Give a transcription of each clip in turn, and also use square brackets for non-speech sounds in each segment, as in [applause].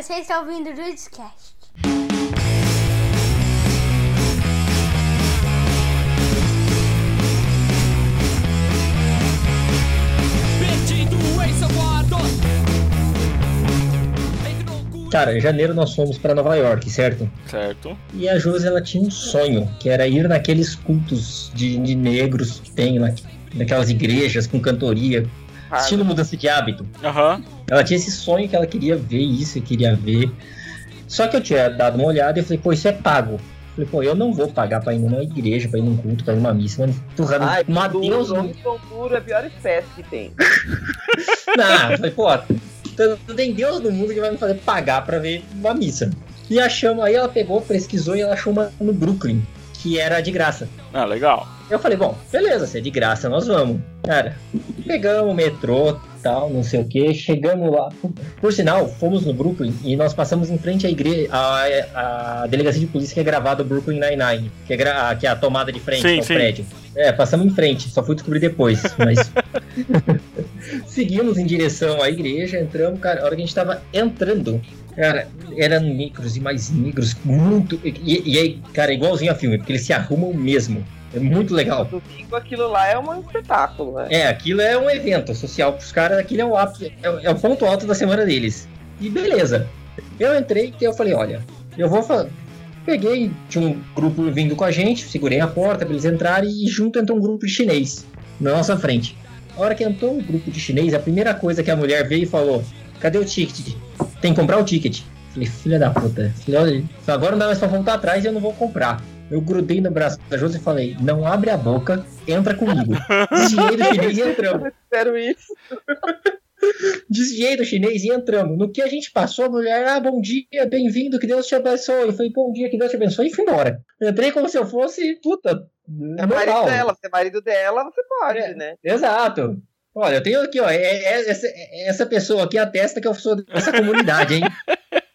Você está ouvindo o seu quarto. Cara, em janeiro nós fomos pra Nova York, certo? Certo. E a Josi, ela tinha um sonho, que era ir naqueles cultos de, de negros que tem na, naquelas igrejas com cantoria, estilo mudança de hábito. Aham. Ela tinha esse sonho que ela queria ver isso, queria ver. Só que eu tinha dado uma olhada e falei, pô, isso é pago. Eu Falei, pô, eu não vou pagar pra ir numa igreja, pra ir num culto, pra ir numa missa, mano. Empurrando Ai, uma duro, Deus. homem duro é a pior espécie que tem. [laughs] Não, eu falei, pô, não tem Deus no mundo que vai me fazer pagar pra ver uma missa. E achamos, aí ela pegou, pesquisou e ela achou uma no Brooklyn, que era de graça. Ah, legal. Eu falei, bom, beleza, se é de graça, nós vamos. Cara, pegamos o metrô, tal, não sei o que, chegamos lá. Por, por sinal, fomos no Brooklyn e nós passamos em frente à igreja, a, a delegacia de polícia que é gravada Brooklyn Nine-Nine, que, é gra- que é a tomada de frente Sim, ao sim. prédio. É, passamos em frente, só fui descobrir depois, mas... [laughs] Seguimos em direção à igreja, entramos, cara, a hora que a gente tava entrando, cara, eram negros e mais negros, muito... E, e aí, cara, igualzinho a filme, porque eles se arrumam mesmo. É muito legal. Domingo aquilo lá é um espetáculo, né? É, aquilo é um evento social pros caras, aquilo é o, ápice, é, é o ponto alto da semana deles. E beleza. Eu entrei e eu falei, olha, eu vou Peguei, tinha um grupo vindo com a gente, segurei a porta pra eles entrarem e junto entrou um grupo de chinês na nossa frente. A hora que entrou um grupo de chinês, a primeira coisa que a mulher veio e falou: Cadê o ticket? Tem que comprar o ticket. Falei, filha da puta. Agora não dá mais pra voltar atrás e eu não vou comprar. Eu grudei no braço da Josi e falei, não abre a boca, entra comigo. Desviei do chinês e entramos. [laughs] Eu espero isso. Desviei do chinês e entramos. No que a gente passou, a mulher, ah, bom dia, bem-vindo, que Deus te abençoe. Eu falei, bom dia, que Deus te abençoe, e fui embora. Entrei como se eu fosse, puta, É marido dela, se é marido dela, você pode, É. né? Exato. Olha, eu tenho aqui, ó, é- é- essa, é- essa pessoa aqui atesta que eu sou dessa comunidade, hein? [laughs]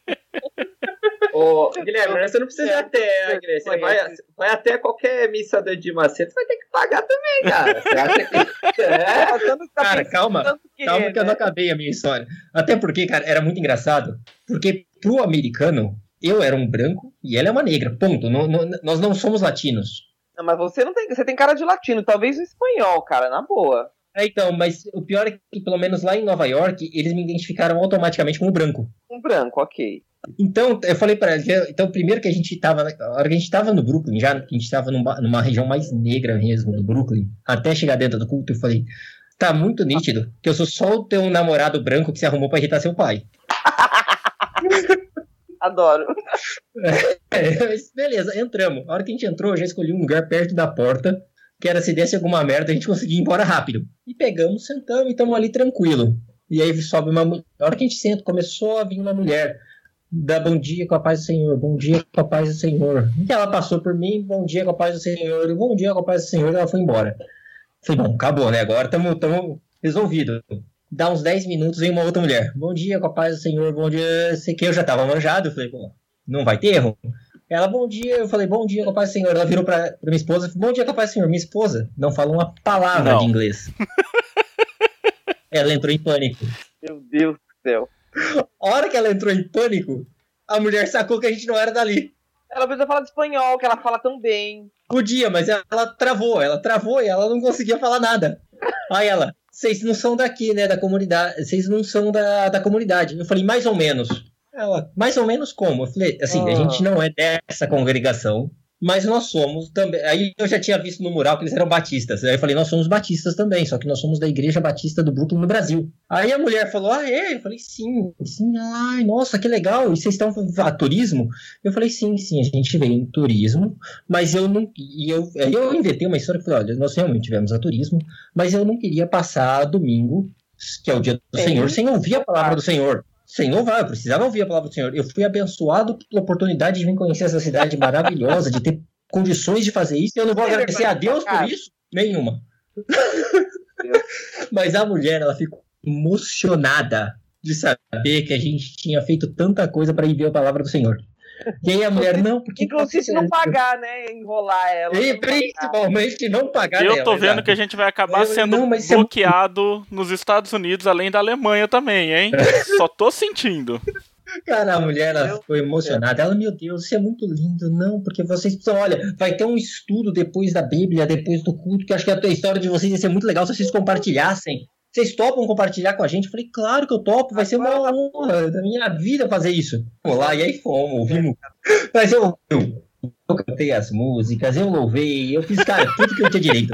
Ô, [laughs] Guilherme, você não precisa ir até, É, Guilherme. Você vai, vai até qualquer missa do Edir Macedo, você vai ter que pagar também, cara. [laughs] Você acha que. É? Tá Cara, calma. tanto que, Calma que eu né? não acabei a minha história. Até porque, cara, era muito engraçado. Porque pro americano, eu era um branco e ela é uma negra. Ponto. Não- não- nós não somos latinos. Não, mas você não tem. Você tem cara de latino, talvez o espanhol, cara, na boa. É, então, mas o pior é que, pelo menos lá em Nova York, eles me identificaram automaticamente como branco. Um branco, ok. Então, eu falei pra ela, então, primeiro que a gente tava, a hora que a gente tava no Brooklyn, já que a gente tava numa, numa região mais negra mesmo do Brooklyn, até chegar dentro do culto, eu falei, tá muito nítido que eu sou só o teu namorado branco que se arrumou pra irritar seu pai. [laughs] Adoro. É, beleza, entramos. A hora que a gente entrou, eu já escolhi um lugar perto da porta, que era se desse alguma merda, a gente conseguia ir embora rápido. E pegamos, sentamos e estamos ali tranquilo. E aí sobe uma mulher. A hora que a gente senta, começou a vir uma mulher. Dá bom dia com a paz do Senhor, bom dia com a paz do Senhor. E ela passou por mim, bom dia com a paz do Senhor, e bom dia com a paz do Senhor, e ela foi embora. Falei, bom, acabou, né? Agora estamos resolvido. Dá uns 10 minutos, vem uma outra mulher. Bom dia com a paz do Senhor, bom dia. Sei que eu já tava manjado. Eu falei, pô, não vai ter erro. Ela, bom dia. Eu falei, bom dia com a paz do Senhor. Ela virou pra, pra minha esposa, bom dia com a paz do Senhor. Minha esposa não fala uma palavra Não. de inglês. [laughs] ela entrou em pânico. Meu Deus do céu. A hora que ela entrou em pânico, a mulher sacou que a gente não era dali. Ela precisa falar de espanhol, que ela fala tão bem. Podia, mas ela, travou. Ela travou e ela não conseguia falar nada. Aí ela, vocês não são daqui, né, da comunidade. Vocês não são da, da comunidade. Eu falei, mais ou menos. Ela, mais ou menos como? Eu falei, assim, a Ah. gente não é dessa congregação, mas nós somos também. Aí eu já tinha visto no mural que eles eram batistas. Aí eu falei, nós somos batistas também, só que nós somos da Igreja Batista do Brooklyn no Brasil. Aí a mulher falou, ah, é? Eu falei, sim, sim, ai, nossa, que legal. E vocês estão a turismo? Eu falei, sim, sim, a gente veio em turismo, mas eu não. E eu, aí eu inventei uma história que falei, olha, nós realmente tivemos a turismo, mas eu não queria passar domingo, que é o dia do. Senhor, sem ouvir a palavra do Senhor. Sem louvar, eu precisava ouvir a palavra do Senhor. Eu fui abençoado pela oportunidade de vir conhecer essa cidade maravilhosa, de ter condições de fazer isso. Eu não vou agradecer a Deus por isso? Nenhuma. [laughs] Mas a mulher, ela ficou emocionada de saber que a gente tinha feito tanta coisa para ir ver a palavra do Senhor. E aí a mulher, não, porque. Inclusive, se não pagar, né? Enrolar ela. E não pagar. principalmente não pagar Eu dela, tô vendo exato. que a gente vai acabar Eu- sendo não, é bloqueado nos Estados Unidos, além da Alemanha também, hein? Só tô sentindo. Cara, a mulher ela Meu ficou emocionada. Ela, meu Deus, isso é muito lindo. Não, porque vocês precisam. Olha, vai ter um estudo depois da Bíblia, depois do culto, que eu acho que a história de vocês ia ser muito legal se vocês compartilhassem. Vocês topam compartilhar com a gente? Eu falei, claro que eu topo, vai ser uma honra da minha vida fazer isso. Vamos lá, e aí fomos, ouvimos. Mas eu, eu, eu cantei as músicas, eu louvei, eu fiz, cara, tudo que eu tinha direito.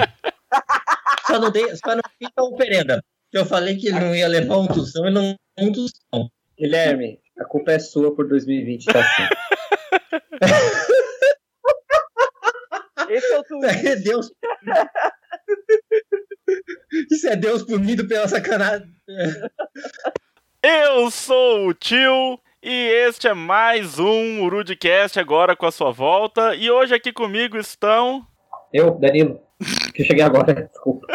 Só não dei, só não fiz a oferenda. Eu falei que ele não ia levar um tostão e não um tostão. Guilherme, a culpa é sua por 2020, tá assim. Esse é o [laughs] tweet. É Deus. Isso é Deus punido pela sacanagem. Eu sou o tio e este é mais um Urudcast agora com a sua volta. E hoje aqui comigo estão. Eu, Danilo, que eu cheguei agora, [laughs] desculpa.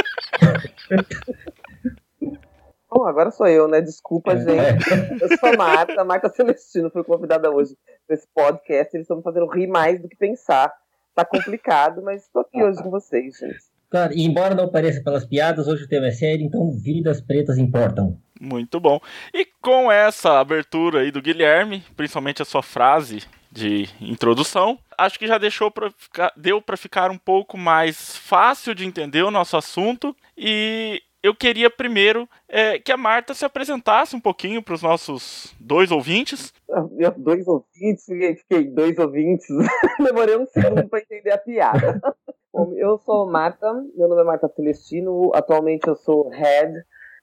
Bom, agora sou eu, né? Desculpa, É. gente. Eu sou a Marta, a Marta Celestino foi convidada hoje para esse podcast. Eles estão me fazendo rir mais do que pensar. Tá complicado, mas estou aqui hoje com vocês, gente. Cara, e embora não pareça pelas piadas, hoje o tema é sério, então vidas pretas importam. Muito bom. E com essa abertura aí do Guilherme, principalmente a sua frase de introdução, acho que já deixou pra ficar, deu para ficar um pouco mais fácil de entender o nosso assunto. E eu queria primeiro é, que a Marta se apresentasse um pouquinho para os nossos dois ouvintes. Eu, dois ouvintes, fiquei dois ouvintes. [laughs] Demorei um segundo para entender a piada. [laughs] Bom, eu sou Marta, meu nome é Marta Celestino. Atualmente eu sou Head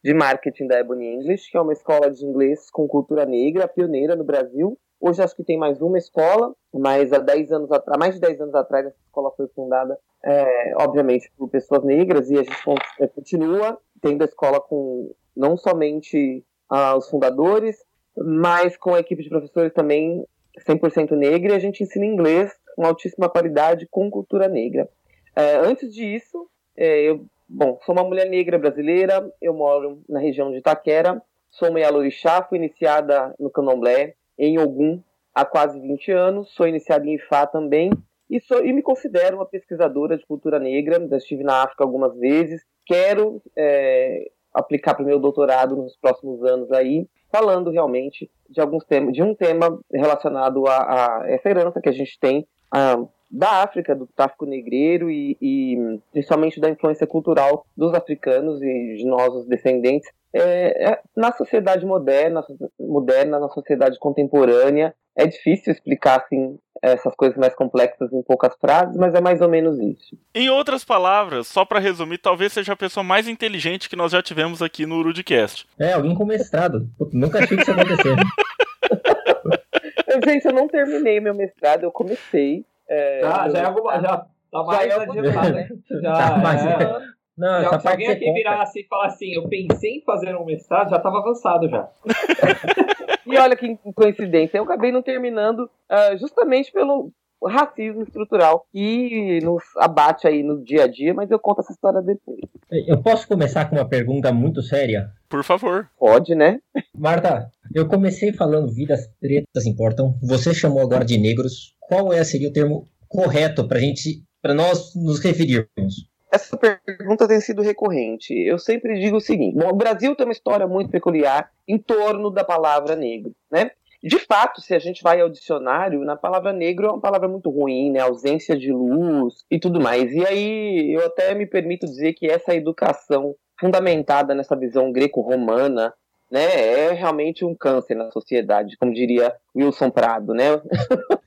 de Marketing da Ebony English, que é uma escola de inglês com cultura negra, pioneira no Brasil. Hoje acho que tem mais uma escola, mas há 10 anos atrás, mais de 10 anos atrás, essa escola foi fundada, é, obviamente, por pessoas negras, e a gente é, continua tendo a escola com não somente ah, os fundadores, mas com a equipe de professores também 100% negra, e a gente ensina inglês com altíssima qualidade, com cultura negra. É, antes disso, é, eu, bom, sou uma mulher negra brasileira, eu moro na região de Itaquera, sou uma Yalorixá, fui iniciada no Candomblé, em Ogum, há quase 20 anos, sou iniciada em Ifá também, e, sou, e me considero uma pesquisadora de cultura negra, já estive na África algumas vezes, quero é, aplicar para o meu doutorado nos próximos anos aí, falando realmente de alguns temas, de um tema relacionado a, a essa herança que a gente tem ah, da África, do tráfico negreiro e, e principalmente da influência cultural dos africanos e de nós, os descendentes, é, é, na sociedade moderna, moderna, na sociedade contemporânea. É difícil explicar assim essas coisas mais complexas em poucas frases, mas é mais ou menos isso. Em outras palavras, só para resumir, talvez seja a pessoa mais inteligente que nós já tivemos aqui no Urudcast. É, alguém com mestrado. Nunca achei que isso ia acontecer. [laughs] Gente, eu não terminei meu mestrado, eu comecei. É, Já, meu já é alguma. [laughs] Já tá mais é adiantado, né? Já, Tá mais- é. Não, Já- se alguém aqui conta. virasse e falar assim, eu pensei em fazer um mestrado, já tava avançado já. [laughs] E olha que coincidência, eu acabei não terminando ah, justamente pelo racismo estrutural que nos abate aí no dia a dia, mas eu conto essa história depois. Eu posso começar com uma pergunta muito séria? Por favor. Pode, né? Marta, eu comecei falando vidas pretas importam. Você chamou agora de negros. Qual é, seria o termo correto para gente, para nós nos referirmos? Essa pergunta tem sido recorrente. Eu sempre digo o seguinte: bom, o Brasil tem uma história muito peculiar em torno da palavra negro, né? De fato, se a gente vai ao dicionário, na palavra negro é uma palavra muito ruim, né? Ausência de luz e tudo mais. E aí eu até me permito dizer que essa educação fundamentada nessa visão greco-romana, né, é realmente um câncer na sociedade, como diria Wilson Prado, né?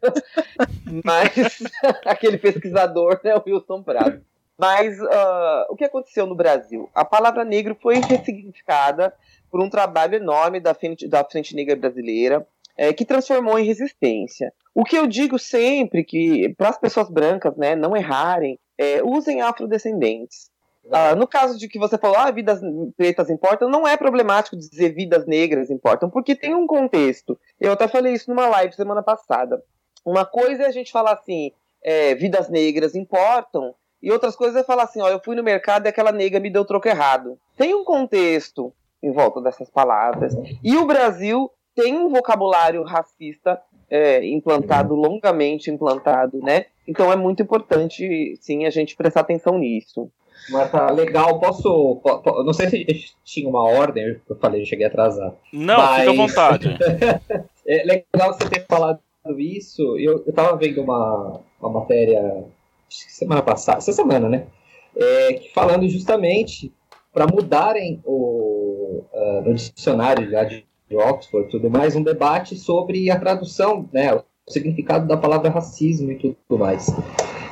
[laughs] Mas [laughs] aquele pesquisador, né, Wilson Prado. Mas ah, o que aconteceu no Brasil? A palavra negro foi ressignificada por um trabalho enorme da Frente, da Frente Negra Brasileira, eh, que transformou em resistência. O que eu digo sempre que, para as pessoas brancas né, não errarem, é, usem afrodescendentes. Ah, no caso de que você falou, ah, vidas pretas importam, não é problemático dizer vidas negras importam, porque tem um contexto. Eu até falei isso numa live semana passada. Uma coisa é a gente falar assim, é, vidas negras importam, e outras coisas é falar assim, ó, eu fui no mercado e aquela nega me deu troco errado. Tem um contexto em volta dessas palavras. E o Brasil tem um vocabulário racista é, implantado, longamente implantado, né? Então é muito importante, sim, a gente prestar atenção nisso. Marta, legal, posso. po- po- não sei se tinha uma ordem, eu falei, eu cheguei atrasado. Não, Mas- fica à vontade. [laughs] É legal você ter falado isso. Eu, eu tava vendo uma, uma matéria semana passada, essa semana, né? É, que falando justamente para mudarem o, uh, no dicionário já de, de Oxford tudo mais, um debate sobre a tradução, né? O significado da palavra racismo e tudo mais.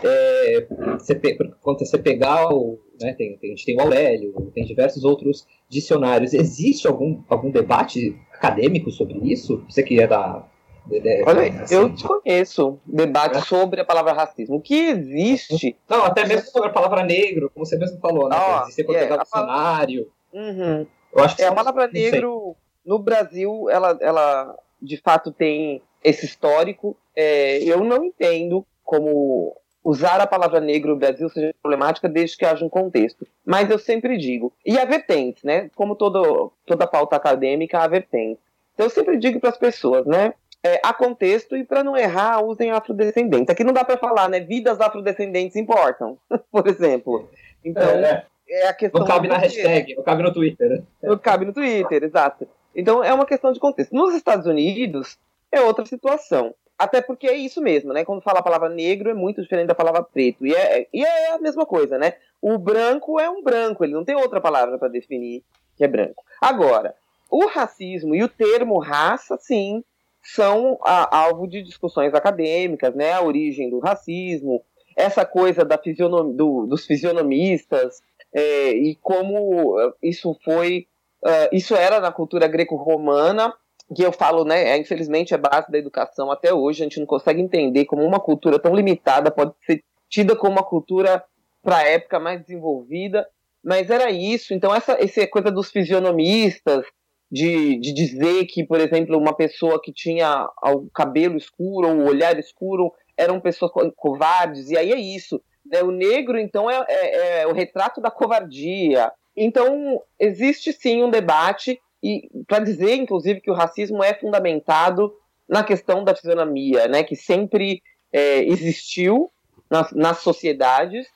É, você, quando você pegar o. Né, tem, tem, a gente tem o Aurélio, tem diversos outros dicionários. Existe algum, algum debate acadêmico sobre isso? Você que é da. De, de, Olha, assim, eu desconheço debate é? sobre a palavra racismo. O que existe. Não, até mesmo sobre a palavra negro, como você mesmo falou, né? Oh, existe pegar o dicionário. Uhum. Eu acho que é, a palavra negro no Brasil, ela, ela de fato tem esse histórico. É, eu não entendo como usar a palavra negro no Brasil seja problemática desde que haja um contexto. Mas eu sempre digo, e há vertentes, né? Como todo, toda pauta acadêmica, há vertentes. Então eu sempre digo para as pessoas, né? É, há contexto e para não errar, usem afrodescendentes. Aqui não dá para falar, né? Vidas afrodescendentes importam, [laughs] por exemplo. Então, é, é a questão. Não cabe na hashtag, não cabe no Twitter, né? Não cabe no Twitter, exato. Então é uma questão de contexto. Nos Estados Unidos é outra situação. Até porque é isso mesmo, né? Quando fala a palavra negro é muito diferente da palavra preto. E é, e é a mesma coisa, né? O branco é um branco, ele não tem outra palavra para definir que é branco. Agora, o racismo e o termo raça, sim, são a, alvo de discussões acadêmicas, né? A origem do racismo, essa coisa da fisionom, do, dos fisionomistas é, e como isso foi, uh, isso era na cultura greco-romana que eu falo, né, é, infelizmente é base da educação até hoje, a gente não consegue entender como uma cultura tão limitada pode ser tida como uma cultura para a época mais desenvolvida, mas era isso, então essa, essa coisa dos fisionomistas, de, de dizer que, por exemplo, uma pessoa que tinha o cabelo escuro ou o olhar escuro eram pessoas covardes, e aí é isso, né, o negro, então, é, é, é o retrato da covardia, então existe sim um debate e para dizer, inclusive, que o racismo é fundamentado na questão da fisionomia, né, que sempre é, existiu nas, nas sociedades,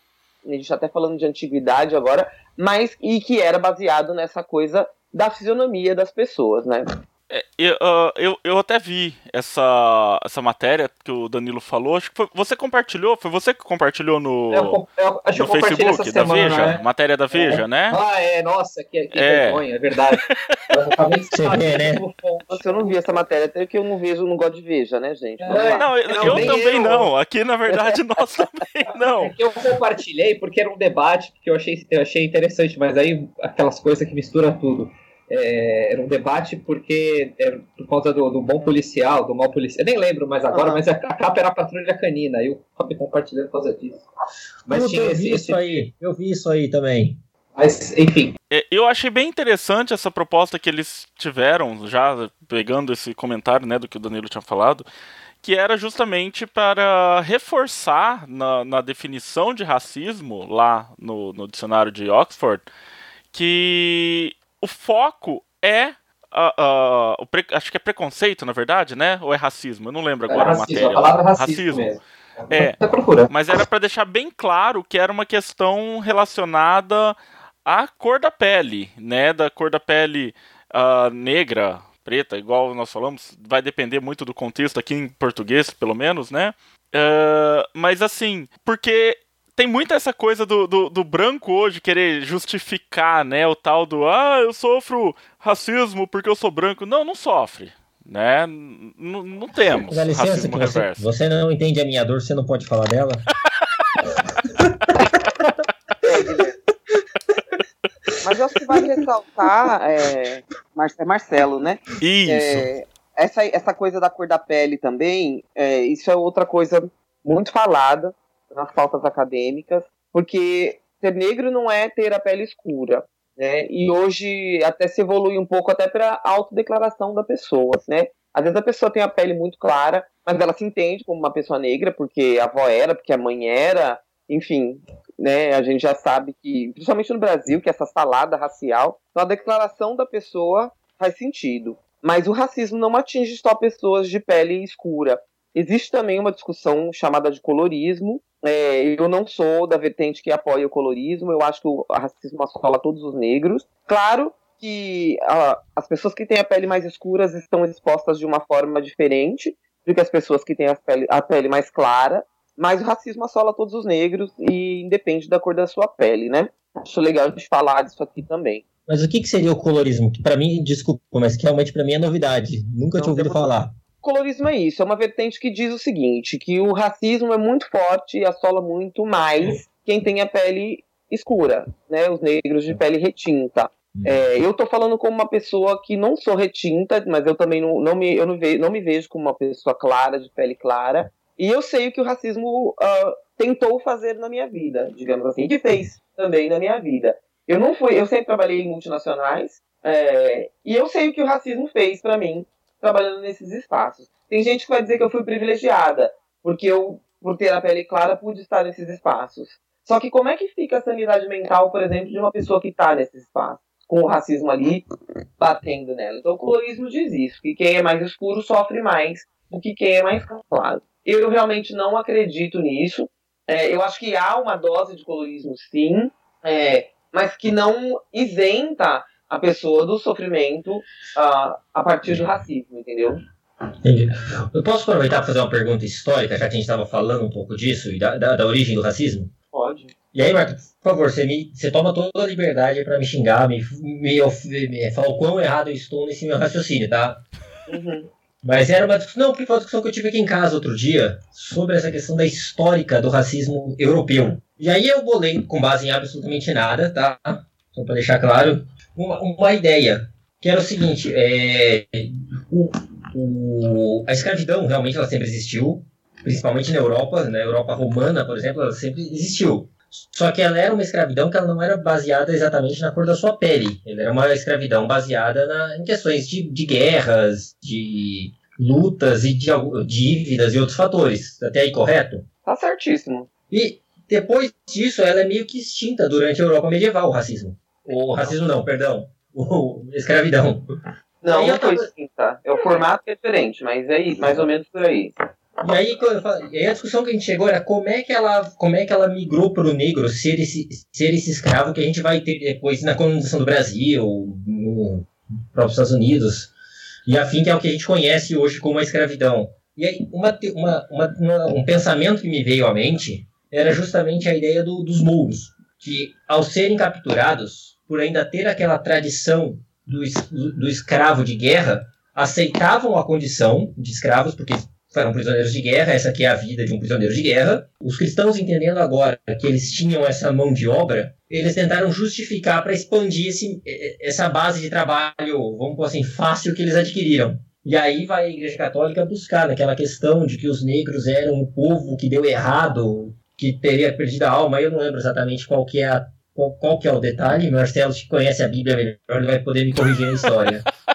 a gente está até falando de antiguidade agora, mas e que era baseado nessa coisa da fisionomia das pessoas, né? É, eu, uh, eu, eu até vi essa, essa matéria que o Danilo falou. Acho que foi, você compartilhou, foi você que compartilhou no, eu, eu, no Facebook da semana, Veja, né? matéria da Veja, é. né? Ah, é, nossa, que, que é. vergonha, é verdade. [laughs] eu, né? Nossa, eu não vi essa matéria, até que eu não vejo, não gosto de Veja, né, gente? É. Não, eu, eu também não. Aqui, na verdade, [laughs] nós também não. É eu compartilhei porque era um debate que eu achei, eu achei interessante, mas aí aquelas coisas que misturam tudo é, era um debate porque é, por causa do, do, bom policial, do mal policial. Eu nem lembro mais agora, ah. mas a, capa era a patrulha canina. Eu acabei compartilhando por causa disso. Mas eu, tinha eu vi isso aí, eu vi isso aí também. Mas, enfim. É, eu achei bem interessante essa proposta que eles tiveram, já pegando esse comentário né, do que o Danilo tinha falado, que era justamente para reforçar na, na definição de racismo, lá no, no dicionário de Oxford, que o foco é Uh, uh, o pre... acho que é preconceito, na verdade, né? Ou é racismo? Eu não lembro agora é racismo, a matéria. A palavra racismo. racismo. É, mas era para deixar bem claro que era uma questão relacionada à cor da pele, né? Da cor da pele uh, negra, preta, igual nós falamos, vai depender muito do contexto aqui em português, pelo menos, né? mas assim, porque tem muito essa coisa do, do, do, branco hoje querer justificar, né? O tal do ah, eu sofro racismo porque eu sou branco. Não, não sofre. Né? N não temos Dá licença racismo que você, reverso. Você não entende a minha dor, você não pode falar dela? [laughs] Mas eu acho que vai ressaltar é, é Marcelo, né? Isso. É, essa, essa coisa da cor da pele também, é, isso é outra coisa muito falada nas pautas acadêmicas, porque ser negro não é ter a pele escura. Né? E hoje até se evolui um pouco até para autodeclaração da pessoa. Né? Às vezes a pessoa tem a pele muito clara, mas ela se entende como uma pessoa negra, porque a avó era, porque a mãe era, enfim, né? A gente já sabe que, principalmente no Brasil, que essa salada racial, então a declaração da pessoa faz sentido. Mas o racismo não atinge só pessoas de pele escura. Existe também uma discussão chamada de colorismo. É, eu não sou da vertente que apoia o colorismo, eu acho que o racismo assola todos os negros. Claro que ah, as pessoas que têm a pele mais escura estão expostas de uma forma diferente do que as pessoas que têm a pele, a pele mais clara, mas o racismo assola todos os negros e independe da cor da sua pele, né? Acho legal de falar disso aqui também. Mas o que, que seria o colorismo? Que para mim, desculpa, mas que realmente para mim é novidade. Nunca Não, tinha ouvido temos- falar. Colorismo é isso, é uma vertente que diz o seguinte, que o racismo é muito forte e assola muito mais quem tem a pele escura, né, os negros de pele retinta. É, eu tô falando como uma pessoa que não sou retinta, mas eu também não, não, me, eu não, ve, não me vejo como uma pessoa clara, de pele clara, e eu sei o que o racismo ah, tentou fazer na minha vida, digamos assim, que fez também na minha vida. Eu não fui, eu sempre trabalhei em multinacionais, é, e eu sei o que o racismo fez para mim trabalhando nesses espaços. Tem gente que vai dizer que eu fui privilegiada, porque eu, por ter a pele clara, pude estar nesses espaços. Só que como é que fica a sanidade mental, por exemplo, de uma pessoa que está nesse espaço, com o racismo ali batendo nela? Então o colorismo diz isso, que quem é mais escuro sofre mais do que quem é mais claro. Eu, realmente não acredito nisso. É, eu acho que há uma dose de colorismo, sim, é, mas que não isenta a pessoa do sofrimento ah, a partir do racismo, entendeu? Entendi. Eu posso aproveitar para fazer uma pergunta histórica, já que a gente estava falando um pouco disso e da, da, da origem do racismo? Pode. E aí, Marta, por favor, você, me, você toma toda a liberdade para me xingar, me, me, me falar o quão errado eu estou nesse meu raciocínio, tá? Uhum. Mas era uma discussão, não, porque foi uma discussão que eu tive aqui em casa outro dia sobre essa questão da histórica do racismo europeu. E aí eu bolei, com base em absolutamente nada, tá? Só para deixar claro, uma, uma ideia, que era o seguinte, é, o, o- a escravidão realmente ela sempre existiu, principalmente na Europa, na Europa romana, por exemplo, ela sempre existiu. Só que ela era uma escravidão que ela não era baseada exatamente na cor da sua pele. Ela era uma escravidão baseada na, em questões de, de guerras, de lutas e de dívidas e outros fatores. Até aí, correto? Tá certíssimo. E depois disso, ela é meio que extinta durante a Europa medieval, o racismo. O racismo não, perdão. O escravidão. Não, não foi tava- sim, tá? É o formato que é diferente, mas é isso, mais ou menos por aí. E aí, falo- e aí a discussão que a gente chegou era como é que ela, como é que ela migrou para o negro ser esse, ser esse escravo que a gente vai ter depois na colonização do Brasil, no próprios Estados Unidos, e afim que é o que a gente conhece hoje como a escravidão. E aí, uma, uma- uma- um pensamento que me veio à mente era justamente a ideia do- dos mouros, que ao serem capturados, por ainda ter aquela tradição do, do escravo de guerra, aceitavam a condição de escravos, porque eram prisioneiros de guerra, essa aqui é a vida de um prisioneiro de guerra. Os cristãos entendendo agora que eles tinham essa mão de obra, eles tentaram justificar para expandir esse, essa base de trabalho, vamos pôr assim, fácil que eles adquiriram. E aí vai a Igreja Católica buscar naquela questão de que os negros eram o povo que deu errado, que teria perdido a alma. Eu não lembro exatamente qual que é a qual, que é o detalhe. Marcelo, que conhece a Bíblia melhor, ele vai poder me corrigir na história. [laughs]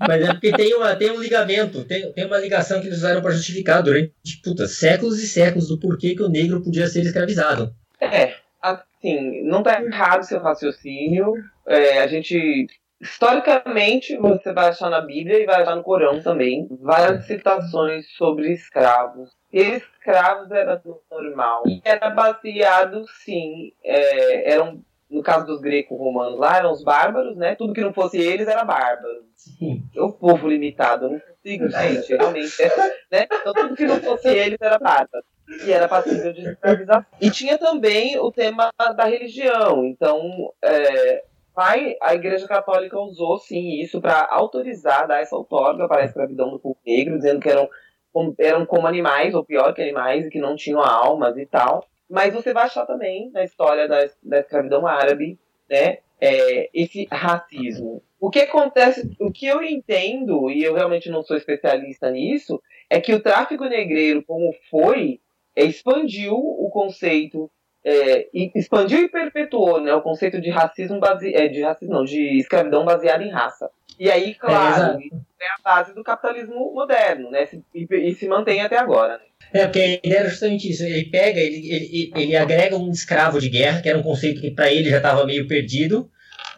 Mas é porque tem, uma, tem um ligamento, tem, tem uma ligação que eles usaram para justificar durante puta, séculos e séculos do porquê que o negro podia ser escravizado. É, assim, não tá errado seu raciocínio. É, a gente. Historicamente, você vai achar na Bíblia e vai achar no Corão também várias citações sobre escravos. Escravos era normal. E era baseado, sim, é, eram, no caso dos greco-romanos lá, eram os bárbaros, né? Tudo que não fosse eles era bárbaro. Sim. O povo limitado, eu não consigo, [laughs] gente, realmente. né? Então tudo que não fosse eles era bárbaro. E era passível de escravização. E tinha também o tema da religião. Então, é, vai, a Igreja Católica usou sim isso para autorizar, dar essa outorga para a escravidão do povo negro, dizendo que eram, como- eram como animais, ou pior que animais, e que não tinham almas e tal. Mas você vai achar também na história da, da escravidão árabe, né, é, esse racismo. O que acontece, o que eu entendo, e eu realmente não sou especialista nisso, é que o tráfico negreiro, como foi, é, expandiu o conceito, é, expandiu e perpetuou né, o conceito de racismo base, é, de racismo, não, de escravidão baseada em raça. E aí, claro, É, é a base do capitalismo moderno, né? E, e se mantém até agora. Né? É, porque a ideia era justamente isso. Ele pega, ele, ele, ele agrega um escravo de guerra, que era um conceito que para ele já estava meio perdido.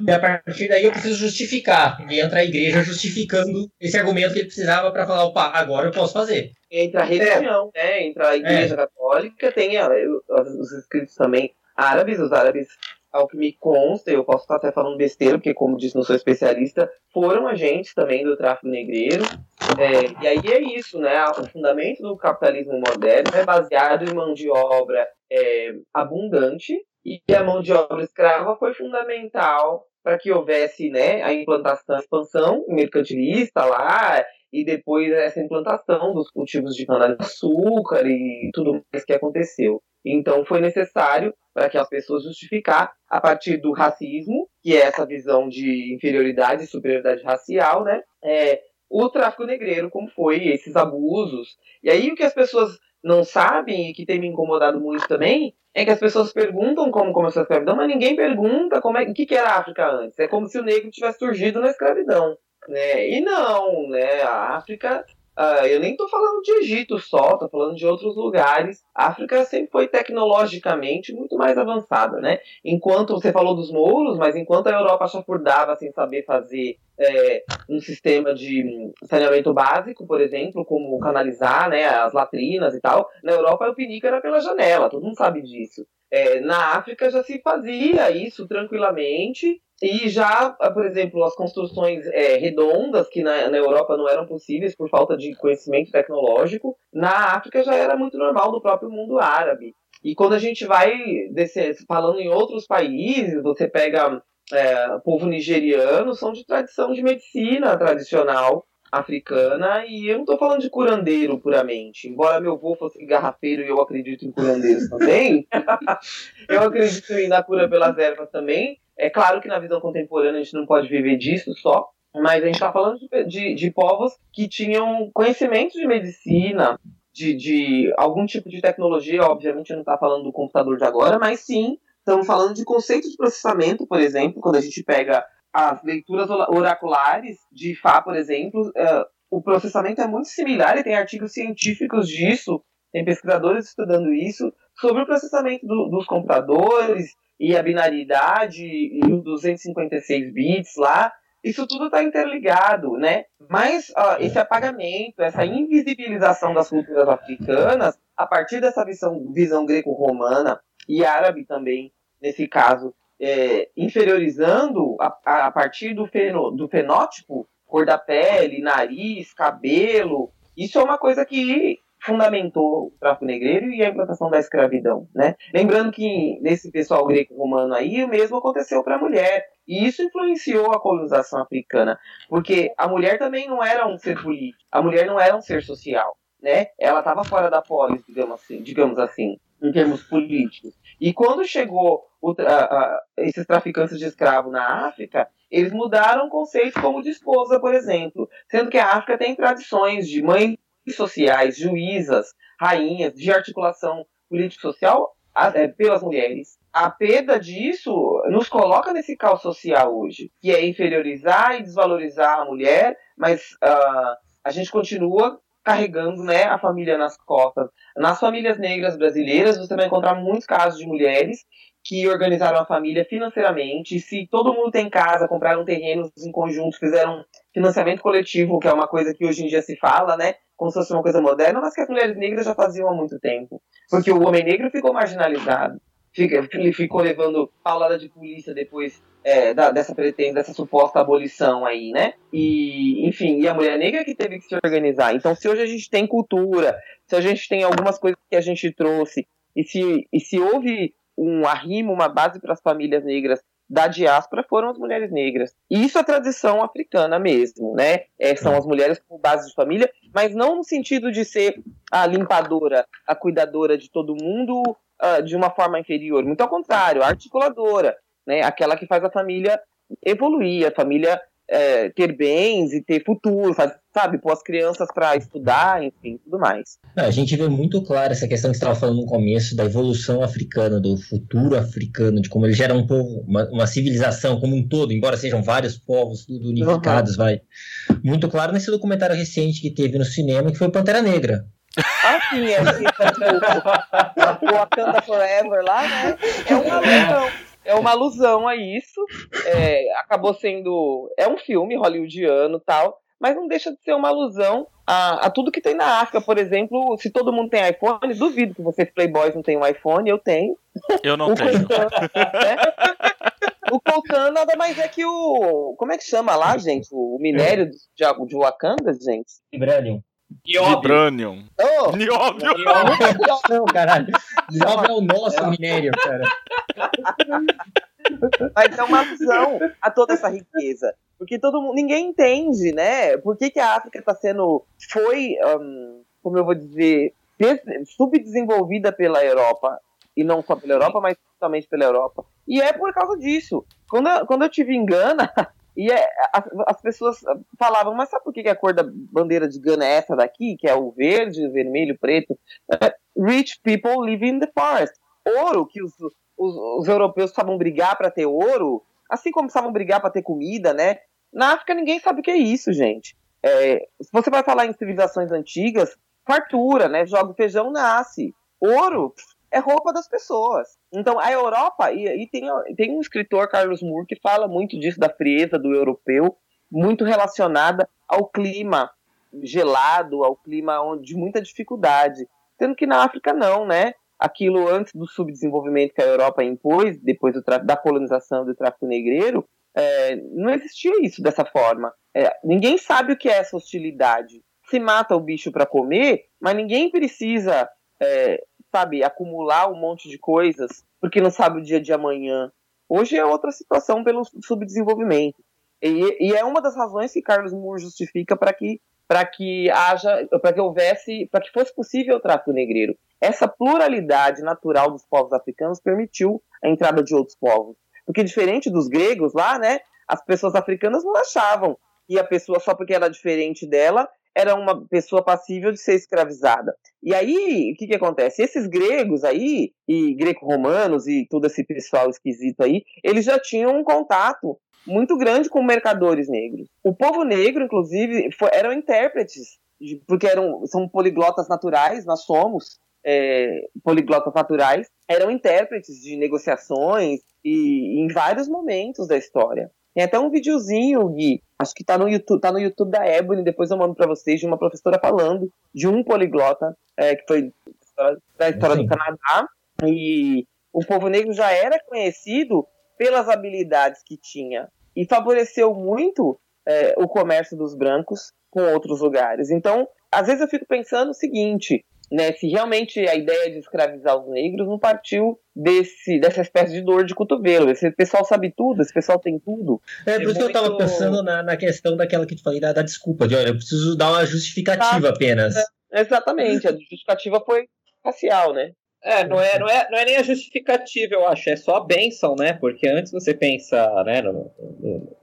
E a partir daí eu preciso justificar. E entra a igreja justificando esse argumento que ele precisava para falar, opa, agora eu posso fazer. Entre a religião, né? Entre a Igreja Católica, tem a- os, os escritos também árabes, os árabes ao que me consta, eu posso estar até falando besteira, porque, como disse, não sou especialista, foram agentes também do tráfico negreiro. É, e aí é isso, né? O fundamento do capitalismo moderno é baseado em mão de obra é, abundante, e a mão de obra escrava foi fundamental para que houvesse né, a implantação, a expansão mercantilista lá, e depois essa implantação dos cultivos de cana-de-açúcar e tudo mais que aconteceu. Então foi necessário para que as pessoas justificar a partir do racismo, que é essa visão de inferioridade e superioridade racial, né? É, o tráfico negreiro, como foi esses abusos. E aí o que as pessoas não sabem e que tem me incomodado muito também é que as pessoas perguntam como começou a escravidão, mas ninguém pergunta como é, o que, que era a África antes. É como se o negro tivesse surgido na escravidão. Né? E não, né? A África Uh, eu nem estou falando de Egito só, estou falando de outros lugares. A África sempre foi tecnologicamente muito mais avançada, né? Enquanto você falou dos mouros, mas enquanto a Europa chafurdava sem saber fazer é, um sistema de saneamento básico, por exemplo, como canalizar né, as latrinas e tal, na Europa o pinico era pela janela, todo mundo sabe disso. É, na África já se fazia isso tranquilamente e já, por exemplo, as construções é, redondas, que na, na, Europa não eram possíveis por falta de conhecimento tecnológico, na África já era muito normal no próprio mundo árabe. E quando a gente vai descer, falando em outros países, você pega é, povo nigeriano, são de tradição de medicina tradicional africana, e eu não estou falando de curandeiro puramente. Embora meu avô fosse garrafeiro e eu acredito em curandeiros também, [laughs] eu acredito na cura pelas ervas também, é claro que na visão contemporânea a gente não pode viver disso só, mas a gente está falando de, de, de, povos que tinham conhecimento de medicina, de, de algum tipo de tecnologia, obviamente não está falando do computador de agora, mas sim estamos falando de conceito de processamento, por exemplo, quando a gente pega as leituras oraculares de Fá, por exemplo, uh, o processamento é muito similar e tem artigos científicos disso, tem pesquisadores estudando isso, sobre o processamento do, dos computadores e a binaridade e os 256 bits lá, isso tudo está interligado, né? Mas ó, esse apagamento, essa invisibilização das culturas africanas, a partir dessa visão, visão greco-romana e árabe também, nesse caso, é, inferiorizando a, a partir do, feno, do fenótipo, cor da pele, nariz, cabelo, isso é uma coisa que fundamentou o tráfico negreiro e a implantação da escravidão, né? Lembrando que nesse pessoal greco-romano aí, o mesmo aconteceu para a mulher. E isso influenciou a colonização africana, porque a mulher também não era um ser político, a mulher não era um ser social, né? Ela estava fora da polis, digamos assim, digamos assim, em termos políticos. E quando chegou o, a, a, esses traficantes de escravo na África, eles mudaram o conceito como de esposa, por exemplo, sendo que a África tem tradições de mãe sociais, juízas, rainhas, de articulação político-social é, pelas mulheres. A perda disso nos coloca nesse caos social hoje, que é inferiorizar e desvalorizar a mulher, mas uh, a gente continua carregando né, a família nas costas. Nas famílias negras brasileiras, você vai encontrar muitos casos de mulheres que organizaram a família financeiramente. Se todo mundo tem casa, compraram terrenos em conjunto, fizeram financiamento coletivo, que é uma coisa que hoje em dia se fala, né? como se fosse uma coisa moderna, mas que as mulheres negras já faziam há muito tempo. Porque o homem negro ficou marginalizado. Fica, ele ficou levando paulada de polícia depois é, da, dessa pretenda, dessa suposta abolição aí, né? E, enfim, e a mulher negra que teve que se organizar. Então, se hoje a gente tem cultura, se a gente tem algumas coisas que a gente trouxe, e se, e se houve um arrimo, uma base para as famílias negras da diáspora foram as mulheres negras. E isso é tradição africana mesmo, né? É, são as mulheres com base de família, mas não no sentido de ser a limpadora, a cuidadora de todo mundo uh, de uma forma inferior. Muito ao contrário, a articuladora, né? Aquela que faz a família evoluir, a família é, ter bens e ter futuro, sabe? Pôr as crianças para estudar, enfim, tudo mais. A gente vê muito claro essa questão que você estava falando no começo da evolução africana, do futuro africano, de como ele gera um povo, uma, uma civilização como um todo, embora sejam vários povos tudo unificados, uhum. vai. Muito claro nesse documentário recente que teve no cinema, que foi Pantera Negra. Ah, sim, é, o Wakanda Forever lá, né? É uma alusão é uma alusão a isso. É, acabou sendo. É um filme hollywoodiano tal, mas não deixa de ser uma alusão a, a, tudo que tem na África. Por exemplo, se todo mundo tem iPhone, duvido que vocês playboys não tenham um iPhone, eu tenho. Eu não tenho. né? O coltan nada mais é que o. Como é que chama lá, gente? O minério de, de Wakanda, gente? Vibranium. Vibranium. Oh, Nióbio. Não, caralho. Nióbio é o nosso minério, cara. Mas é uma alusão a toda essa riqueza. Porque todo mundo, ninguém entende, né? Por que, que a África está sendo, foi, um, como eu vou dizer, subdesenvolvida pela Europa e não só pela Europa, mas principalmente pela Europa. E é por causa disso. Quando eu, quando eu tive em Gana, [laughs] e é, as, as, pessoas falavam, mas sabe por que a cor da bandeira de Gana é essa daqui, que é o verde, vermelho, preto? É, rich people live in the forest. Ouro, que os, os, os europeus precisavam brigar para ter ouro, assim como precisavam brigar para ter comida, né? Na África ninguém sabe o que é isso, gente. É, se você vai falar em civilizações antigas, fartura, né? Joga o feijão, nasce. Ouro é roupa das pessoas. Então, a Europa, e, e tem, tem um escritor, Carlos Moore, que fala muito disso, da frieza do europeu, muito relacionada ao clima gelado, ao clima de muita dificuldade. Sendo que na África não, né? Aquilo antes do subdesenvolvimento que a Europa impôs, depois do, da colonização do tráfico negreiro, é, não existia isso dessa forma. É, ninguém sabe o que é essa hostilidade. Se mata o bicho para comer, mas ninguém precisa, é, sabe, acumular um monte de coisas porque não sabe o dia de amanhã. Hoje é outra situação pelo subdesenvolvimento. E, e é uma das razões que Carlos Moore justifica para que para que haja, para que houvesse, para que fosse possível o tráfico negreiro. Essa pluralidade natural dos povos africanos permitiu a entrada de outros povos. Porque diferente dos gregos lá, né, as pessoas africanas não achavam que a pessoa, só porque era diferente dela, era uma pessoa passível de ser escravizada. E aí, o que, que acontece? Esses gregos aí, e greco-romanos e todo esse pessoal esquisito aí, eles já tinham um contato muito grande com mercadores negros. O povo negro, inclusive, foi, eram intérpretes, porque eram, são poliglotas naturais, nós somos é, poliglotas naturais, eram intérpretes de negociações e em vários momentos da história. Tem até um videozinho, Gui, acho que tá no YouTube, tá no YouTube da Ebony, depois eu mando para vocês, de uma professora falando de um poliglota, é, que foi da história Sim. do Canadá, e o povo negro já era conhecido pelas habilidades que tinha, e favoreceu muito é, o comércio dos brancos com outros lugares. Então, às vezes eu fico pensando o seguinte, né, se realmente a ideia de escravizar os negros não partiu desse, dessa espécie de dor de cotovelo. Esse pessoal sabe tudo, esse pessoal tem tudo. É, por é isso muito... que eu estava pensando na, na questão daquela que te falei, da, da desculpa, de olha, eu preciso dar uma justificativa tá. apenas. É, exatamente, a justificativa foi racial, né? É, não é, não, é, não é nem a justificativa, eu acho, é só a bênção, né? Porque antes você pensa, né, no,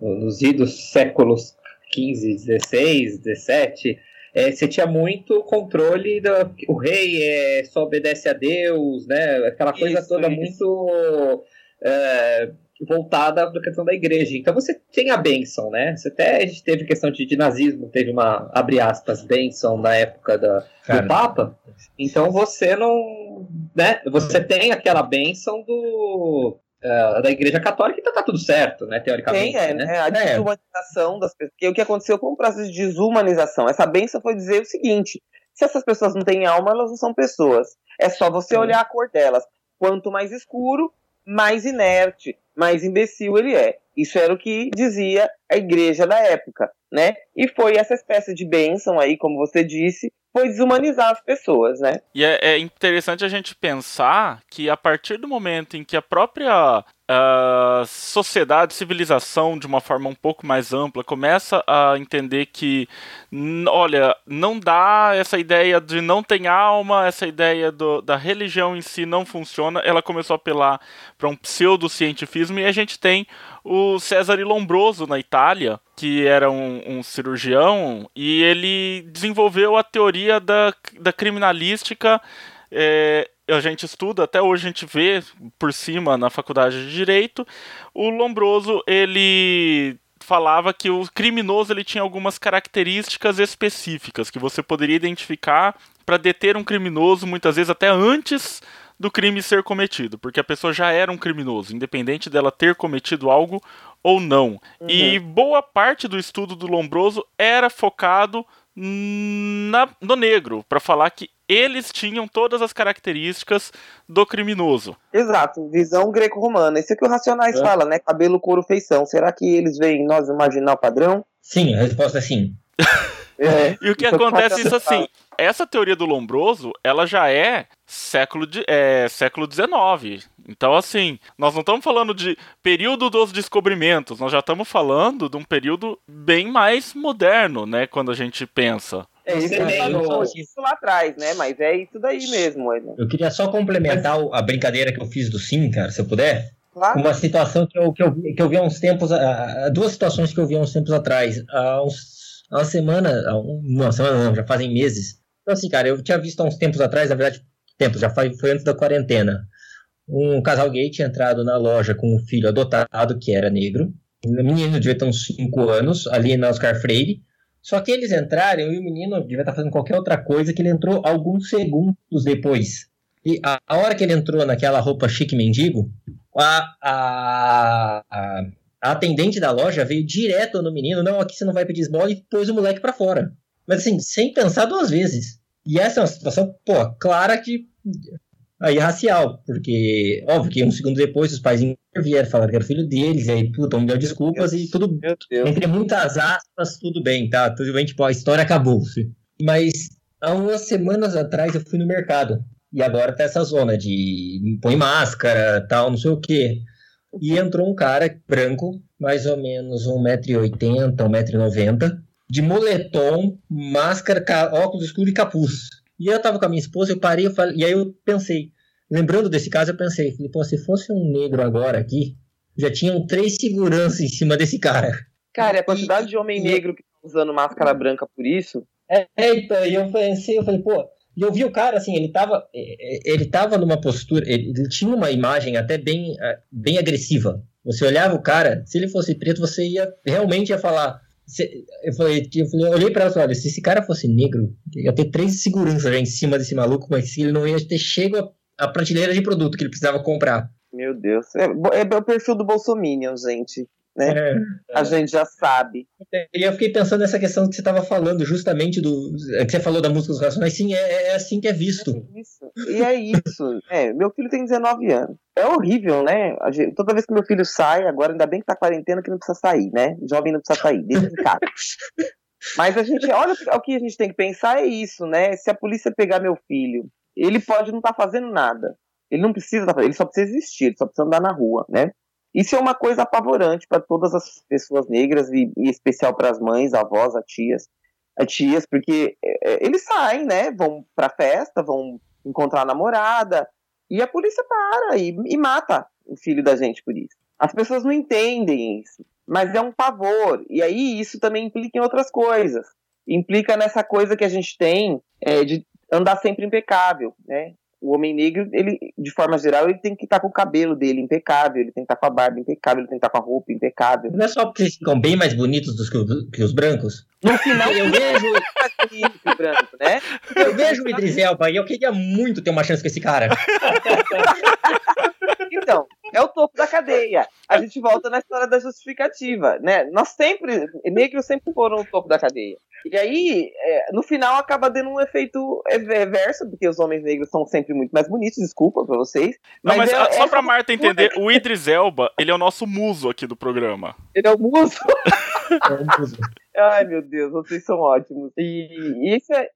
no, nos idos séculos XV, XVI, XVII, é, você tinha muito controle do o rei é, só obedece a Deus, né? Aquela coisa isso, toda isso. muito é, voltada para a questão da igreja. Então você tem a bênção, né? Você até a gente teve questão de, de nazismo, teve uma abre aspas bênção na época da, do Papa. Então você não, né? Você tem aquela bênção do uh, da Igreja Católica, então tá tudo certo, né, teoricamente. Tem, é, né? É, a é. desumanização das pessoas. Porque o que aconteceu com o processo de desumanização? Essa benção foi dizer o seguinte: se essas pessoas não têm alma, elas não são pessoas. É só você olhar a cor delas. Quanto mais escuro, mais inerte, mais imbecil ele é. Isso era o que dizia a igreja da época, né? E foi essa espécie de bênção aí, como você disse, foi desumanizar as pessoas, né? E é, é interessante a gente pensar que a partir do momento em que a própria a sociedade, civilização, de uma forma um pouco mais ampla, começa a entender que, olha, não dá essa ideia de não tem alma, essa ideia do, da religião em si não funciona, ela começou a apelar para um pseudocientifismo e a gente tem o Cesare Lombroso na Itália, que era um, um, cirurgião, e ele desenvolveu a teoria da, da criminalística. É, a gente estuda, até hoje a gente vê por cima na faculdade de direito, o Lombroso ele falava que o criminoso ele tinha algumas características específicas que você poderia identificar para deter um criminoso muitas vezes até antes do crime ser cometido, porque a pessoa já era um criminoso, independente dela ter cometido algo ou não. Uhum. E boa parte do estudo do Lombroso era focado na, no negro, para falar que eles tinham todas as características do criminoso. Exato, visão greco-romana. Isso é que o Racionais é. fala, né? Cabelo, couro, feição. Será que eles veem nós imaginar o padrão? Sim, a resposta é sim. [laughs] é, e o que acontece é isso assim, essa teoria do Lombroso, ela já é século, de, é, século XIX. Então, assim, nós não estamos falando de período dos descobrimentos, nós já estamos falando de um período bem mais moderno, né, quando a gente pensa. É isso, é isso lá atrás, né? Mas é isso daí mesmo. Eu queria só complementar a brincadeira que eu fiz do sim, cara, se eu puder. Claro. Uma situação que eu, que, eu, que eu vi há uns tempos, duas situações que eu vi há uns tempos atrás. Há uns, uma semana, uma semana não, já fazem meses. Então, assim, cara, eu tinha visto há uns tempos atrás, na verdade, tempos, já foi, foi antes da quarentena. Um casal gay tinha entrado na loja com um filho adotado que era negro. O menino devia ter uns 5 anos, ali na Oscar Freire. Só que eles entraram e o menino devia estar fazendo qualquer outra coisa que ele entrou alguns segundos depois. E a, a hora que ele entrou naquela roupa chique mendigo, a, a, a, a atendente da loja veio direto no menino, não, aqui você não vai pedir esmola, e pôs o moleque para fora. Mas assim, sem pensar duas vezes. E essa é uma situação, pô, clara que aí racial, porque óbvio que um segundo depois os pais intervieram, falaram que era filho deles, e aí, puta, me deu desculpas Deus, e tudo, entre muitas aspas, tudo bem, tá? Tudo bem, tipo, a história acabou. -se. Mas há umas semanas atrás eu fui no mercado, e agora tá essa zona de põe máscara, tal, não sei o quê. E entrou um cara branco, mais ou menos 1,80m, 1,90m, de moletom, máscara, óculos escuros e capuz. E eu tava com a minha esposa, eu parei, eu falei, e aí eu pensei, lembrando desse caso, eu pensei, falei, pô, se fosse um negro agora aqui, já tinham três seguranças em cima desse cara. Cara, a quantidade e, de homem e, negro que tá usando máscara branca por isso. É, é, então, e eu pensei, eu falei, pô, e eu vi o cara, assim, ele tava, é, é, ele tava numa postura, ele, ele tinha uma imagem até bem, bem agressiva. Você olhava o cara, se ele fosse preto, você ia, realmente ia falar, eu falei, eu, falei, eu olhei pra ela e falei, olha, se esse cara fosse negro, ia ter três seguranças em cima desse maluco, mas ele não ia ter chego a prateleira de produto que ele precisava comprar. Meu Deus. É, é o perfil do Bolsominion, gente né? É, a gente já sabe. E eu fiquei pensando nessa questão que você estava falando, justamente do. É, que você falou da música dos Racionais, sim, é, é assim que é visto. É isso. E é isso. [laughs] é, meu filho tem 19 anos. É horrível, né? Gente, toda vez que meu filho sai, agora ainda bem que tá quarentena que não precisa sair, né? Jovem não precisa sair, deixa casa. [laughs] Mas a gente, olha, o que a gente tem que pensar é isso, né? Se a polícia pegar meu filho, ele pode não estar tá fazendo nada. Ele não precisa, tá ele só precisa existir, ele só precisa andar na rua, né? Isso é uma coisa apavorante para todas as pessoas negras e, especial para as mães, avós, as tias, as tias, porque é, é, eles saem, né? Vão para festa, vão encontrar a namorada e a polícia para e, e mata o filho da gente por isso. As pessoas não entendem isso, mas é um pavor. E aí isso também implica em outras coisas. Implica nessa coisa que a gente tem é, de andar sempre impecável, né? O homem negro, ele, de forma geral, ele tem que estar com o cabelo dele impecável, ele tem que estar com a barba impecável, ele tem que estar com a roupa impecável. Não é só porque eles ficam bem mais bonitos do que, que os brancos? No final, [laughs] eu vejo o branco, né? Eu vejo o Idris Elba e eu queria muito ter uma chance com esse cara. [laughs] então, é o topo da cadeia. A gente volta na história da justificativa, né? Nós sempre, negros sempre foram o topo da cadeia. E aí, é, no final, acaba dando um efeito reverso, porque os homens negros são sempre muito mais bonitos, desculpa pra vocês. Mas, Não, mas é, só é pra Marta entender, o Idris Elba, ele é o nosso muso aqui do programa. Ele é o muso? é o muso. Ai, meu Deus, vocês são ótimos. E, e isso é,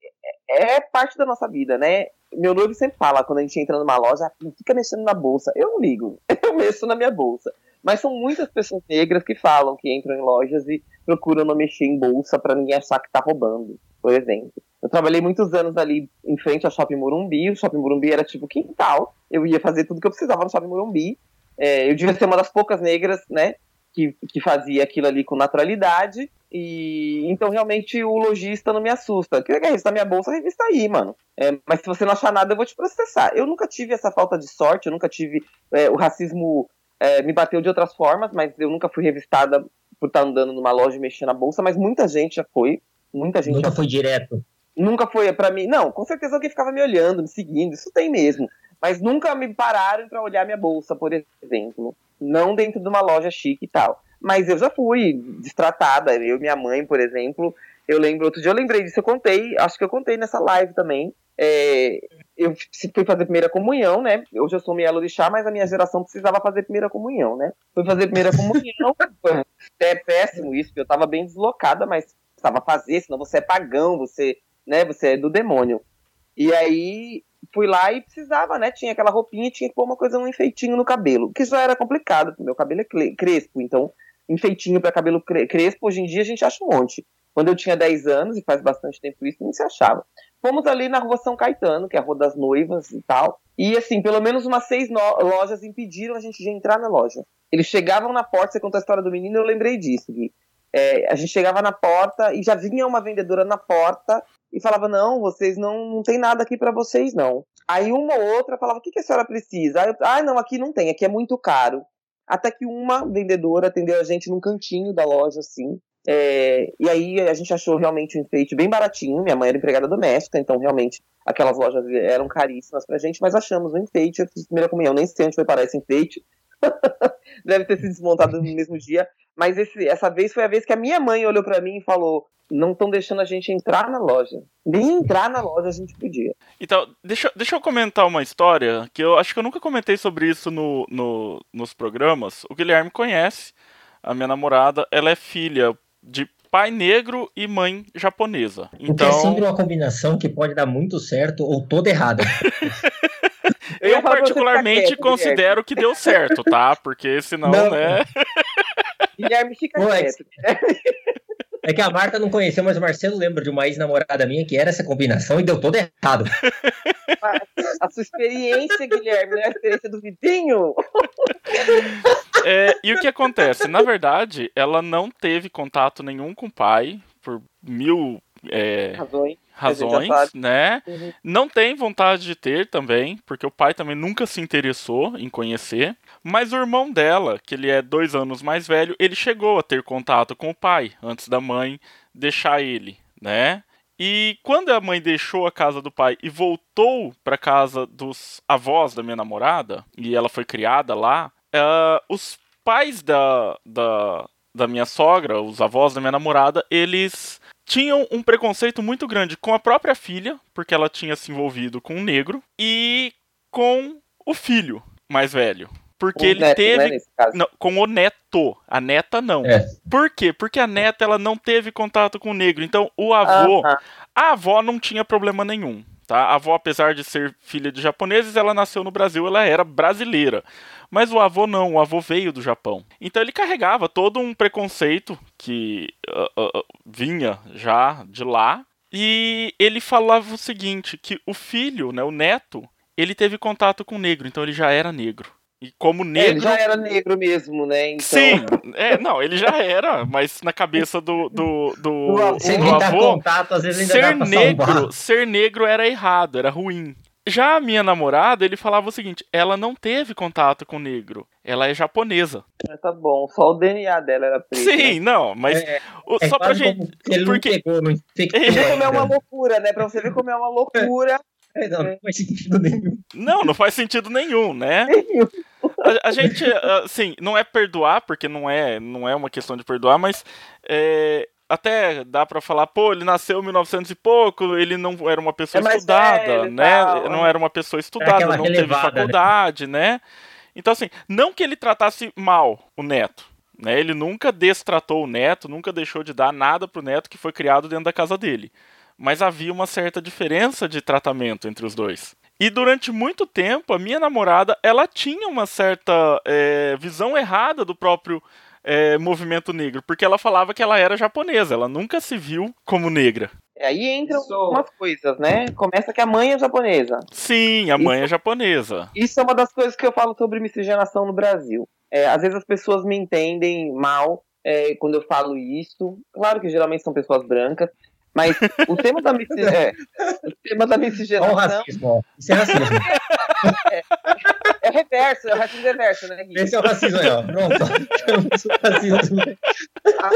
é parte da nossa vida, né? Meu noivo sempre fala, quando a gente entra numa loja, não fica mexendo na bolsa. Eu não ligo, [laughs] eu mexo na minha bolsa. Mas são muitas pessoas negras que falam que entram em lojas e procuram não mexer em bolsa para ninguém achar que tá roubando, por exemplo. Eu trabalhei muitos anos ali em frente ao Shopping Morumbi. O Shopping Morumbi era tipo quintal. Eu ia fazer tudo que eu precisava no Shopping Morumbi. É, eu devia ser uma das poucas negras, né, que, que fazia aquilo ali com naturalidade. E então realmente o lojista não me assusta. Que? Na minha bolsa, a revista aí, mano. É, mas se você não achar nada, eu vou te processar. Eu nunca tive essa falta de sorte, eu nunca tive. É, o racismo é, me bateu de outras formas, mas eu nunca fui revistada por estar andando numa loja e mexendo na bolsa, mas muita gente já foi. Muita gente Nunca já foi direto. Nunca foi para mim. Não, com certeza alguém ficava me olhando, me seguindo, isso tem mesmo. Mas nunca me pararam para olhar minha bolsa, por exemplo. Não dentro de uma loja chique e tal. Mas eu já fui destratada. Eu e minha mãe, por exemplo. Eu lembro, outro dia eu lembrei disso, eu contei, acho que eu contei nessa live também. É, eu fui fazer primeira comunhão, né? Hoje eu sou meia chá, mas a minha geração precisava fazer primeira comunhão, né? Fui fazer primeira comunhão, [laughs] é péssimo isso, porque eu tava bem deslocada, mas precisava fazer, senão você é pagão, você, né, você é do demônio. E aí fui lá e precisava, né? Tinha aquela roupinha, tinha que pôr uma coisa, um enfeitinho no cabelo, que já era complicado, porque meu cabelo é crespo, então enfeitinho para cabelo crespo, hoje em dia a gente acha um monte. Quando eu tinha 10 anos, e faz bastante tempo isso, não se achava. Fomos ali na rua São Caetano, que é a rua das noivas e tal. E assim, pelo menos umas seis lojas impediram a gente de entrar na loja. Eles chegavam na porta, você contou a história do menino, eu lembrei disso, Gui. É, a gente chegava na porta e já vinha uma vendedora na porta e falava: Não, vocês não, não tem nada aqui para vocês, não. Aí uma ou outra falava: O que, que a senhora precisa? Aí eu, ah, não, aqui não tem, aqui é muito caro. Até que uma vendedora atendeu a gente num cantinho da loja, assim. É, e aí a gente achou realmente um enfeite bem baratinho. Minha mãe era empregada doméstica, então realmente aquelas lojas eram caríssimas pra gente, mas achamos um enfeite. Eu fiz primeira comunhão, nem sei onde foi parar esse enfeite. [laughs] Deve ter sido desmontado no mesmo dia. Mas esse, essa vez foi a vez que a minha mãe olhou para mim e falou: não estão deixando a gente entrar na loja. Nem entrar na loja a gente podia. Então, deixa, deixa eu comentar uma história que eu acho que eu nunca comentei sobre isso no, no, nos programas. O Guilherme conhece, a minha namorada, ela é filha de pai negro e mãe japonesa. Então... é sempre uma combinação que pode dar muito certo ou toda errada. [laughs] eu, eu particularmente quieto, considero que deu certo, tá? Porque senão, não. né? [laughs] Guilherme fica Pô, quieto. [laughs] É que a Marta não conheceu, mas o Marcelo lembra de uma ex-namorada minha que era essa combinação e deu todo errado. A sua experiência, Guilherme, não é a experiência do Vitinho? É, e o que acontece? Na verdade, ela não teve contato nenhum com o pai por mil é, razões, razões né? Uhum. Não tem vontade de ter também, porque o pai também nunca se interessou em conhecer. Mas o irmão dela, que ele é dois anos mais velho, ele chegou a ter contato com o pai antes da mãe deixar ele, né? E quando a mãe deixou a casa do pai e voltou para casa dos avós da minha namorada, e ela foi criada lá, uh, os pais da, da, da minha sogra, os avós da minha namorada, eles tinham um preconceito muito grande com a própria filha, porque ela tinha se envolvido com um negro, e com o filho mais velho, porque ele neto, teve. Né, não, com o neto. A neta não. É. Por quê? Porque a neta ela não teve contato com o negro. Então o avô. Uh -huh. A avó não tinha problema nenhum. Tá? A avó, apesar de ser filha de japoneses, ela nasceu no Brasil, ela era brasileira. Mas o avô não, o avô veio do Japão. Então ele carregava todo um preconceito que uh, uh, vinha já de lá. E ele falava o seguinte: que o filho, né, o neto, ele teve contato com o negro, então ele já era negro. E como negro. Ele já era negro mesmo, né? Então... Sim, é, não, ele já era, mas na cabeça do, do, do, [laughs] do avô, contato, ser negro, ser negro era errado, era ruim. Já a minha namorada, ele falava o seguinte: ela não teve contato com negro, ela é japonesa. É, tá bom, só o DNA dela era preto. Sim, né? não, mas é, é só pra gente. Ele porque... não pegou, não como é uma loucura, né? Pra você ver como é uma loucura. [laughs] É, não, não faz sentido nenhum. [laughs] Não, não faz sentido nenhum, né? Nenhum. A, a, gente, assim, não é perdoar, porque não é, não é uma questão de perdoar, mas é, até dá para falar, pô, ele nasceu em 1900 e pouco, ele não era uma pessoa é estudada, né? Tal, não era uma pessoa estudada, não teve né? faculdade, né? né? Então, assim, não que ele tratasse mal o neto, né? Ele nunca destratou o neto, nunca deixou de dar nada pro neto que foi criado dentro da casa dele mas havia uma certa diferença de tratamento entre os dois. E durante muito tempo, a minha namorada, ela tinha uma certa é, visão errada do próprio é, movimento negro, porque ela falava que ela era japonesa, ela nunca se viu como negra. Aí entram Isso... algumas coisas, né? Começa que a mãe é japonesa. Sim, a mãe é japonesa. Isso é uma das coisas que eu falo sobre miscigenação no Brasil. É, às vezes as pessoas me entendem mal é, quando eu falo isso. Claro que geralmente são pessoas brancas, mas o tema da [laughs] miscigenação. É, o tema da miscigenação. Olha o racismo, Isso é racismo. É, é, reverso, é o racismo reverso, né, Gui? Esse é o racismo aí, ó. Pronto.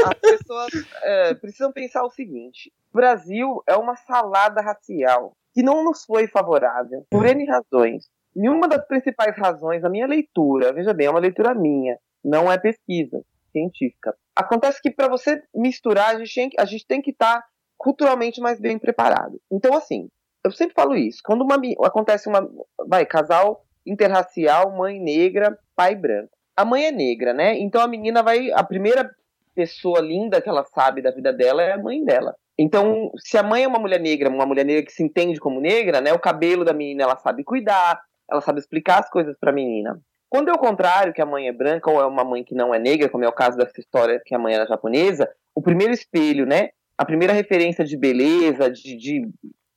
As pessoas é, precisam pensar o seguinte: o Brasil é uma salada racial que não nos foi favorável, por N razões. Nenhuma das principais razões, a minha leitura, veja bem, é uma leitura minha, não é pesquisa científica. Acontece que para você misturar, a gente tem, a gente tem que estar tá culturalmente mais bem preparado. Então, assim, eu sempre falo isso. Quando uma, acontece uma. Vai, casal interracial, mãe negra, pai branco. A mãe é negra, né? Então a menina vai. A primeira pessoa linda que ela sabe da vida dela é a mãe dela. Então, se a mãe é uma mulher negra, uma mulher negra que se entende como negra, né? O cabelo da menina ela sabe cuidar, ela sabe explicar as coisas para a menina. Quando é o contrário, que a mãe é branca ou é uma mãe que não é negra, como é o caso dessa história que a mãe era japonesa, o primeiro espelho, né? A primeira referência de beleza, de, de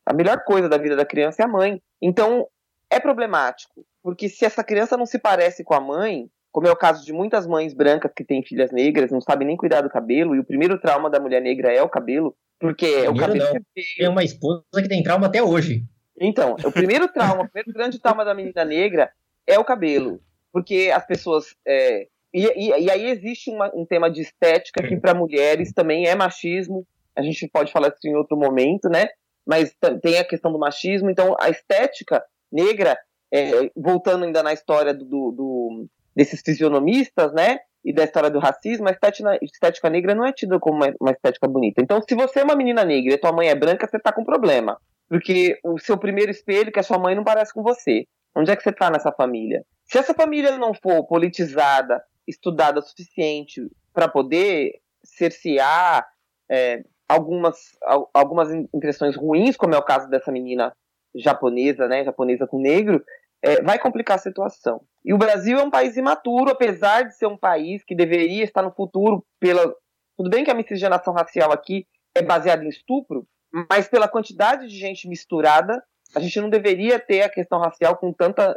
a melhor coisa da vida da criança é a mãe. Então, é problemático, porque se essa criança não se parece com a mãe, como é o caso de muitas mães brancas que têm filhas negras, não sabem nem cuidar do cabelo, e o primeiro trauma da mulher negra é o cabelo, porque é o cabelo. Não. Tem uma esposa que tem trauma até hoje. Então, o primeiro trauma, o primeiro [laughs] grande trauma da menina negra é o cabelo porque as pessoas. É, e, e, e, aí existe uma, um tema de estética que [laughs] para mulheres também é machismo. A gente pode falar isso em outro momento, né? Mas tem a questão do machismo. Então, a estética negra, é, voltando ainda na história do, do, desses fisionomistas, né? E da história do racismo, a estética, estética negra não é tida como uma, uma, estética bonita. Então, se você é uma menina negra e tua mãe é branca, você tá com problema. Porque o seu primeiro espelho, que é sua mãe, não parece com você. Onde é que você tá nessa família? Se essa família não for politizada, estudada o suficiente para poder cercear é, algumas, algumas impressões ruins, como é o caso dessa menina japonesa, né, japonesa com negro, é, vai complicar a situação. E o Brasil é um país imaturo, apesar de ser um país que deveria estar no futuro pela. Tudo bem que a miscigenação racial aqui é baseada em estupro, mas pela quantidade de gente misturada, a gente não deveria ter a questão racial com tanta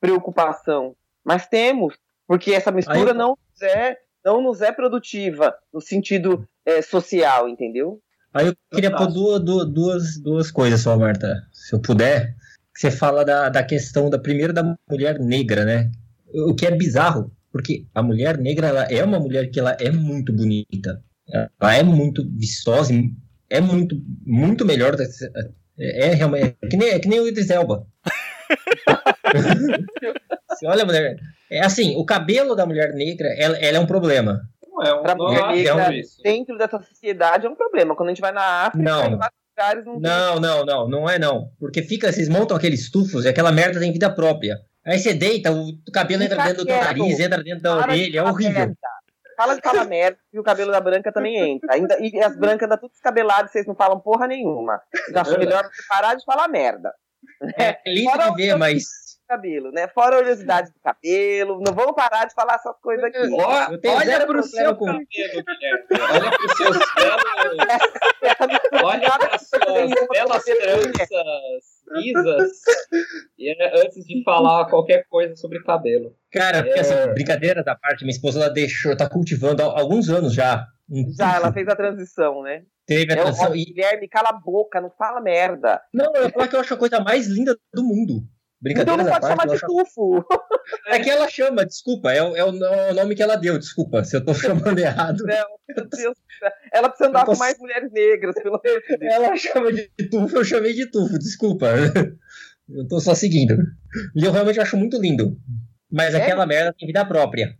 preocupação, mas temos, porque essa mistura Aí... não, é, não nos é produtiva no sentido é, social, entendeu? Aí eu queria pôr duas, duas, duas coisas só, Marta, se eu puder. Você fala da, da questão da primeira da mulher negra, né? O que é bizarro, porque a mulher negra ela é uma mulher que ela é muito bonita. Ela é muito viçosa, é muito, muito melhor. É, é realmente. É que nem, é que nem o Idris Elba. [laughs] olha, mulher. É assim, o cabelo da mulher negra, ela, ela é um problema. Não é um pra mulher negra, dentro dessa sociedade é um problema. Quando a gente vai na África, não. Lugares, não, não, não, não, não é não. Porque fica, vocês montam aqueles tufos e aquela merda tem vida própria. Aí você deita, o cabelo entra dentro do nariz, entra dentro da Para orelha, é horrível. Merda. Fala de falar merda, e o cabelo da branca também entra. Ainda, e as brancas andam tudo descabeladas, vocês não falam porra nenhuma. Eu acho melhor você parar de falar merda. É, é lindo de ver, mas cabelo, né? Fora a oleosidade do cabelo. Não vamos parar de falar essas coisas aqui. Olha, olha pro seu com... cabelo, Guilherme. Olha pros seus belos. olha para suas belas tranças lisas. E é antes de falar qualquer coisa sobre cabelo. Cara, porque é... assim, brincadeira da parte, minha esposa ela deixou, tá cultivando há alguns anos já. Já, ela fez a transição, né? Teve a transição. Eu, e... Guilherme, cala a boca, não fala merda. Não, eu falo que eu acho a coisa mais linda do mundo. Brincadeira então não pode chamar de tufo. [laughs] É que ela chama, desculpa, é, é, o, é, o, nome que ela deu, desculpa, se eu tô [laughs] chamando errado. Não, meu Deus. Ela precisa andar tô... com mais mulheres negras, pelo menos. Ela chama de tufo, eu chamei de tufo, desculpa. [laughs] Eu tô só seguindo. E eu realmente acho muito lindo. Mas é? aquela merda tem vida própria.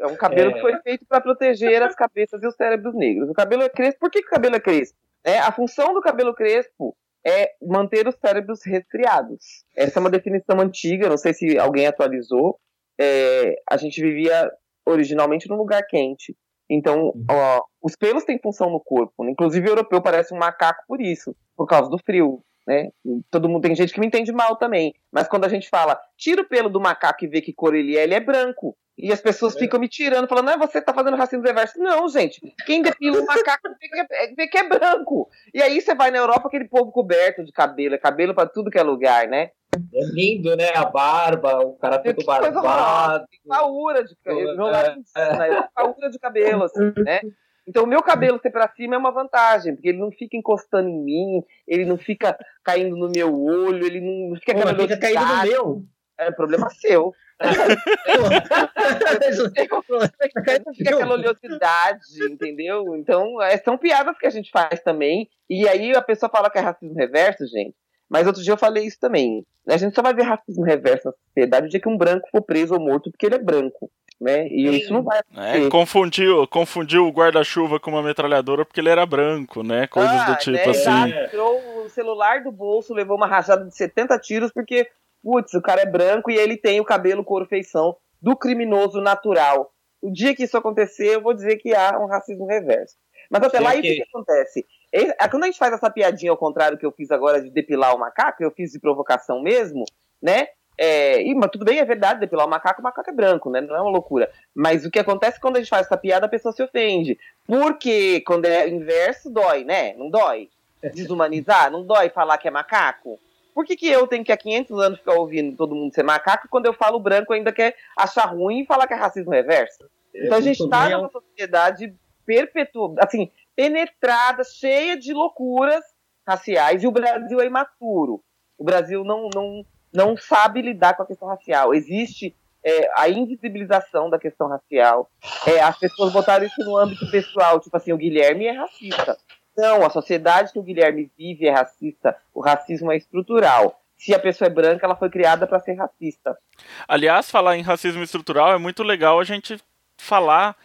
É um cabelo é... que foi feito para proteger as cabeças e os cérebros negros. O cabelo é crespo. Por que, que o cabelo é crespo? É, a função do cabelo crespo é manter os cérebros resfriados. Essa é uma definição antiga, não sei se alguém atualizou. É, a gente vivia originalmente num lugar quente. Então, uhum. ó, os pelos têm função no corpo. Inclusive, o europeu parece um macaco por isso, por causa do frio. Né? Todo mundo tem gente que me entende mal também. Mas quando a gente fala, tira o pelo do macaco e vê que cor ele é, ele é branco. E as pessoas é. ficam me tirando, falando, não é você que tá fazendo racismo reverso. Não, gente. Quem depila um macaco [laughs] vê que, é, vê que é branco. E aí você vai na Europa, aquele povo coberto de cabelo, é cabelo para tudo que é lugar, né? É lindo, né? A barba, o cara todo barbado. Paura de cabelo. É, é. Paura de cabelo, assim, né? Então, o meu cabelo ser para cima é uma vantagem, porque ele não fica encostando em mim, ele não fica caindo no meu olho, ele não fica Pô, fica caindo no meu. É problema seu. [laughs] Fica aquela oleosidade, entendeu? Então, é, são piadas que a gente faz também. E aí a pessoa fala que é racismo reverso, gente. Mas outro dia eu falei isso também. A gente só vai ver racismo reverso na sociedade o dia que um branco for preso ou morto porque ele é branco. Né? E Sim. isso não vai É, Sim. confundiu, confundiu o guarda-chuva com uma metralhadora porque ele era branco, né? Coisas Ah, do tipo né, assim. exato. Tirou o celular do bolso, levou uma rajada de 70 tiros, porque, putz, o cara é branco e ele tem o cabelo cor feição do criminoso natural. O dia que isso acontecer, eu vou dizer que há um racismo reverso. Mas até Sim, lá, e o que, que acontece? É Quando a gente faz essa piadinha ao contrário que eu fiz agora de depilar o macaco, eu fiz de provocação mesmo, né? É, e, mas tudo bem, é verdade, depilar o macaco, o macaco é branco, né? Não é uma loucura. Mas o que acontece quando a gente faz essa piada, a pessoa se ofende. Porque quando é inverso, dói, né? Não dói? Desumanizar? Não dói falar que é macaco? Por que, que eu tenho que há 500 anos ficar ouvindo todo mundo ser macaco quando eu falo branco ainda quer achar ruim e falar que é racismo reverso? Então a gente está bem, numa sociedade perpetua, assim, penetrada, cheia de loucuras raciais e o Brasil é imaturo. O Brasil não, não, não sabe lidar com a questão racial. Existe é, a invisibilização da questão racial. É, as pessoas botaram isso no âmbito pessoal, tipo assim, o Guilherme é racista. Não, a sociedade que o Guilherme vive é racista. O racismo é estrutural. Se a pessoa é branca, ela foi criada para ser racista. Aliás, falar em racismo estrutural é muito legal a gente falar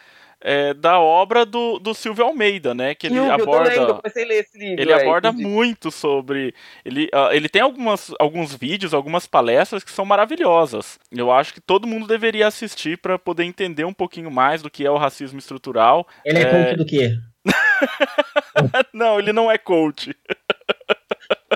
é, da obra do, do Silvio Almeida, né? Que ele Silvio, eu aborda. comecei a ler esse livro. Ele é, aborda inclusive. muito sobre. Ele, ah, ele tem algumas, alguns vídeos, algumas palestras que são maravilhosas. Eu acho que todo mundo deveria assistir para poder entender um pouquinho mais do que é o racismo estrutural. Ele é, É. coach do quê? [laughs] não, ele não é coach.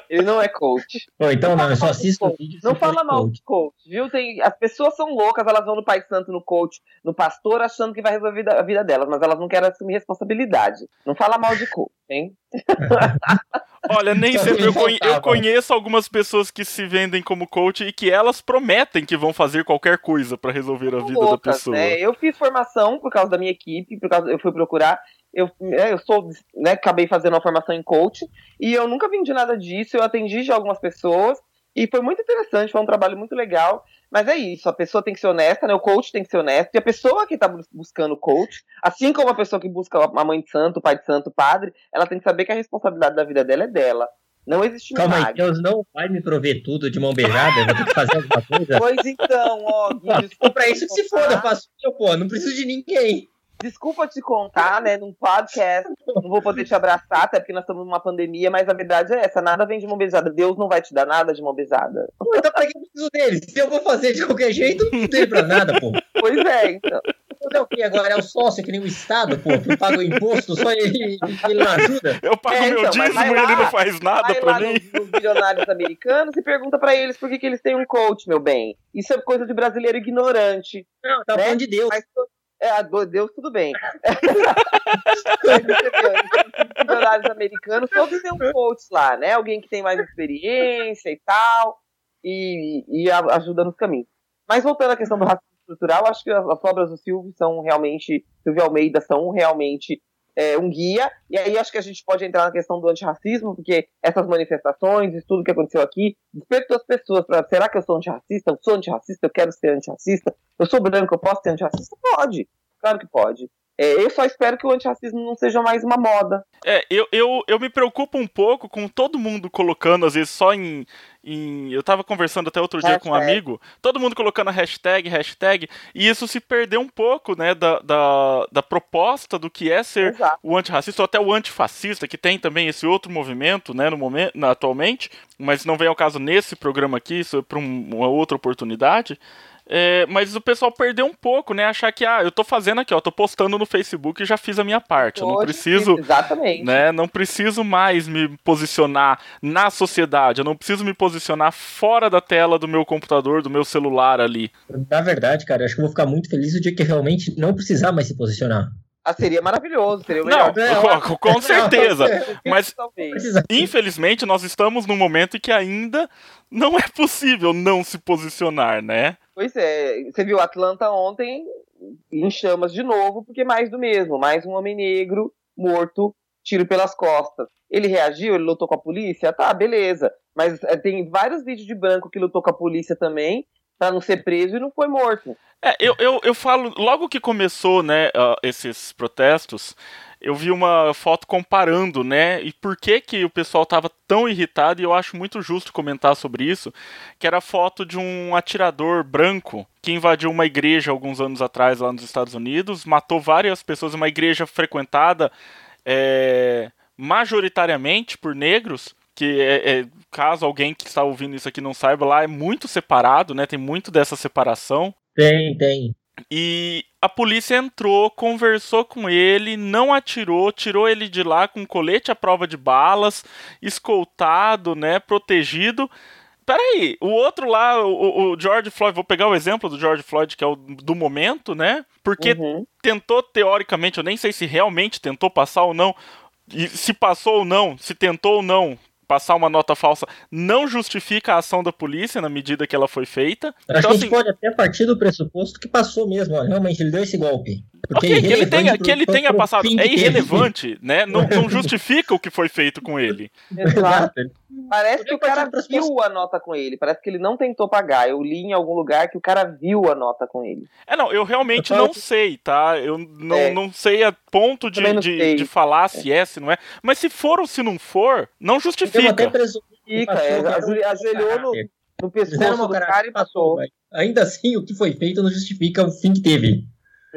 Ele não é coach. Pô, então não, eu só assisto. Não fala mal coach. de coach, viu? Tem, as pessoas são loucas, elas vão no Pai Santo, no coach, no pastor, achando que vai resolver a vida, delas, mas elas não querem assumir responsabilidade. Não fala mal de coach, hein? [laughs] Olha, nem Só sempre eu, conhe- eu conheço algumas pessoas que se vendem como coach e que elas prometem que vão fazer qualquer coisa para resolver a vida da pessoa. né? Eu fiz formação por causa da minha equipe, por causa, eu fui procurar. Eu, né, eu sou, né, acabei fazendo uma formação em coach e eu nunca vendi nada disso. Eu atendi já algumas pessoas e foi muito interessante, foi um trabalho muito legal. Mas é isso, a pessoa tem que ser honesta, né? O coach tem que ser honesto. E a pessoa que está buscando coach, assim como a pessoa que busca a mãe de santo, o pai de santo, o padre, ela tem que saber que a responsabilidade da vida dela é dela. Não existe Calma aí, milagre. Deus não vai me prover tudo de mão beijada, eu vou ter que fazer alguma coisa. [laughs] Pois então, ó, Gui, desculpa pra isso que se foda, eu faço eu, pô, não preciso de ninguém. Desculpa te contar, né, num podcast, não vou poder te abraçar, até porque nós estamos numa pandemia, mas a verdade é essa, nada vem de mão beijada. Deus não vai te dar nada de mão beijada. Pô, então pra que eu preciso dele? Se eu vou fazer de qualquer jeito, não dele pra nada, pô. Pois é, então. O quê agora? É o sócio que nem o Estado, pô, que paga o imposto, só ele, ele não ajuda. Eu pago É, meu então, mas dízimo e ele não faz nada Vai pra lá mim. nos, nos bilionários americanos e pergunta pra eles por que, que eles têm um coach, meu bem. Isso é coisa de brasileiro ignorante. Não, tá Né? falando de Deus. Mas, é, a Deus, tudo bem. Mas, entendeu? Os bilionários americanos, todos têm um coach lá, né? Alguém que tem mais experiência e tal, e, e ajuda nos caminhos. Mas voltando à questão do racismo estrutural, acho que as, as obras do Silvio são realmente, Silvio Almeida são realmente é, um guia, e aí acho que a gente pode entrar na questão do antirracismo, porque essas manifestações, isso tudo que aconteceu aqui, despertou as pessoas para será que eu sou antirracista? Eu sou antirracista, eu quero ser antirracista? Eu sou branco, eu posso ser antirracista? Pode, claro que pode. É, eu só espero que o antirracismo não seja mais uma moda. É, eu, eu, eu me preocupo um pouco com todo mundo colocando, às vezes, só em. em eu tava conversando até outro dia com um Hashtag. amigo, todo mundo colocando a hashtag, hashtag, e isso se perdeu um pouco, né, da, da, da proposta do que é ser Exato. o antirracista ou até o antifascista, que tem também esse outro movimento, né, no momento, atualmente, mas não vem ao caso nesse programa aqui, isso é para uma outra oportunidade. É, mas o pessoal perdeu um pouco, né? Achar que, ah, eu tô fazendo aqui, ó, tô postando no Facebook e já fiz a minha parte. Eu não preciso Exatamente. né? Não preciso mais me posicionar na sociedade, eu não preciso me posicionar fora da tela do meu computador, do meu celular ali. Na verdade, cara, acho que eu vou ficar muito feliz o dia que realmente não precisar mais se posicionar. Ah, seria maravilhoso, seria o Não, melhor. com, com certeza. [laughs] Mas infelizmente nós estamos num momento em que ainda não é possível não se posicionar, né? Pois é, você viu Atlanta ontem em chamas de novo, porque mais do mesmo, mais um homem negro morto, tiro pelas costas. Ele reagiu, ele lutou com a polícia? Tá, beleza. Mas é, tem vários vídeos de branco que lutou com a polícia também, Pra não ser preso e não foi morto. É, eu, eu, eu falo, logo que começou, né, uh, esses protestos, eu vi uma foto comparando, né, e por que que o pessoal tava tão irritado, e eu acho muito justo comentar sobre isso, que era a foto de um atirador branco que invadiu uma igreja alguns anos atrás lá nos Estados Unidos, matou várias pessoas, uma igreja frequentada é, majoritariamente por negros, que é, é, caso alguém que está ouvindo isso aqui não saiba, lá é muito separado, né? Tem muito dessa separação. Tem, tem. E a polícia entrou, conversou com ele, não atirou, tirou ele de lá com colete à prova de balas, escoltado, né, protegido. Peraí, o outro lá, o, o George Floyd, vou pegar o exemplo do George Floyd, que é o do momento, né? Porque Uhum. tentou, teoricamente, eu nem sei se realmente tentou passar ou não, e se passou ou não, se tentou ou não passar uma nota falsa, não justifica a ação da polícia na medida que ela foi feita. Acho Então, que a gente assim, pode até partir do pressuposto que passou mesmo, ó, realmente ele deu esse golpe. Porque ok, que ele tenha, pro- que ele tenha passado é que irrelevante, né? Não, não justifica o que foi feito com ele. Exato. Parece que Eu o cara viu a nota com ele. Parece que ele não tentou pagar. Eu li em algum lugar que o cara viu a nota com ele. É, não, eu realmente Eu não sei, tá? Eu não, É. não sei a ponto de, de, sei. de falar se é, se não é. Mas se for ou se não for, não Então, justifica. que passou, é, que ajoelhou- no, no pescoço do caráter, cara e passou. Ainda assim, o que foi feito não justifica o fim que teve.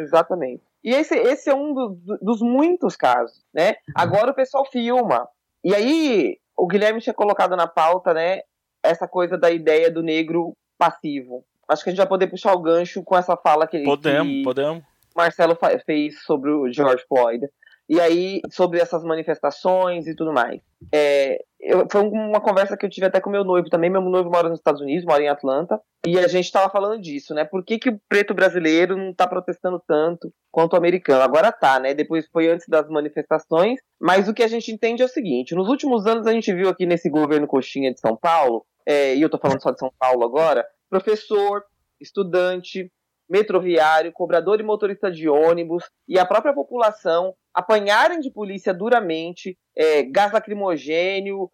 Exatamente. E esse, esse é um do- do- dos muitos casos, né? Agora o pessoal filma. E aí, o Guilherme tinha colocado na pauta, né? Essa coisa da ideia do negro passivo. Acho que a gente vai poder puxar o gancho com essa fala que, Podemos, que podemos. Marcelo fez sobre o George Floyd. E aí, sobre essas manifestações e tudo mais. É, eu- foi uma conversa que eu tive até com meu noivo também. Meu noivo mora nos Estados Unidos, mora em Atlanta. E a gente estava falando disso, né? Por que, que o preto brasileiro não está protestando tanto quanto o americano? Agora tá, né? Depois foi antes das manifestações. Mas o que a gente entende é o seguinte: nos últimos anos a gente viu aqui nesse governo coxinha de São Paulo, é, e eu tô falando só de São Paulo agora, professor, estudante, metroviário, cobrador e motorista de ônibus e a própria população apanharem de polícia duramente, é, gás lacrimogênio,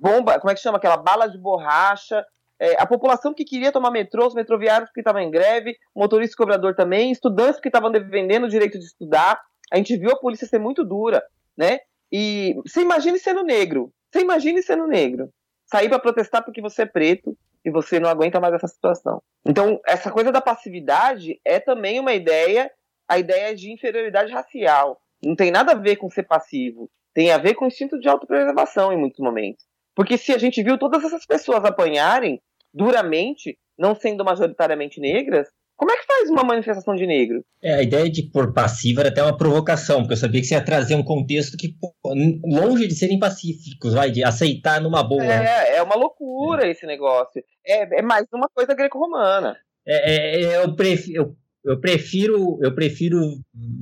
bomba, como é que chama aquela bala de borracha, é, a população que queria tomar metrô, os metroviários que estavam em greve, motorista e cobrador também, estudantes que estavam defendendo o direito de estudar. A gente viu a polícia ser muito dura, né? E você imagine sendo negro, você imagine sendo negro, sair para protestar porque você é preto e você não aguenta mais essa situação. Então, essa coisa da passividade é também uma ideia, a ideia de inferioridade racial. Não tem nada a ver com ser passivo. Tem a ver com o instinto de autopreservação em muitos momentos. Porque se a gente viu todas essas pessoas apanharem duramente, não sendo majoritariamente negras, como é que faz uma manifestação de negro? É, a ideia de pôr passivo era até uma provocação, porque eu sabia que você ia trazer um contexto que, longe de serem pacíficos, vai, de aceitar numa boa. É, é uma loucura esse negócio. É, é mais uma coisa greco-romana. É, é, eu, prefiro, eu, eu prefiro, eu prefiro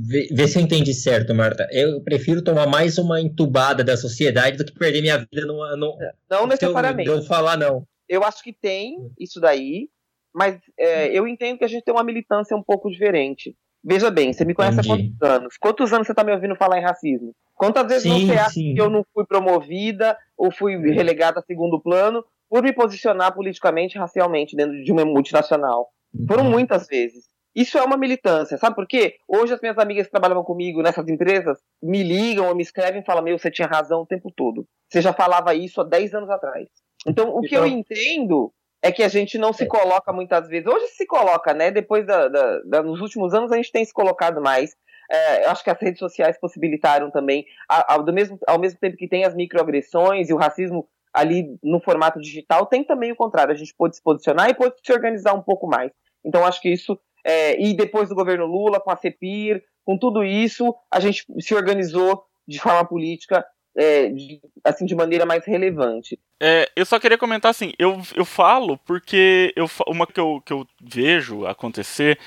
ver, ver se eu entendi certo, Marta. Eu prefiro tomar mais uma entubada da sociedade do que perder minha vida numa, num, Não se eu, necessariamente. eu falar não. Eu acho que tem isso daí, mas é, eu entendo que a gente tem uma militância um pouco diferente. Veja bem, você me conhece Entendi. há quantos anos? Quantos anos você está me ouvindo falar em racismo? Quantas vezes Sim, você acha sim. que eu não fui promovida ou fui relegada a segundo plano por me posicionar politicamente, racialmente dentro de uma multinacional? Foram muitas vezes. Isso é uma militância, sabe por quê? Hoje as minhas amigas que trabalhavam comigo nessas empresas me ligam ou me escrevem e falam: Meu, você tinha razão o tempo todo. Você já falava isso há 10 anos atrás. Então, o que eu Então- entendo é que a gente não se coloca muitas vezes. Hoje se coloca, né? Depois da, da- da- nos últimos anos a gente tem se colocado mais. É, eu acho que as redes sociais possibilitaram também, ao, do mesmo, ao mesmo tempo que tem as microagressões e o racismo ali no formato digital, tem também o contrário. A gente pôde se posicionar e pôde se organizar um pouco mais. Então acho que isso é, e depois do governo Lula, com a CEPIR, com tudo isso, a gente se organizou de forma política, é, de, assim, de maneira mais relevante. É, eu só queria comentar assim, eu, eu falo porque eu, uma que eu, que eu vejo acontecer,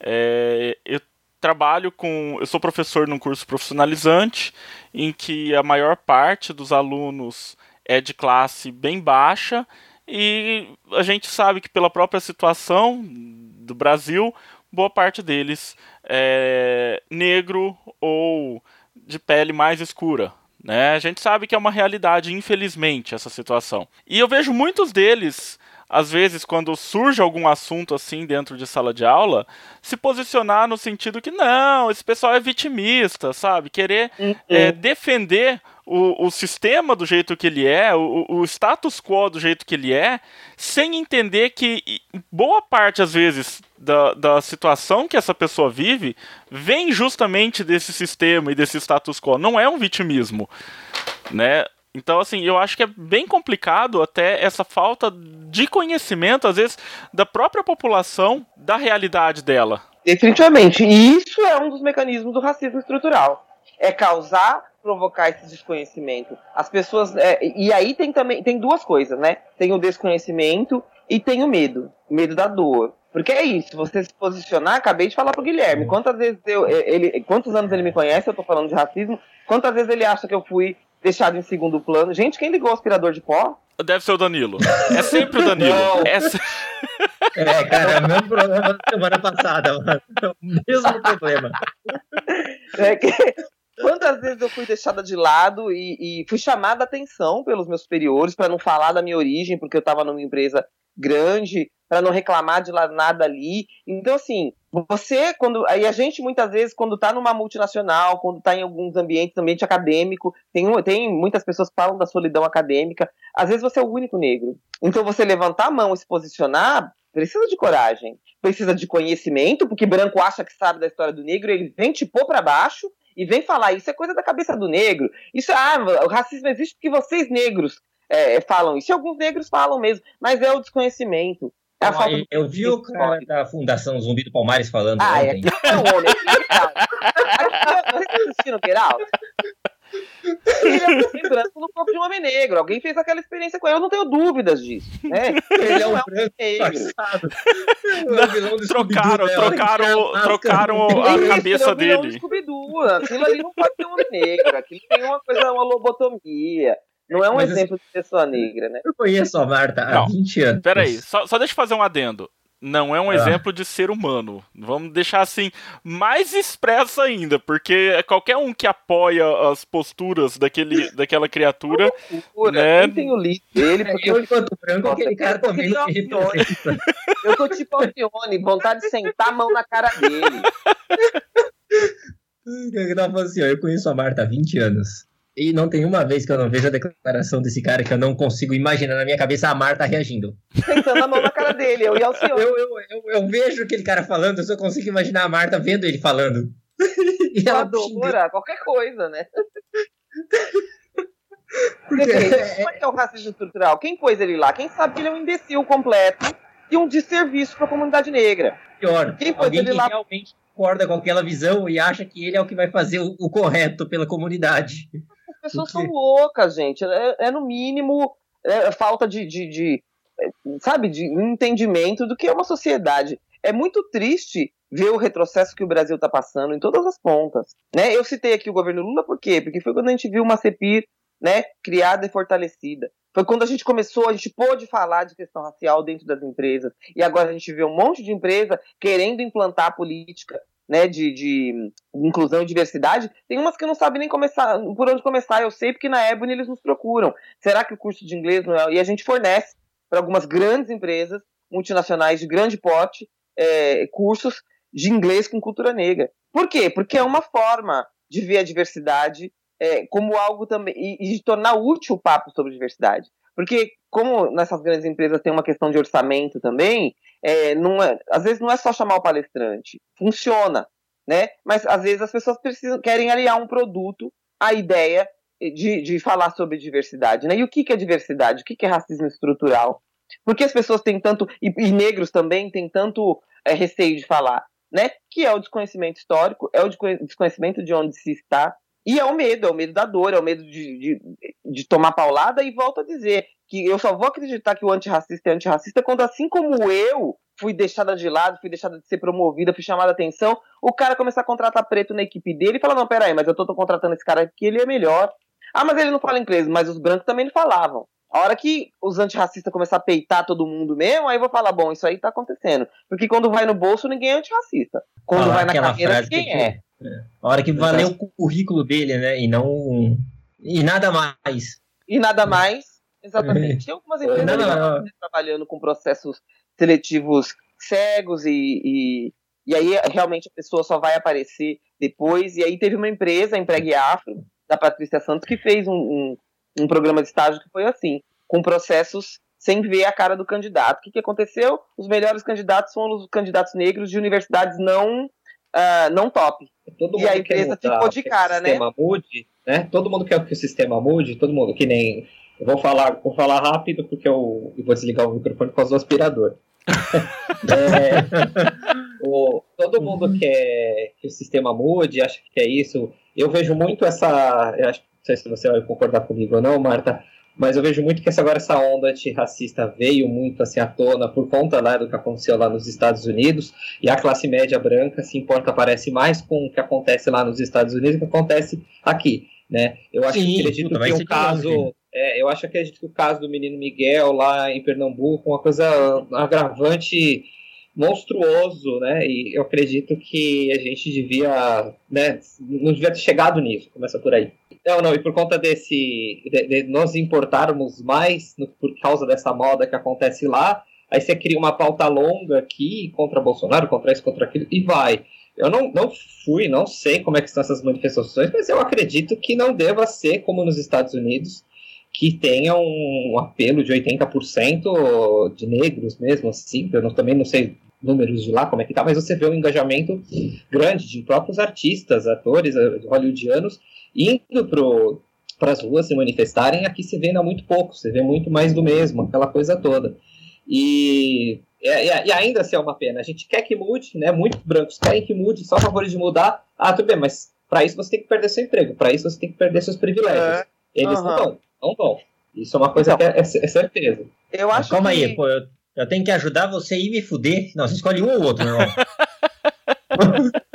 é, eu trabalho com, eu sou professor num curso profissionalizante, em que a maior parte dos alunos é de classe bem baixa, e a gente sabe que pela própria situação do Brasil, boa parte deles é negro ou de pele mais escura. Né? A gente sabe que é uma realidade, infelizmente, essa situação. E eu vejo muitos deles às vezes, quando surge algum assunto assim dentro de sala de aula, se posicionar no sentido que não, esse pessoal é vitimista, sabe? Querer Uhum. é, defender o, o sistema do jeito que ele é, o, o status quo do jeito que ele é, sem entender que boa parte, às vezes, da, da situação que essa pessoa vive vem justamente desse sistema e desse status quo. Não é um vitimismo, né? Então, assim, eu acho que é bem complicado até essa falta de conhecimento, às vezes, da própria população, da realidade dela. Definitivamente. E isso é um dos mecanismos do racismo estrutural. É causar, provocar esse desconhecimento. As pessoas. é, e aí tem também. Tem duas coisas, né? Tem o desconhecimento e tem o medo. O medo da dor. Porque é isso, você se posicionar, acabei de falar pro Guilherme. Quantas vezes eu. Ele, quantos anos ele me conhece, eu tô falando de racismo. Quantas vezes ele acha que eu fui deixado em segundo plano? Gente, quem ligou o aspirador de pó? Deve ser o Danilo. É sempre o Danilo. É se- É, cara, é o mesmo problema da semana passada, mano. É o mesmo problema. É que- Quantas vezes eu fui deixada de lado e, e fui chamada a atenção pelos meus superiores para não falar da minha origem, porque eu estava numa empresa grande, para não reclamar de nada ali. Então, assim, você, quando. Aí a gente, muitas vezes, quando está numa multinacional, quando está em alguns ambientes, ambiente acadêmico, tem, tem muitas pessoas que falam da solidão acadêmica. Às vezes você é o único negro. Então, você levantar a mão e se posicionar, precisa de coragem. Precisa de conhecimento, porque branco acha que sabe da história do negro, ele vem te pôr para baixo e vem falar, isso é coisa da cabeça do negro. Isso, ah, o racismo existe porque vocês negros é, falam isso. E alguns negros falam mesmo, mas é o desconhecimento. É falta Eu, eu vi o cara da Fundação Zumbi do Palmares falando Ah, é ontem. que é um homem. Vocês assistiram Out? Ele é um homem branco no corpo de um homem negro. Alguém fez aquela experiência com ele. Eu não tenho dúvidas disso. Né? Ele é um não branco negro. disfarçado. É trocaram, né? trocaram, trocaram a Isso, cabeça é dele. Aquilo ali não pode ser um homem negro. Aquilo tem uma coisa, uma lobotomia. Não é um Mas exemplo de pessoa negra, né? Eu conheço a Marta há Não, 20 anos. Peraí, só, só deixa eu fazer um adendo. Não é um Ah. exemplo de ser humano. Vamos deixar assim, mais expresso ainda, porque qualquer um que apoia as posturas daquele, daquela criatura. Pura, Né? Nem tenho lido dele, porque Eu, enquanto branco, aquele cara também não me eu tô tipo Alcione, vontade de sentar a mão na cara dele. [laughs] Eu tava assim, ó, eu conheço a Marta há 20 anos. E não tem uma vez que eu não vejo a declaração desse cara que eu não consigo imaginar na minha cabeça a Marta reagindo. Sentando a mão na cara dele, eu e [laughs] Alcione. Eu, eu, eu, eu vejo aquele cara falando, eu só consigo imaginar a Marta vendo ele falando. [laughs] E ela. Voadora, qualquer coisa, né? [laughs] Porque é- Como é que é o racismo estrutural? Quem pôs ele lá? Quem sabe que ele é um imbecil completo e um desserviço para a comunidade negra? pior. Quem pôs Alguém ele que lá? realmente concorda com aquela visão e acha que ele é o que vai fazer o, o correto pela comunidade. As pessoas são loucas, gente. É, é no mínimo é, falta de, de, de, é, sabe, de entendimento do que é uma sociedade. É muito triste ver o retrocesso que o Brasil está passando em todas as pontas. Né? Eu citei aqui o governo Lula por quê? Porque foi quando a gente viu uma CEPIR né, criada e fortalecida. Foi quando a gente começou, a gente pôde falar de questão racial dentro das empresas. E agora a gente vê um monte de empresa querendo implantar política né, de, de inclusão e diversidade. Tem umas que não sabem nem começar, por onde começar. Eu sei porque na Ebony eles nos procuram. Será que o curso de inglês não é? E a gente fornece para algumas grandes empresas multinacionais de grande porte é, cursos de inglês com cultura negra. Por quê? Porque é uma forma de ver a diversidade é, como algo também e, e de tornar útil o papo sobre diversidade. Porque como nessas grandes empresas tem uma questão de orçamento também, é, não é, às vezes não é só chamar o palestrante, funciona, né? Mas às vezes as pessoas precisam, querem aliar um produto à ideia de, de falar sobre diversidade, né? E o que, que é diversidade? O que, que é racismo estrutural? Por que as pessoas têm tanto, e, e negros também têm tanto é, receio de falar, né? Que é o desconhecimento histórico, é o desconhecimento de onde se está, e é o medo, é o medo da dor, é o medo de, de, de tomar paulada, e volto a dizer que eu só vou acreditar que o antirracista é antirracista quando, assim como eu fui deixada de lado, fui deixada de ser promovida, fui chamada a atenção, o cara começar a contratar preto na equipe dele e falar, não, peraí, mas eu tô, tô contratando esse cara porque ele é melhor. Ah, mas ele não fala inglês, mas os brancos também não falavam. A hora que os antirracistas começarem a peitar todo mundo mesmo, aí eu vou falar, bom, isso aí tá acontecendo. Porque quando vai no bolso, ninguém é antirracista. Quando Falar vai na carreira, frase ninguém que- é. A hora que valeu o currículo dele, né? E não. E nada mais. E nada mais, Exatamente. Tem algumas empresas Não, não, não. trabalhando com processos seletivos cegos e, e, e aí realmente a pessoa só vai aparecer depois. E aí teve uma empresa, a Empregue Afro, da Patrícia Santos, que fez um, um, um programa de estágio que foi assim, com processos sem ver a cara do candidato. O que, que aconteceu? Os melhores candidatos são os candidatos negros de universidades não, ah, não top. Todo E a mundo quer empresa mudar, ficou de que cara, o né? sistema mude, né? Todo mundo quer que o sistema mude, todo mundo que nem. Eu vou falar, vou falar rápido porque eu, eu vou desligar o microfone por causa do aspirador. [laughs] É, o- todo mundo quer que o sistema mude, acha que é isso. Eu vejo muito essa. Eu acho, não sei se você vai concordar comigo ou não, Marta, mas eu vejo muito que essa, agora essa onda antirracista veio muito assim à tona por conta né, do que aconteceu lá nos Estados Unidos e a classe média branca se importa, parece mais com o que acontece lá nos Estados Unidos do que acontece aqui, né? Eu acho Sim, que acredito puta, que o caso, é, eu acho que o caso do menino Miguel lá em Pernambuco, uma coisa agravante monstruoso, né? E eu acredito que a gente devia, né? Não devia ter chegado nisso. Começa por aí. Não, não. E por conta desse, de, de nós importarmos mais no- por causa dessa moda que acontece lá, aí você cria uma pauta longa aqui contra Bolsonaro, contra isso, contra aquilo e vai. Eu não, não fui, não sei como é que estão essas manifestações, mas eu acredito que não deva ser como nos Estados Unidos, que tenha um apelo de 80% de negros mesmo, assim. Eu não- também não sei números de lá, como é que tá, mas você vê um engajamento grande de próprios artistas, atores eh, hollywoodianos indo para as ruas se manifestarem. Aqui se vê ainda muito pouco, você vê muito mais do mesmo, aquela coisa toda. E, e, e ainda assim é uma pena. A gente quer que mude, né? Muitos brancos querem que mude, só a favor de mudar. Ah, tudo bem, mas para isso você tem que perder seu emprego, para isso você tem que perder seus privilégios. É. Eles não Aham. vão, não vão. Isso é uma coisa Então. que é, é- é certeza. Eu acho Calma que... aí, pô, eu, eu tenho que ajudar você e me fuder. Não, você escolhe um ou outro, meu irmão. [laughs]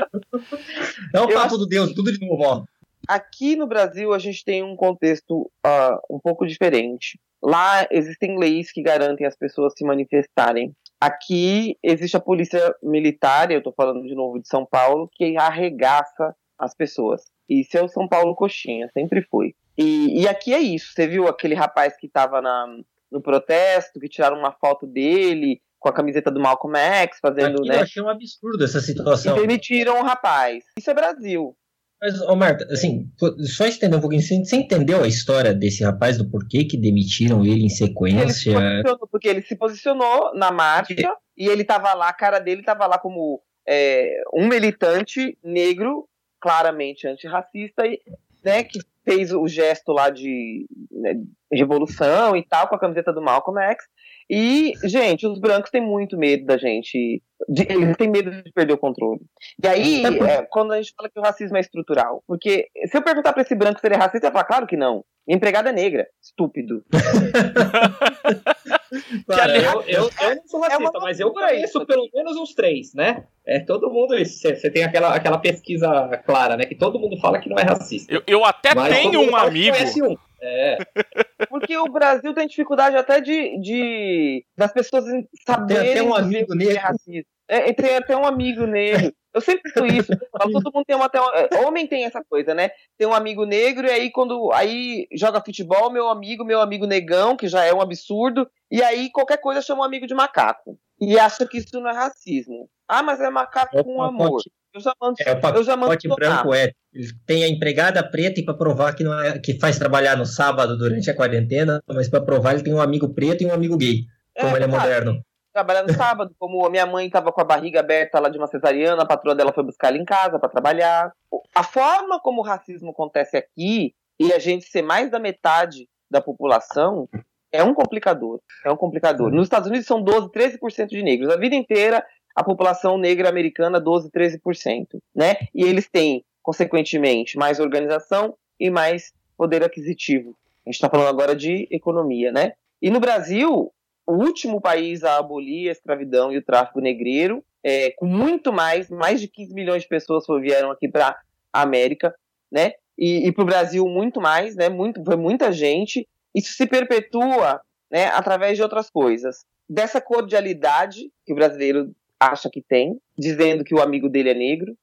Não, Eu papo do Deus, tudo de novo, ó. Aqui no Brasil a gente tem um contexto ah, um pouco diferente. Lá existem leis que garantem as pessoas se manifestarem. Aqui existe a polícia militar, eu estou falando de novo de São Paulo, que arregaça as pessoas. Isso é o São Paulo coxinha, sempre foi. E, e aqui é isso. Você viu aquele rapaz que estava no protesto, que tiraram uma foto dele com a camiseta do Malcolm X, fazendo, Aqui eu né? achei um absurdo essa E situação. demitiram o rapaz. Isso é Brasil. Mas, ô Marta, assim, só estender um pouquinho, você entendeu a história desse rapaz, do porquê que demitiram ele em Ele se sequência? porque ele se posicionou na marcha e ele tava lá, a cara dele tava lá como é, um militante negro, claramente antirracista, e, né, que fez o gesto lá de né, revolução e tal, com a camiseta do Malcolm X. E, gente, os brancos têm muito medo da gente. de- eles têm medo de perder o controle. E aí, É é, quando a gente fala que o racismo é estrutural, porque se eu perguntar pra esse branco se ele é racista, ele vai falar, claro que não. Minha empregada é negra, estúpido. [laughs] [laughs] Cara, eu, eu, eu não sou racista, É uma mas eu conheço isso. pelo menos uns três, né? É todo mundo isso. Você tem aquela, aquela pesquisa clara, né? Que todo mundo fala que não é racista. Eu, eu até Mas tenho um amigo. um. É, [laughs] Porque o Brasil tem dificuldade até de, de das pessoas saberem Tem até um amigo negro. é. É, tem até um amigo negro. Eu sempre falo isso. [laughs] Eu todo mundo tem uma, até um- é, homem tem essa coisa, né? Tem um amigo negro e aí quando aí joga futebol, meu amigo, meu amigo negão, que já é um absurdo, e aí qualquer coisa chama um amigo de macaco. E acha que isso não é racismo. Ah, mas é macaco É com amor. pacote- Eu já mando, É, o eu já mando pacote branco é. Ele tem a empregada preta e para provar que não é que faz trabalhar no sábado durante a quarentena, mas para provar ele tem um amigo preto e um amigo gay, como ele é moderno. Trabalhar no sábado, como minha mãe estava com a barriga aberta lá de uma cesariana, a patroa dela foi buscar ela em casa para trabalhar. A forma como o racismo acontece aqui e a gente ser mais da metade da população é um complicador. É um complicador. Nos Estados Unidos são 12, 13% de negros. A vida inteira a população negra americana 12, 13%, né? E eles têm, consequentemente, mais organização e mais poder aquisitivo. A gente está falando agora de economia, né? E no Brasil, o último país a abolir a escravidão e o tráfico negreiro, é, com muito mais, mais de 15 milhões de pessoas vieram aqui para a América, né? E, e para o Brasil muito mais, né? Muito, foi muita gente. Isso se perpetua, né? Através de outras coisas, dessa cordialidade que o brasileiro acha que tem, dizendo que o amigo dele é negro,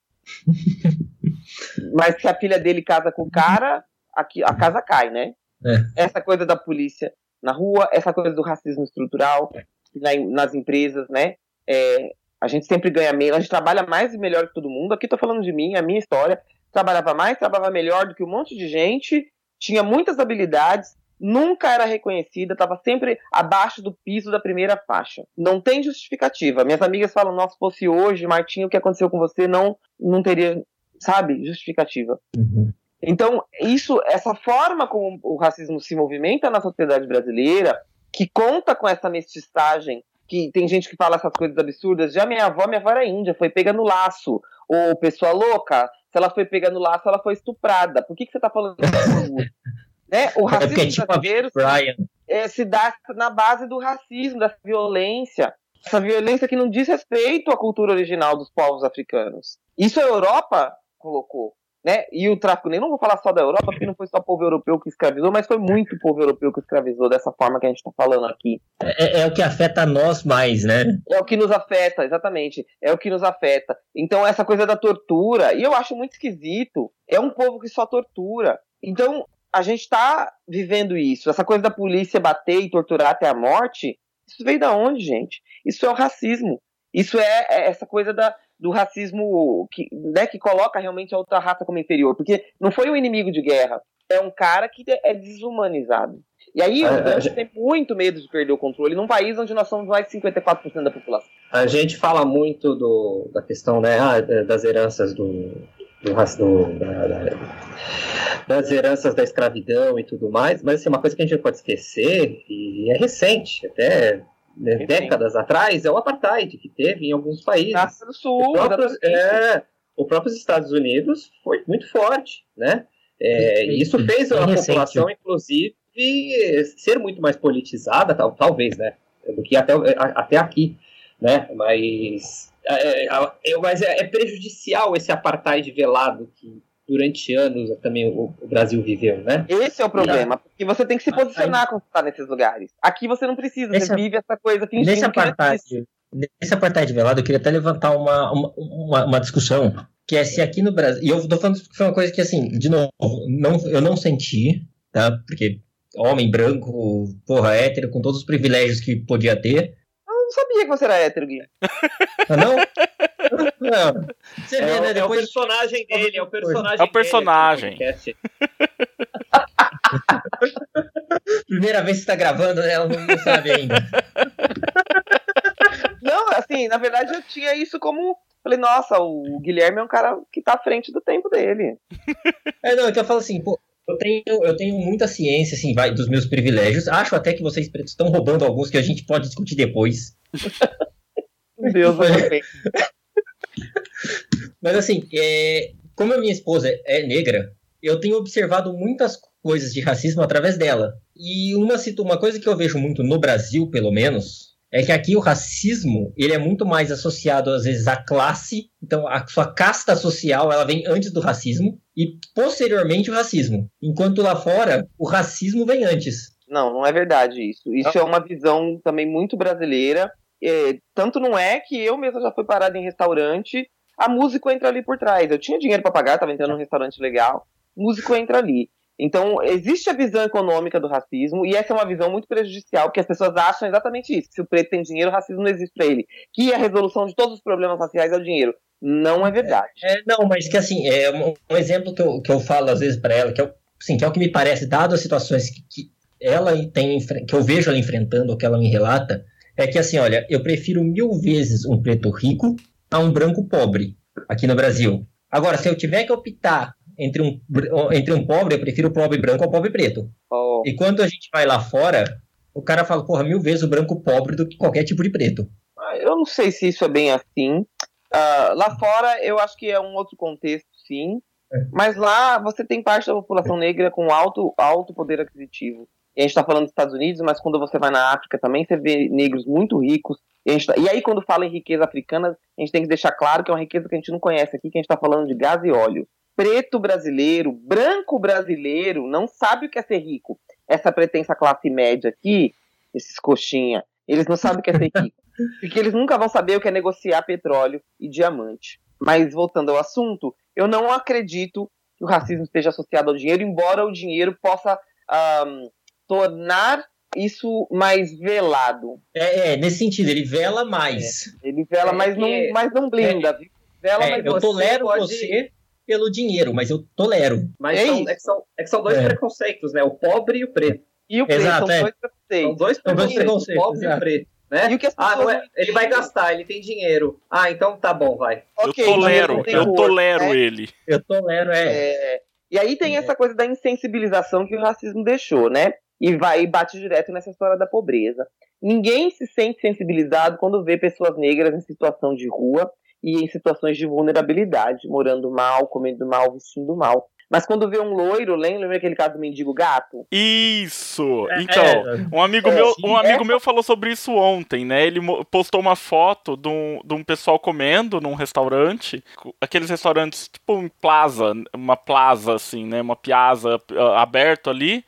[laughs] mas se a filha dele casa com o cara, aqui, a casa cai, né? É. Essa coisa da polícia na rua, essa coisa do racismo estrutural na, nas empresas, né? É, a gente sempre ganha menos, a gente trabalha mais e melhor que todo mundo. Aqui tô falando de mim, a minha história. Trabalhava mais, trabalhava melhor do que um monte de gente, tinha muitas habilidades, nunca era reconhecida, estava sempre abaixo do piso da primeira faixa. Não tem justificativa. Minhas amigas falam: nossa, se fosse hoje, Martinho, o que aconteceu com você não, não teria, sabe, justificativa. Uhum. Então, isso, essa forma como o racismo se movimenta na sociedade brasileira, que conta com essa mestiçagem, que tem gente que fala essas coisas absurdas, já minha avó, minha avó era índia, foi pega no laço, ou pessoa louca, se ela foi pega no laço, ela foi estuprada. Por que, que você tá falando isso? [laughs] né? O É porque racismo tipo a brasileiro Brian. é, se dá na base do racismo, da violência. Essa violência que não diz respeito à cultura original dos povos africanos. Isso a Europa colocou. Né? E o tráfico nem não vou falar só da Europa, porque não foi só o povo europeu que escravizou, mas foi muito o povo europeu que escravizou dessa forma que a gente está falando aqui. É, é o que afeta nós mais, né? É o que nos afeta, exatamente. É o que nos afeta. Então, essa coisa da tortura, e eu acho muito esquisito, é um povo que só tortura. Então, a gente está vivendo isso. Essa coisa da polícia bater e torturar até a morte, isso veio da onde, gente? Isso é o racismo. Isso é, é essa coisa da, do racismo que, né, que coloca realmente a outra raça como inferior. Porque não foi um inimigo de guerra. É um cara que é desumanizado. E aí A- o gente- tem muito medo de perder o controle num país onde nós somos mais de 54% da população. A gente fala muito do, da questão né, ah, das heranças do, do, do- da- da- das heranças da escravidão e tudo mais, mas assim, uma coisa que a gente não pode esquecer, e é recente, até né, décadas atrás, é o apartheid que teve em alguns países. Na do O Sul, próprio, exatamente. é, o próprio Estados Unidos foi muito forte, né? É, e isso fez É a população, inclusive, ser muito mais politizada, tal, talvez, né? Do que até, até aqui, né? Mas, é, é, mas é, é prejudicial esse apartheid velado que durante anos também o, o Brasil viveu, né? Esse é o problema, porque você tem que se posicionar quando você tá nesses lugares. Aqui você não precisa, Nesse- você vive essa coisa fingindo Nesse apartheid, nesse apartheid velado, eu queria até levantar uma, uma, uma, uma discussão, que é se aqui no Brasil. E eu tô falando que foi uma coisa que, assim, de novo, não, eu não senti, tá? Porque homem branco, porra, hétero, com todos os privilégios que podia ter. Eu não sabia que você era hétero, Gui. Ah, não? não. [laughs] Você É, vê, o- né? é o Depois personagem dele, é o personagem É o personagem. dele aqui no podcast. [laughs] primeira vez que você tá gravando, né? Ela não, sabe ainda. Não, assim, na verdade eu tinha isso como. Falei, nossa, o Guilherme é um cara que tá à frente do tempo dele. É, não, é que eu falo assim, pô, eu tenho, eu tenho muita ciência, assim, vai, dos meus privilégios. Acho até que vocês pretos estão roubando alguns que a gente pode discutir depois. Meu Deus, eu sei. Mas assim, é, como a minha esposa é negra, eu tenho observado muitas coisas de racismo através dela. E uma, uma coisa que eu vejo muito no Brasil, pelo menos, é que aqui o racismo ele é muito mais associado às vezes à classe. Então a sua casta social ela vem antes do racismo e posteriormente o racismo. Enquanto lá fora o racismo vem antes. Não, não é verdade isso. Isso é uma visão também muito brasileira. É, tanto não é que eu mesma já fui parada em restaurante, a músico entra ali por trás. Eu tinha dinheiro para pagar, tava entrando num restaurante legal, músico entra ali. Então, existe a visão econômica do racismo, e essa é uma visão muito prejudicial, porque as pessoas acham exatamente isso: se o preto tem dinheiro, o racismo não existe para ele. Que a resolução de todos os problemas raciais é o dinheiro. Não é verdade. É, não, mas que assim, é um, um exemplo que eu, que eu falo às vezes para ela, que é, assim, que é o que me parece, dado as situações que, que ela tem, que eu vejo ela enfrentando, ou que ela me relata, é que assim, olha, eu prefiro mil vezes um preto rico a um branco pobre aqui no Brasil. Agora, se eu tiver que optar entre um, entre um pobre, eu prefiro o pobre branco ao pobre preto. Ó, E quando a gente vai lá fora, o cara fala, porra, mil vezes o branco pobre do que qualquer tipo de preto. Ah, Eu não sei se isso é bem assim. Ah, lá fora, eu acho que é um outro contexto, sim. É. Mas lá você tem parte da população negra com alto, alto poder aquisitivo. E a gente está falando dos Estados Unidos, mas quando você vai na África também, você vê negros muito ricos. E, tá- e aí, quando fala em riqueza africana, a gente tem que deixar claro que é uma riqueza que a gente não conhece aqui, que a gente está falando de gás e óleo. Preto brasileiro, branco brasileiro, não sabe o que é ser rico. Essa pretensa classe média aqui, esses coxinha, eles não sabem o que é ser rico. [laughs] Porque eles nunca vão saber o que é negociar petróleo e diamante. Mas voltando ao assunto, eu não acredito que o racismo esteja associado ao dinheiro, embora o dinheiro possa ahm, tornar isso mais velado. É, é, nesse sentido, ele vela mais. Ele vela, É mas, não, mas não blinda, viu? Vela, É, mas eu você tolero pode- você pelo dinheiro, mas eu tolero. Mas É são, é, que são, é que são dois É. preconceitos, né? O pobre e o preto. E o preto Exato, são é. dois São preconceitos. dois São dois preconceitos, o preconceitos, pobre e o preto. Né? E o que as Ah, é- ele vai gastar, ele tem dinheiro. Ah, então tá bom, vai. Ok, eu dinheiro tolero, tem eu cor, tolero né? ele. Eu tolero, é. É, E aí tem essa coisa da insensibilização que o racismo deixou, né? E vai e bate direto nessa história da pobreza. Ninguém se sente sensibilizado quando vê pessoas negras em situação de rua e em situações de vulnerabilidade, morando mal, comendo mal, vestindo mal. Mas quando vê um loiro, lembra lembra aquele caso do mendigo gato? Isso! É, Então, é, um amigo É, meu, um amigo essa- meu falou sobre isso ontem, né? Ele postou uma foto de um, de um pessoal comendo num restaurante, aqueles restaurantes tipo um plaza, uma plaza assim, né? Uma piazza ah, aberto ali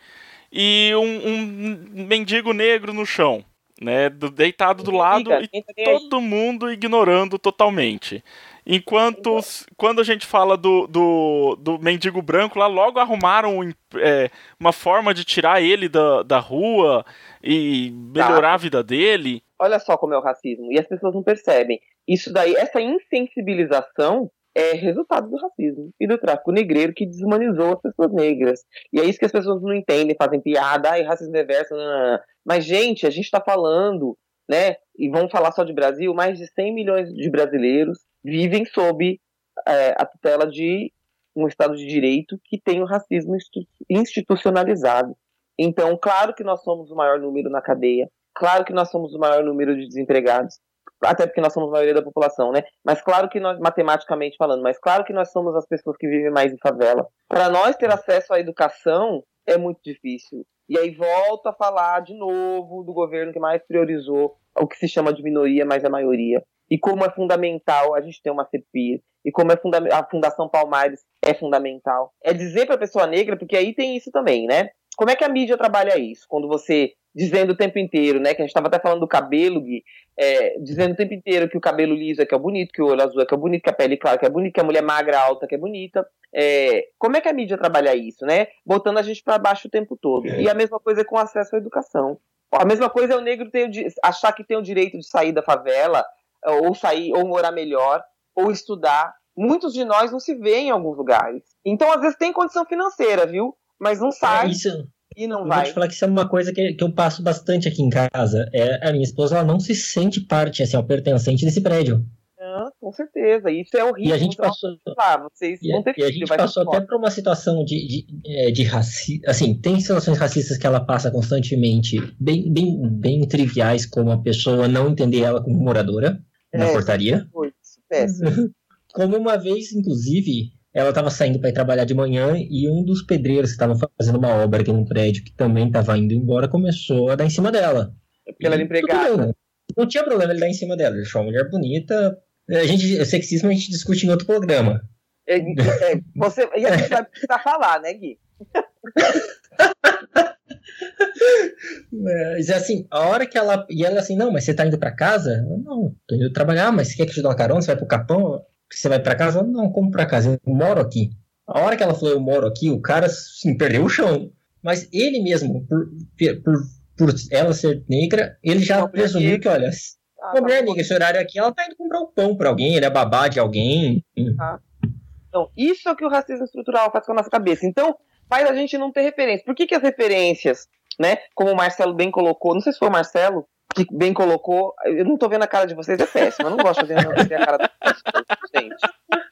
e um, um mendigo negro no chão, né? do- deitado do lado e tá todo mundo ignorando totalmente. Enquanto, quando a gente fala do, do, do mendigo branco, lá logo arrumaram um, é, uma forma de tirar ele da, da rua e melhorar a vida dele. Olha só como é o racismo. E as pessoas não percebem. Isso daí, essa insensibilização é resultado do racismo e do tráfico negreiro que desumanizou as pessoas negras. E é isso que as pessoas não entendem, fazem piada, ai, racismo reverso. não, não, não. Mas, gente, a gente está falando, né? E vamos falar só de Brasil, mais de 100 milhões de brasileiros vivem sob é, a tutela de um Estado de Direito que tem o racismo institu- institucionalizado. Então, claro que nós somos o maior número na cadeia, Claro que nós somos o maior número de desempregados, até porque nós somos a maioria da população, né? Mas claro que nós, matematicamente falando, mas claro que nós somos as pessoas que vivem mais em favela. Para nós ter acesso à educação é muito difícil. E aí volta a falar de novo do governo que mais priorizou o que se chama de minoria, mas a maioria. E como é fundamental a gente ter uma CPI, e como é a Fundação Palmares é fundamental. É dizer para a pessoa negra, porque aí tem isso também, né? Como é que a mídia trabalha isso? Quando você dizendo o tempo inteiro, né? Que a gente estava até falando do cabelo, Gui, é, dizendo o tempo inteiro que o cabelo liso é que é bonito, que o olho azul é que é bonito, que a pele clara que é bonita, que a mulher magra alta que é bonita. É, como é que a mídia trabalha isso, né? Botando a gente para baixo o tempo todo. E a mesma coisa com acesso à educação. A mesma coisa é o negro ter achar que tem o direito de sair da favela, ou sair, ou morar melhor, ou estudar. Muitos de nós não se vê em alguns lugares. Então, às vezes, tem condição financeira, viu? Mas não sai É, isso, e não eu vai. vou te falar que isso é uma coisa que, que eu passo bastante aqui em casa. É, a minha esposa ela não se sente parte, assim, ó, pertencente desse prédio. Ah, com certeza, isso é horrível. E a gente Então, passou, ah, vocês e, vão ter e a filho, gente passou até por uma situação de, de, é, de racismo. Assim, tem situações racistas que ela passa constantemente, bem, bem, bem triviais, como a pessoa não entender ela como moradora na É, portaria. Foi isso, péssimo. [laughs] Como uma vez, inclusive, ela estava saindo para ir trabalhar de manhã e um dos pedreiros que estavam fazendo uma obra aqui no prédio, que também estava indo embora, começou a dar em cima dela. É porque ela era E empregada. bem, né? Não tinha problema ele dar em cima dela. Ele achou uma mulher bonita. A gente, o sexismo a gente discute em outro programa. É, é, você, e a gente vai precisar [laughs] falar, né, Gui? Mas assim, a hora que ela. E ela assim, não, mas você tá indo pra casa? Eu, não, tô indo trabalhar, mas você quer que eu te dê uma carona? Você vai pro Capão? Você vai pra casa? Não, como pra casa? Eu moro aqui. A hora que ela falou, eu moro aqui, o cara, assim, perdeu o chão. Mas ele mesmo, por, por, por ela ser negra, ele já mulher presumiu que, olha, Ah, uma mulher tá bom. negra, esse horário aqui, ela tá indo comprar um pão pra alguém, ele é babá de alguém. Então, isso é o que o racismo estrutural faz com a nossa cabeça. Então, faz a gente não ter referência. Por que, que as referências, né? Como o Marcelo bem colocou, não sei se foi o Marcelo que bem colocou, eu não tô vendo a cara de vocês, é péssimo. Eu não gosto de ver a cara da gente.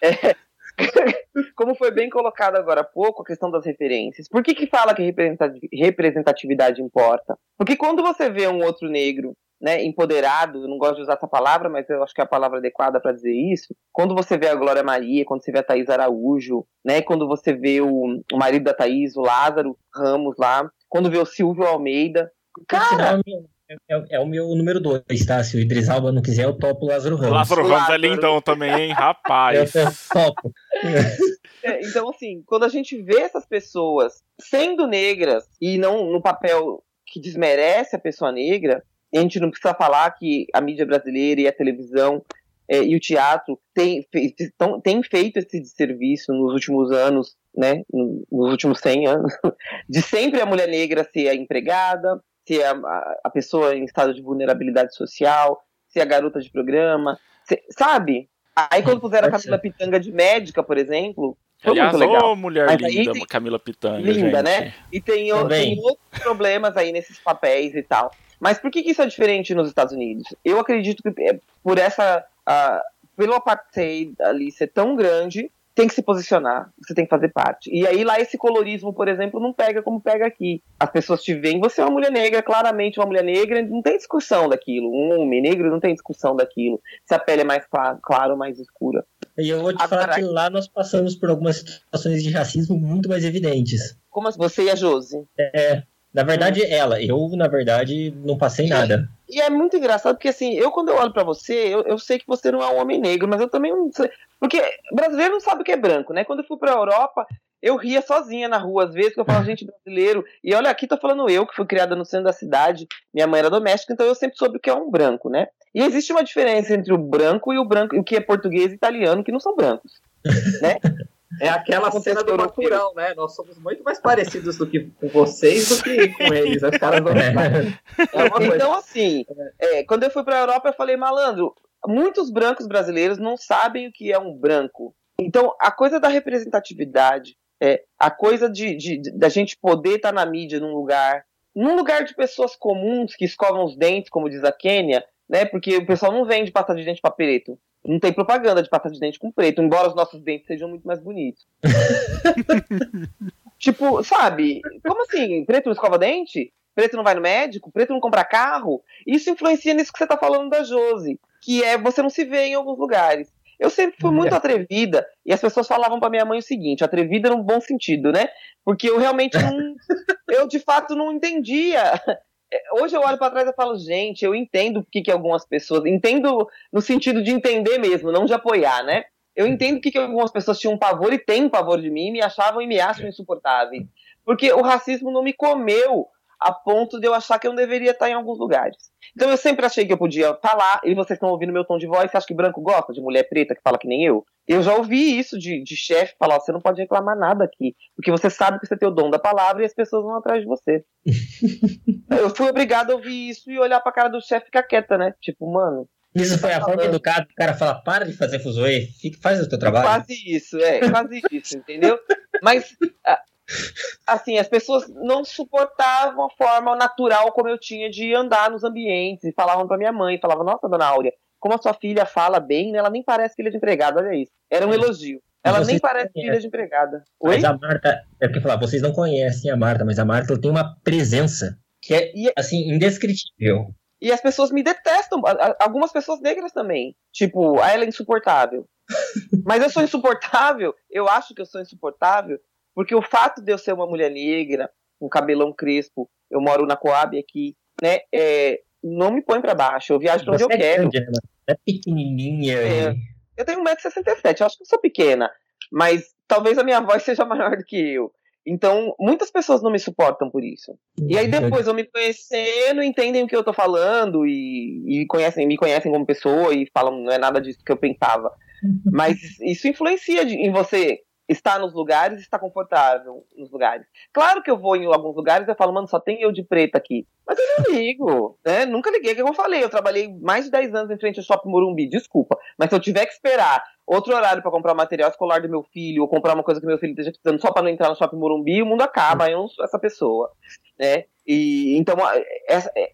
É, [laughs] como foi bem colocado agora há pouco, a questão das referências. Por que, que fala que representati- representatividade importa? Porque quando você vê um outro negro né, empoderado, eu não gosto de usar essa palavra, mas eu acho que é a palavra adequada para dizer isso. Quando você vê a Glória Maria, quando você vê a Thaís Araújo, né, quando você vê o, o marido da Thaís, o Lázaro Ramos lá, quando vê o Silvio Almeida, cara, É, é- é o meu número dois, tá? Se o Idris Alba não quiser, eu topo o Lázaro Ramos. Lázaro Ramos é lindão também, hein? Rapaz. eu topo. É, então, assim, quando a gente vê essas pessoas sendo negras e não no papel que desmerece a pessoa negra, a gente não precisa falar que a mídia brasileira e a televisão é, e o teatro tem, tão- tem feito esse desserviço nos últimos anos, né, nos últimos 100 anos, [laughs] de sempre a mulher negra ser a empregada, se é a, a pessoa em estado de vulnerabilidade social, se é a garota de programa, se- sabe? Aí quando puseram a Camila Pitanga de médica, por exemplo, foi Aliás, muito legal. ô mulher Mas linda, tem- Camila Pitanga, Linda, gente. né? E tem, o- tem outros problemas aí nesses papéis e tal. Mas por que, que isso é diferente nos Estados Unidos? Eu acredito que é por essa. ah, pelo apartheid ali ser tão grande, tem que se posicionar, você tem que fazer parte. E aí lá esse colorismo, por exemplo, não pega como pega aqui. As pessoas te veem, você é uma mulher negra, claramente uma mulher negra, não tem discussão daquilo. Um homem negro não tem discussão daquilo. Se a pele é mais clara, claro ou mais escura. E eu vou te Agora- falar que lá nós passamos por algumas situações de racismo muito mais evidentes. Como assim? você e a Josi? Na verdade, ela. Eu, na verdade, não passei nada. E é muito engraçado porque, assim, eu quando eu olho pra você, eu, eu sei que você não é um homem negro, mas eu também não sei. Porque brasileiro não sabe o que é branco, né? Quando eu fui pra Europa, eu ria sozinha na rua, às vezes, que eu falava, [laughs] gente, brasileiro. E olha, aqui tô falando eu, que fui criada no centro da cidade, minha mãe era doméstica, então eu sempre soube o que é um branco, né? E existe uma diferença entre o branco e o branco, e o que é português e italiano, que não são brancos. [laughs] É aquela cena do. Bacurau, né? Nós somos muito mais parecidos do que com vocês do que com [laughs] eles. Os caras não É. É. Então, assim, é, quando eu fui pra Europa, eu falei, malandro, muitos brancos brasileiros não sabem o que é um branco. Então, a coisa da representatividade, é, a coisa de, de- de- da gente poder estar na mídia num lugar, num lugar de pessoas comuns que escovam os dentes, como diz a Quênia, né? Porque o pessoal não vende pasta de dente pra preto. Não tem propaganda de pasta de dente com preto, embora os nossos dentes sejam muito mais bonitos. [laughs] tipo, sabe? Como assim? Preto não escova dente? Preto não vai no médico? Preto não compra carro? Isso influencia nisso que você tá falando da Josi, que é você não se vê em alguns lugares. Eu sempre fui muito atrevida, e as pessoas falavam pra minha mãe o seguinte, atrevida num bom sentido, né? Porque eu realmente não. [laughs] eu de fato não entendia. É, Hoje eu olho pra trás e falo, gente, eu entendo porque que algumas pessoas. Entendo no sentido de entender mesmo, não de apoiar, né? Eu entendo porque que algumas pessoas tinham pavor e têm pavor de mim, me achavam e me acham insuportáveis. Porque o racismo não me comeu a ponto de eu achar que eu não deveria estar em alguns lugares. Então eu sempre achei que eu podia falar, e vocês estão ouvindo meu tom de voz, você acha que branco gosta de mulher preta que fala que nem eu? Eu já ouvi isso de, de chefe falar, "Ó, você não pode reclamar nada aqui, porque você sabe que você tem o dom da palavra e as pessoas vão atrás de você. [laughs] eu fui obrigada a ouvir isso e olhar pra cara do chefe e ficar quieta, né? Tipo, mano, Isso foi a forma educada do cara fala, para de fazer fuzuê, faz o teu trabalho. Quase isso, é, quase isso, entendeu? Mas, assim, as pessoas não suportavam a forma natural como eu tinha de andar nos ambientes, e falavam pra minha mãe, falavam, nossa, dona Áurea, como a sua filha fala bem, né, ela nem parece filha de empregada, olha isso. Era um elogio. Ela Vocês nem parece conhecem. filha de empregada. Oi? Mas a Marta, é porque falar, vocês não conhecem a Marta, mas a Marta tem uma presença que é, E- assim, indescritível. E as pessoas me detestam. Algumas pessoas negras também. Tipo, ela é insuportável. [laughs] Mas eu sou insuportável, eu acho que eu sou insuportável, porque o fato de eu ser uma mulher negra, com cabelão crespo, eu moro na Coab aqui, né? é, não me põe pra baixo. Eu viajo pra onde Você eu é quero. grande, é pequenininha. É. Eu tenho 1,67m, eu acho que eu sou pequena. Mas talvez a minha voz [laughs] seja maior do que eu. Então, muitas pessoas não me suportam por isso. E aí depois eu me conhecendo, entendem o que eu tô falando e, e conhecem, me conhecem como pessoa e falam não é nada disso que eu pensava. Mas isso influencia de- em você estar nos lugares estar confortável nos lugares. Claro que eu vou em alguns lugares e falo, mano, só tem eu de preta aqui. Mas eu não ligo, né? Nunca liguei, que eu falei, eu trabalhei mais de 10 anos em frente ao Shopping Morumbi, desculpa. Mas se eu tiver que esperar outro horário pra comprar material escolar do meu filho ou comprar uma coisa que meu filho esteja precisando só pra não entrar no Shopping Morumbi, o mundo acaba, eu não sou essa pessoa, né? E então essa, é- é-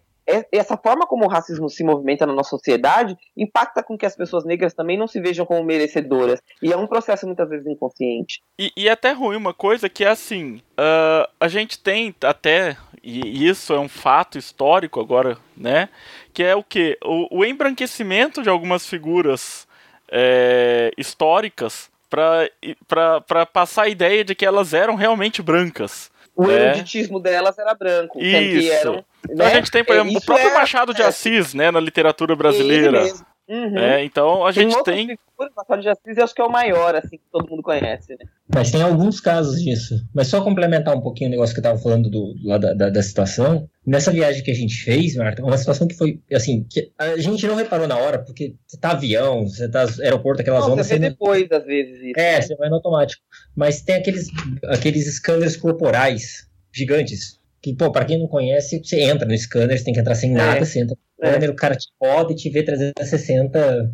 essa forma como o racismo se movimenta na nossa sociedade impacta com que as pessoas negras também não se vejam como merecedoras. E é um processo muitas vezes inconsciente. E, e é até ruim uma coisa que é assim, ah, a gente tem até, e isso é um fato histórico agora, né? Que é o que? O, o embranquecimento de algumas figuras é, históricas para passar a ideia de que elas eram realmente brancas. O É. eruditismo delas era branco, Isso. eram. Então a né? gente tem, por É, exemplo, o próprio é- Machado de é. Assis, né, na literatura Ele brasileira. mesmo. Uhum. É, então a gente outras tem. figuras, Machado de Assis, eu acho que é o maior, assim, que todo mundo conhece, né? Mas tem alguns casos disso. Mas só complementar um pouquinho o negócio que eu tava falando do, lá da, da, da situação. Nessa viagem que a gente fez, Marta, uma situação que foi, assim, que a gente não reparou na hora, porque você tá avião, você tá aeroporto, aquelas Não, ondas, você vê não- depois, às vezes, isso. É, você vai no automático. Mas tem aqueles, aqueles scanners corporais gigantes. Que, pô, pra quem não conhece, você entra no scanner, você tem que entrar sem nada, É. você entra no É. scanner, o cara te roda e te vê 360.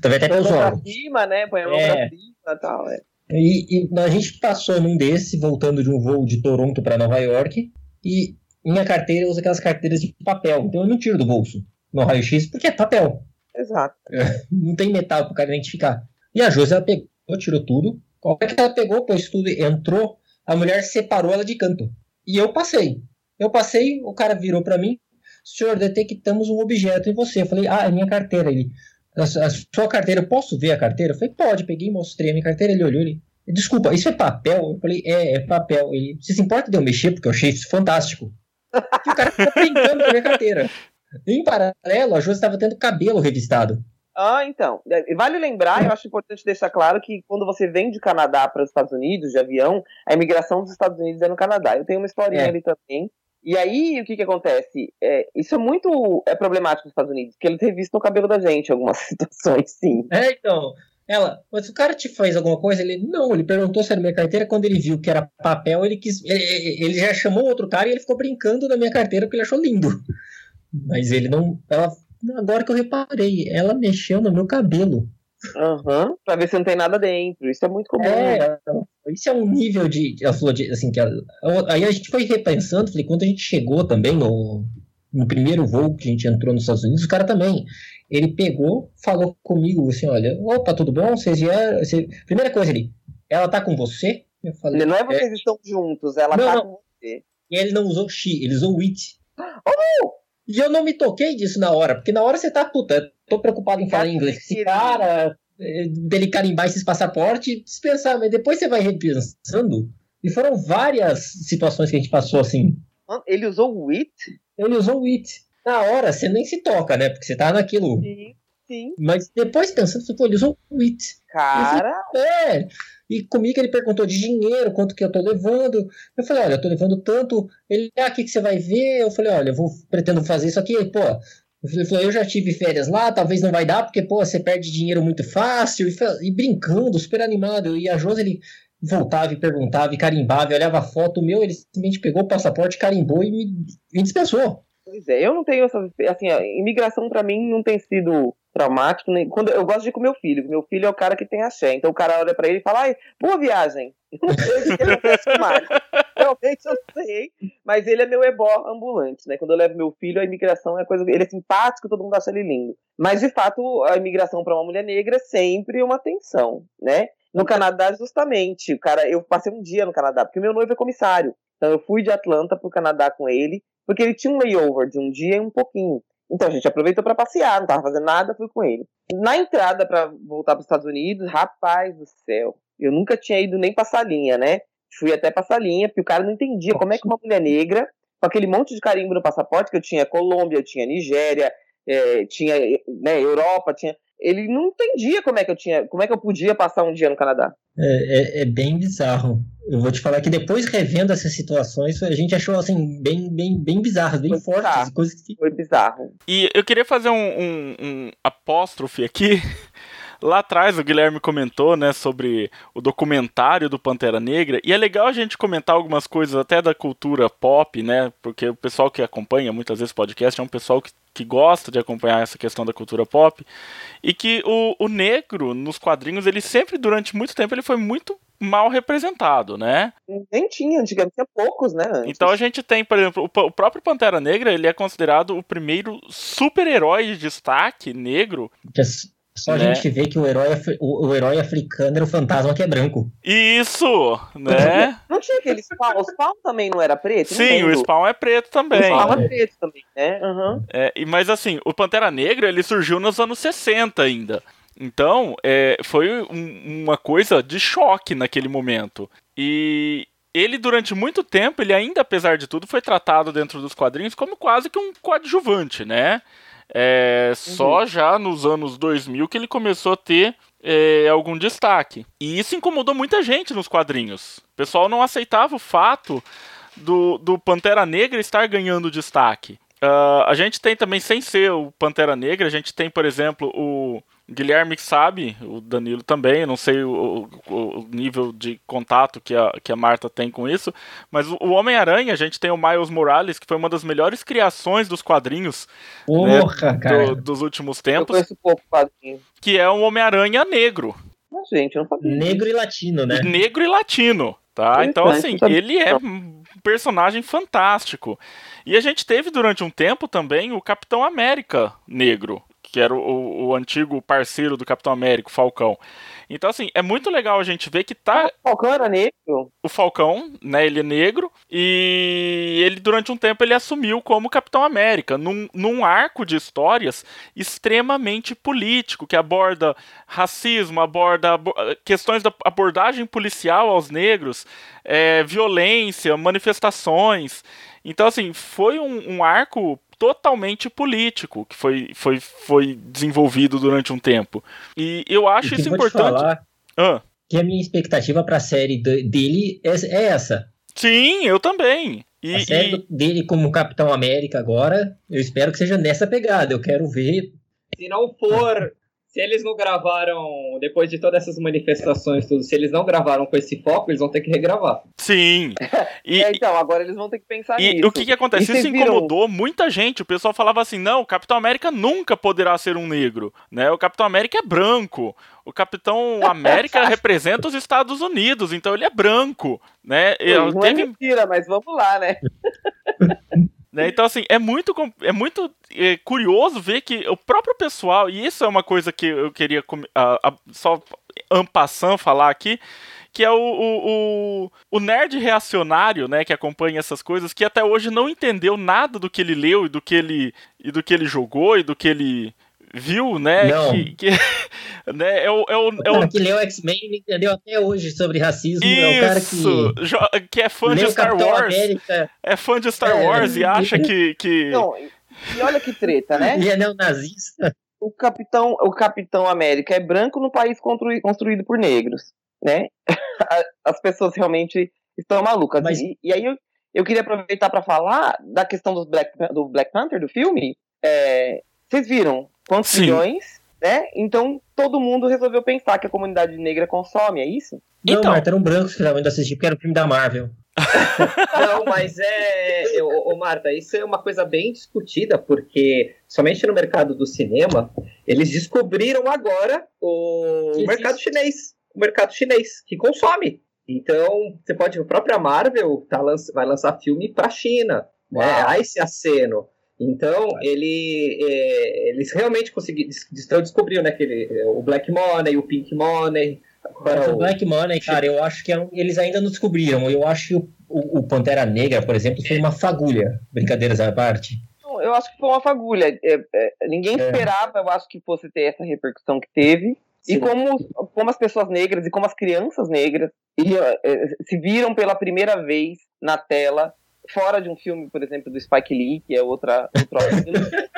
Talvez até pelos mão pra olhos. cima, né? Põe a mão É. pra cima e tal. É. E, e a gente passou num desse, voltando de um voo de Toronto para Nova York, e minha carteira usa aquelas carteiras de papel, então eu não tiro do bolso no raio-x, porque é papel, Exato. não tem metal pro cara identificar. E a Josi, ela pegou, tirou tudo, qual é que ela pegou, pôs tudo, entrou, a mulher separou ela de canto. E eu passei. Eu passei, o cara virou para mim, senhor, detectamos um objeto em você. Eu falei, ah, é minha carteira. Ele, a, a sua carteira, eu posso ver a carteira? Eu falei, pode. Peguei, mostrei a minha carteira, ele olhou, ele, desculpa, isso é papel? Eu falei, é, é papel. Ele, você se importa de eu mexer? Porque eu achei isso fantástico. E o cara ficou brincando com a minha carteira. Em paralelo, a Josi estava tendo cabelo revistado. Ah, então. É, Vale lembrar, eu acho importante deixar claro que quando você vem de Canadá para os Estados Unidos, de avião, a imigração dos Estados Unidos é no Canadá. Eu tenho uma historinha É. ali também. E aí, o que que acontece? É, isso é muito é problemático nos Estados Unidos, porque eles revistam o cabelo da gente em algumas [laughs] situações, sim. É, então. Ela, mas o cara te fez alguma coisa? Ele, não, ele perguntou se era minha carteira. Quando ele viu que era papel, ele quis. Ele, ele já chamou outro cara e ele ficou brincando na minha carteira porque ele achou lindo. Mas ele não. Ela, agora que eu reparei, ela mexeu no meu cabelo. Aham. Pra ver se não tem nada dentro. Isso é muito comum. É, isso é um nível de. Ela falou de, assim, que ela- aí a gente foi repensando, falei, quando a gente chegou também no, no primeiro voo que a gente entrou nos Estados Unidos, o cara também. Ele pegou, falou comigo assim: olha, opa, tudo bom? Vocês vieram. Primeira coisa ali, ela tá com você? Eu falei, Não é vocês estão juntos, ela Não, tá não. com você. E ele não usou she, ele usou it. [gasps] E eu não me toquei disso na hora, porque na hora você tá, puta, tô preocupado em falar Cara, inglês. Esse ele- cara, eh, dele carimbar esses passaportes, dispensar, mas depois você vai repensando. E foram várias situações que a gente passou assim. Ele usou o it? Ele usou o it. Na hora você nem se toca, né? Porque você tá naquilo. Sim, sim. Mas depois pensando, você, pô, ele usou o it. Cara, É. E comigo ele perguntou de dinheiro, quanto que eu tô levando. Eu falei, olha, eu tô levando tanto. Ele, ah, o que, que você vai ver? Eu falei, olha, eu vou pretendo fazer isso aqui, pô. Ele falou, eu já tive férias lá, talvez não vai dar, porque, pô, você perde dinheiro muito fácil. E, e brincando, super animado. E a Josi, ele voltava e perguntava e carimbava, e olhava a foto meu, ele simplesmente pegou o passaporte, carimbou e me, me dispensou. Pois é, eu não tenho essa. Assim, a imigração pra mim não tem sido traumático. Nem, quando, eu gosto de ir com meu filho. Meu filho é o cara que tem axé. Então o cara olha pra ele e fala: ai, boa viagem. [laughs] Realmente eu sei. Mas ele é meu ebó ambulante, né? Quando eu levo meu filho, a imigração é coisa. Ele é simpático, todo mundo acha ele lindo. Mas de fato, a imigração pra uma mulher negra é sempre uma tensão, né? No Canadá, justamente, o cara, eu passei um dia no Canadá, porque meu noivo é comissário. Então eu fui de Atlanta pro Canadá com ele, porque ele tinha um layover de um dia e um pouquinho. Então a gente aproveitou para passear, não tava fazendo nada, fui com ele. Na entrada para voltar para os Estados Unidos, rapaz do céu, eu nunca tinha ido nem passar linha, né? Fui até passar linha, porque o cara não entendia como é que uma mulher negra, com aquele monte de carimbo no passaporte, que eu tinha Colômbia, eu tinha Nigéria, eh, tinha né, Europa, tinha. Ele não entendia como é que eu tinha, como é que eu podia passar um dia no Canadá. É, é, é bem bizarro. Eu vou te falar que depois revendo essas situações, a gente achou assim, bem, bem, bem bizarras, bem Foi fortes, bizarro. coisas que. Foi bizarro. E eu queria fazer um, um- um apóstrofe aqui. [laughs] Lá atrás o Guilherme comentou, né, sobre o documentário do Pantera Negra, e é legal a gente comentar algumas coisas até da cultura pop, né, porque o pessoal que acompanha muitas vezes o podcast é um pessoal que, que gosta de acompanhar essa questão da cultura pop, e que o, o negro nos quadrinhos, ele sempre, durante muito tempo, ele foi muito mal representado, né? Nem tinha, antigamente tinha poucos, né? antes. Então a gente tem, por exemplo, o, o próprio Pantera Negra, ele é considerado o primeiro super-herói de destaque negro é só a Né? gente vê que o herói, o, o herói africano era o fantasma que é branco. Isso, né? Não tinha aquele spawn? O spawn também não era preto? Sim, o. Spawn é preto O também. spawn é preto também, né? Uhum. É, e- mas assim, o Pantera Negra ele surgiu nos anos 60 ainda. Então, é, foi um- uma coisa de choque naquele momento. E ele, durante muito tempo, ele ainda, apesar de tudo, foi tratado dentro dos quadrinhos como quase que um coadjuvante, né? É, só já nos anos 2000 que ele começou a ter é, algum destaque. E isso incomodou muita gente nos quadrinhos. O pessoal não aceitava o fato do, do Pantera Negra estar ganhando destaque. Ah, a gente tem também, sem ser o Pantera Negra, a gente tem, por exemplo, o Guilherme sabe, o Danilo também, eu não sei o, o, o, nível de contato que a, que a Marta tem com isso, mas o, o Homem-Aranha, a gente tem o Miles Morales, que foi uma das melhores criações dos quadrinhos Porra, né, cara. do- dos últimos Eu tempos, conheço pouco quadrinho. que é um Homem-Aranha negro. Mas, gente, eu não sabia. Negro e latino, né? negro e latino, tá? Então, assim, não sabia. ele é um personagem fantástico. E a gente teve durante um tempo também o Capitão América negro, que era o, o- antigo parceiro do Capitão América, o Falcão. Então, assim, é muito legal a gente ver que tá O Falcão era negro? o Falcão, né? Ele é negro e ele durante um tempo ele assumiu como Capitão América num, num arco de histórias extremamente político que aborda racismo, aborda abo- questões da abordagem policial aos negros, é, violência, manifestações. Então assim foi um, um arco totalmente político que foi, foi, foi desenvolvido durante um tempo e eu acho E que isso importante. falar Ah. que a minha expectativa pra série de- dele é, é essa. Sim, eu também. E, A série e- dele como Capitão América agora, eu espero que seja nessa pegada. Eu quero ver. Se não for. Se eles não gravaram, depois de todas essas manifestações, tudo, se eles não gravaram com esse foco, eles vão ter que regravar. sim. [laughs] E, É, então, agora eles vão ter que pensar E nisso. o que, que acontece? E Isso viram- incomodou muita gente. O pessoal falava assim: não, o Capitão América nunca poderá ser um negro. Né? O Capitão América é branco. O Capitão [laughs] América representa os Estados Unidos, então ele é branco. Né? Não é teve- mentira, mas vamos lá, né? [laughs] né? Então, assim, é muito, é muito é, curioso ver que o próprio pessoal, e isso é uma coisa que eu queria ah, ah, só en passant falar aqui, que é o, o, o, o nerd reacionário, né, que acompanha essas coisas, que até hoje não entendeu nada do que ele leu e do que ele, e do que ele jogou e do que ele viu, né? Não. Que, que- [laughs] né, é o, é o, O é o cara que leu X-Men não entendeu até hoje sobre racismo. É o cara isso, que. jo- que é fã de Star Capitão Wars, América é fã de Star É, Wars e acha que, que... Não, e olha que treta, né? [laughs] e é neonazista. O Capitão, o Capitão América é branco no país construí- construído por negros, né? [laughs] As pessoas realmente estão malucas. Mas- E, e aí eu, eu queria aproveitar para falar da questão dos Black, do Black Panther, do filme. É, vocês viram quantos Sim. milhões, né? Então todo mundo resolveu pensar que a comunidade negra consome, é isso? Não, Então. Marta, eram brancos que estavam indo assistir, porque era o filme da Marvel. [laughs] Não, mas é. eu- Ô, Marta, isso é uma coisa bem discutida, porque somente no mercado do cinema, eles descobriram agora o Que mercado existe. chinês. O mercado chinês, que consome. Então, você pode. A própria Marvel tá, vai lançar filme pra China. Né? Há esse aceno. Então, ele, é, eles realmente conseguiram. Estão descobriram, né? Que ele- o Black Money, o Pink Money. Agora, o Black Money, cara, eu acho que é um- eles ainda não descobriram. Eu acho que o, o- o Pantera Negra, por exemplo, foi uma fagulha. Brincadeiras à parte. Eu acho que foi uma fagulha. É, é, ninguém É. esperava, eu acho, que fosse ter essa repercussão que teve. E Sim. como, como as pessoas negras e como as crianças negras e, se viram pela primeira vez na tela, fora de um filme, por exemplo, do Spike Lee, que é outra. [laughs]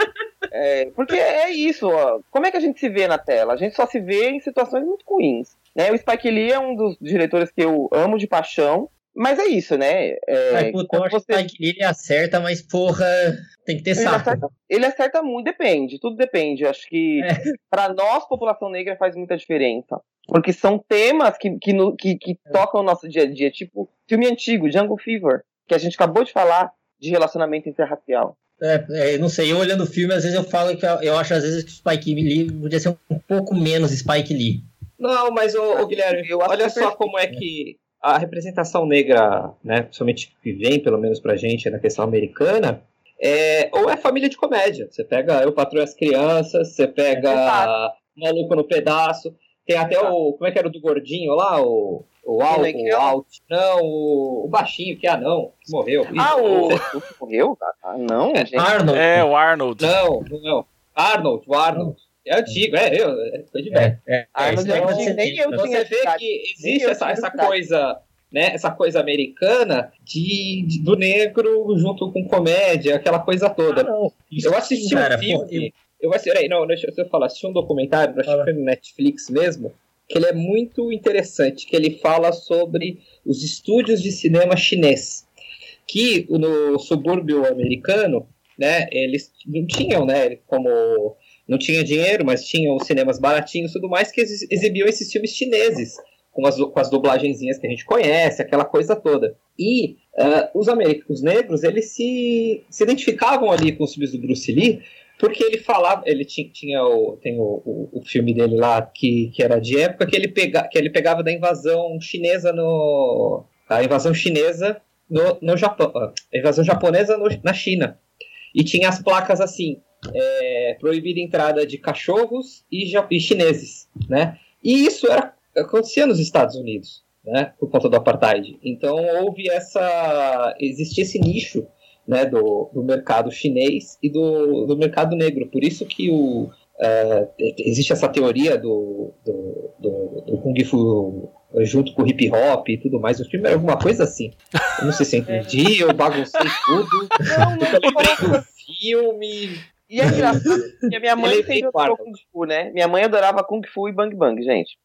É, porque é isso, ó. como é que a gente se vê na tela? A gente só se vê em situações muito ruins. Né? O Spike Lee é um dos diretores que eu amo de paixão, mas é isso, né? É, Ai, quando você- que ele acerta, mas porra, tem que ter ele saco. acerta, ele acerta muito, depende, tudo depende. Eu Acho que É. pra nós, população negra, faz muita diferença. Porque são temas que, que, no- que, que tocam o nosso dia a dia, tipo filme antigo, Jungle Fever, que a gente acabou de falar de relacionamento interracial. É, é, não sei, eu olhando o filme, às vezes eu falo que eu, acho às vezes que o Spike Lee podia ser um pouco menos Spike Lee. Não, mas, ô, ô, Guilherme, olha só perfeito. como é que a representação negra, né, principalmente que vem, pelo menos pra gente, na questão americana, é, ou é família de comédia. Você pega Eu Patrulho as Crianças, você pega Exato. Maluco no Pedaço, tem até o, como é que era o do gordinho lá, o, o Alt, Como é é? o Alt, não, o, o baixinho, que é anão, que morreu. Ah, o. você- morreu? Ah, não, gente. Arnold. É, o Arnold. Não, não, Arnold, o Arnold. É antigo, é, eu, é coisa de velho. É, é, Arnold é, é é nem eu então, tinha você vê cidade. que existe essa, essa coisa, né? Essa coisa americana de, de- do negro junto com comédia, aquela coisa Ah, toda. não. Isso eu assisti sim, cara, um filme. pô, eu- Eu assisti, peraí, não, deixa eu falar, assisti um documentário, acho que foi no Netflix mesmo, que ele é muito interessante, que ele fala sobre os estúdios de cinema chinês. Que no subúrbio americano, né, eles não tinham, né, como não tinha dinheiro, mas tinham cinemas baratinhos e tudo mais que ex- exibiam esses filmes chineses, com as, com as dublagenzinhas que a gente conhece, aquela coisa toda. E ah, os americanos negros, eles se, se identificavam ali com os filmes do Bruce Lee, porque ele falava, ele tinha, tinha o, tem o, o, o filme dele lá, que, que era de época, que ele, pega, que ele pegava da invasão chinesa no... a invasão chinesa no, no Japão, a invasão japonesa no- na China. E tinha as placas assim, é, proibida a entrada de cachorros e, e chineses, né? E isso era, acontecia nos Estados Unidos, né? Por conta do apartheid. Então houve essa, existia esse nicho, né? Do, do mercado chinês e do, do mercado negro. Por isso que o é, existe essa teoria do, do, do, do kung fu junto com o hip hop e tudo mais. O filme era alguma coisa assim. Eu não sei se eu entendi, eu baguncei tudo. Não, não Eu filme. E é engraçado, porque a minha mãe Ele sempre adorou. Kung Fu, né? Minha mãe adorava Kung Fu e Bang Bang, gente.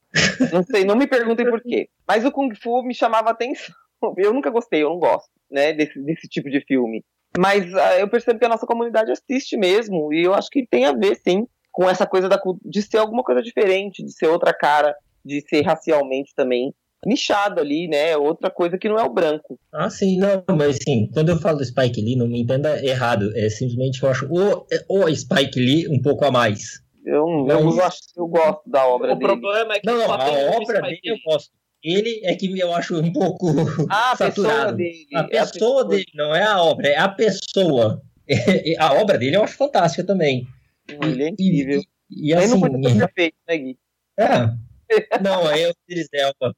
Não sei, não me perguntem por quê. Mas o Kung Fu me chamava atenção. Eu nunca gostei, eu não gosto, né, desse, desse tipo de filme. Mas ah, eu percebo que a nossa comunidade assiste mesmo, e eu acho que tem a ver, sim, com essa coisa da, de ser alguma coisa diferente, de ser outra cara, de ser racialmente também nichado ali, né? Outra coisa que não é o branco. Ah, sim, não, mas sim, quando eu falo do Spike Lee, não me entenda errado. É simplesmente que eu acho o, o Spike Lee um pouco a mais. Eu, Mas- eu, gosto, eu gosto da obra O dele. problema é que Não, não, a obra dele eu gosto. Ele é que eu acho um pouco a pessoa saturado. dele. A é pessoa dele, não é a obra, é a pessoa. [laughs] A obra dele eu acho fantástica também. Ele é incrível. E, e Ele assim. [laughs] não podia ter perfeito, né, Gui? É. Não, é o Idris Elba.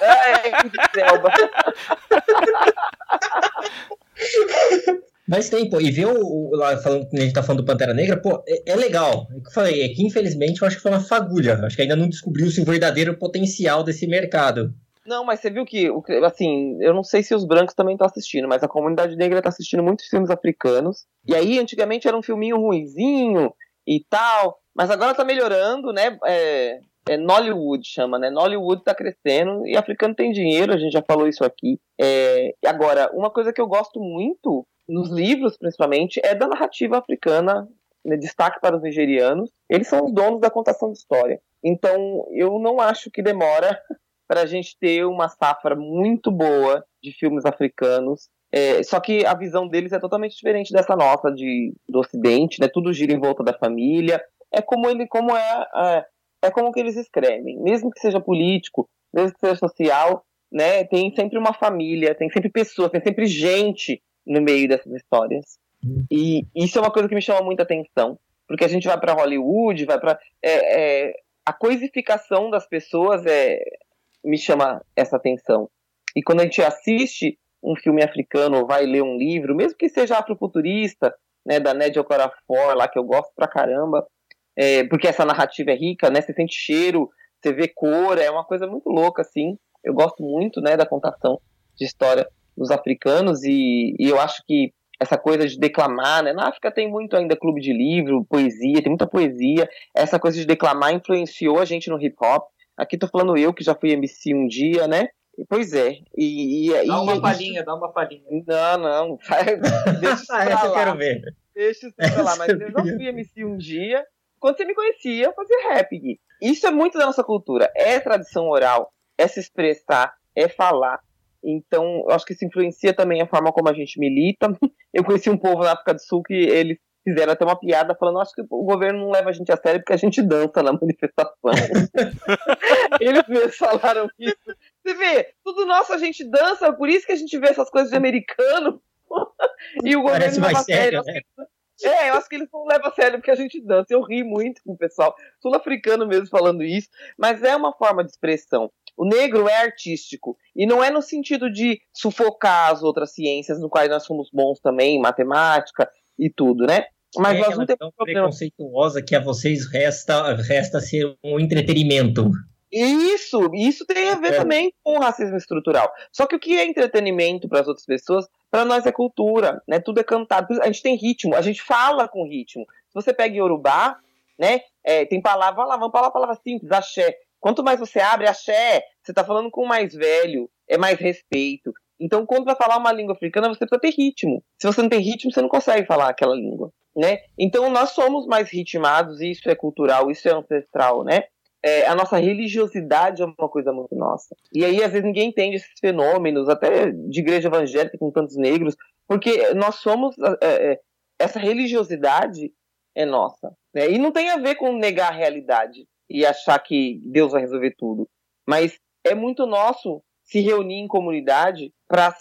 É, é Idris [laughs] Elba. Mas tem, pô, e ver o, o- lá falando que a gente tá falando do Pantera Negra, pô, é, é legal. É que eu falei, é que infelizmente eu acho que foi uma fagulha. Acho que ainda não descobriu-se o verdadeiro potencial desse mercado. Não, mas você viu que, assim, eu não sei se os brancos também estão assistindo, mas a comunidade negra tá assistindo muitos filmes africanos. E aí, antigamente era um filminho ruinzinho e tal, mas agora tá melhorando, né? É, é Nollywood chama, né? Nollywood tá crescendo e africano tem dinheiro, a gente já falou isso aqui. É, agora, uma coisa que eu gosto muito, nos livros principalmente, é da narrativa africana, né, destaque para os nigerianos. Eles são os donos da contação de história. Então, eu não acho que demora [laughs] para a gente ter uma safra muito boa de filmes africanos. É, só que a visão deles é totalmente diferente dessa nossa de, do Ocidente, né? Tudo gira em volta da família. É como ele, como é, é, é como que eles escrevem, mesmo que seja político, mesmo que seja social, né? Tem sempre uma família, tem sempre pessoas, tem sempre gente no meio dessas histórias. E isso é uma coisa que me chama muita atenção, porque a gente vai para Hollywood, vai para é, é, a coisificação das pessoas é me chama essa atenção. E quando a gente assiste um filme africano ou vai ler um livro, mesmo que seja afrofuturista, né, da Ned Okorafor, lá que eu gosto pra caramba, é, porque essa narrativa é rica, né, você sente cheiro, você vê cor, é uma coisa muito louca, assim. Eu gosto muito, né, da contação de história dos africanos e, e eu acho que essa coisa de declamar, né, na África tem muito ainda clube de livro, poesia, tem muita poesia, essa coisa de declamar influenciou a gente no hip hop, Aqui tô falando eu, que já fui MC um dia, né? E, Pois é. E, e, Dá uma palhinha, dá uma palhinha. Não, não. [laughs] Deixa isso Ah, pra essa eu lá. quero ver. Deixa isso pra lá. Mas eu queria fui MC um dia. Quando você me conhecia, eu fazia rap, Gui. Isso é muito da nossa cultura. É tradição oral, é se expressar, é falar. Então, eu acho que isso influencia também a forma como a gente milita. [laughs] Eu conheci um povo na África do Sul que eles fizeram até uma piada falando, acho que o governo não leva a gente a sério porque a gente dança na [laughs] manifestação. [laughs] eles mesmos falaram isso. Você vê, tudo nosso a gente dança, por isso que a gente vê essas coisas de americano. e o governo Parece não leva a sério. sério, né? É, eu acho que eles não levam a sério porque a gente dança. Eu ri muito com o pessoal sul-africano mesmo falando isso, mas é uma forma de expressão. O negro é artístico e não é no sentido de sufocar as outras ciências, no quais nós somos bons também, matemática e tudo, né? Mas é nós não temos problema. preconceituosa que a vocês resta, resta ser um entretenimento. Isso, isso tem a ver É. também com o racismo estrutural. Só que o que é entretenimento para as outras pessoas, para nós é cultura, né? Tudo é cantado. A gente tem ritmo, a gente fala com ritmo. Se você pega Yorubá, né? é, tem palavra lá, vamos falar palavra simples, axé. Quanto mais você abre axé, você está falando com o mais velho, é mais respeito. Então, quando vai falar uma língua africana, você precisa ter ritmo. Se você não tem ritmo, você não consegue falar aquela língua. né? Então nós somos mais ritmados, isso é cultural, isso é ancestral, né? É, a nossa religiosidade é uma coisa muito nossa. E aí, às vezes, ninguém entende esses fenômenos, até de igreja evangélica com tantos negros, porque nós somos. É, é, essa religiosidade é nossa. Né? E não tem a ver com negar a realidade e achar que Deus vai resolver tudo. Mas é muito nosso se reunir em comunidade para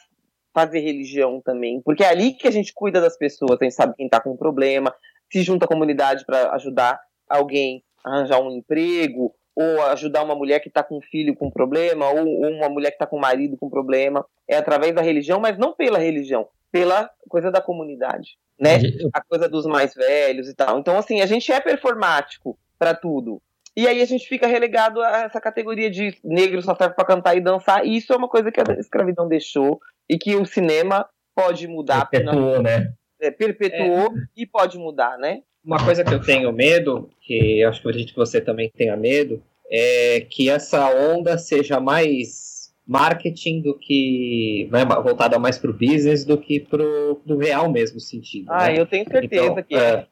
fazer religião também. Porque é ali que a gente cuida das pessoas, a gente sabe quem está com problema, se junta à comunidade para ajudar alguém a arranjar um emprego, ou ajudar uma mulher que está com um filho com problema, ou, ou uma mulher que está com um marido com problema. É através da religião, mas não pela religião, pela coisa da comunidade, né? A coisa dos mais velhos e tal. Então, assim, a gente é performático para tudo. E aí a gente fica relegado a essa categoria de negro só serve para cantar e dançar. E isso é uma coisa que a escravidão deixou e que o cinema pode mudar. Perpetuou, né? É, perpetuou é. e pode mudar, né? Uma coisa que eu tenho medo, que eu acho que acredito que você também tenha medo, é que essa onda seja mais marketing do que né, voltada mais para o business do que para o real mesmo sentido. Ah, né? eu tenho certeza então, que é. é.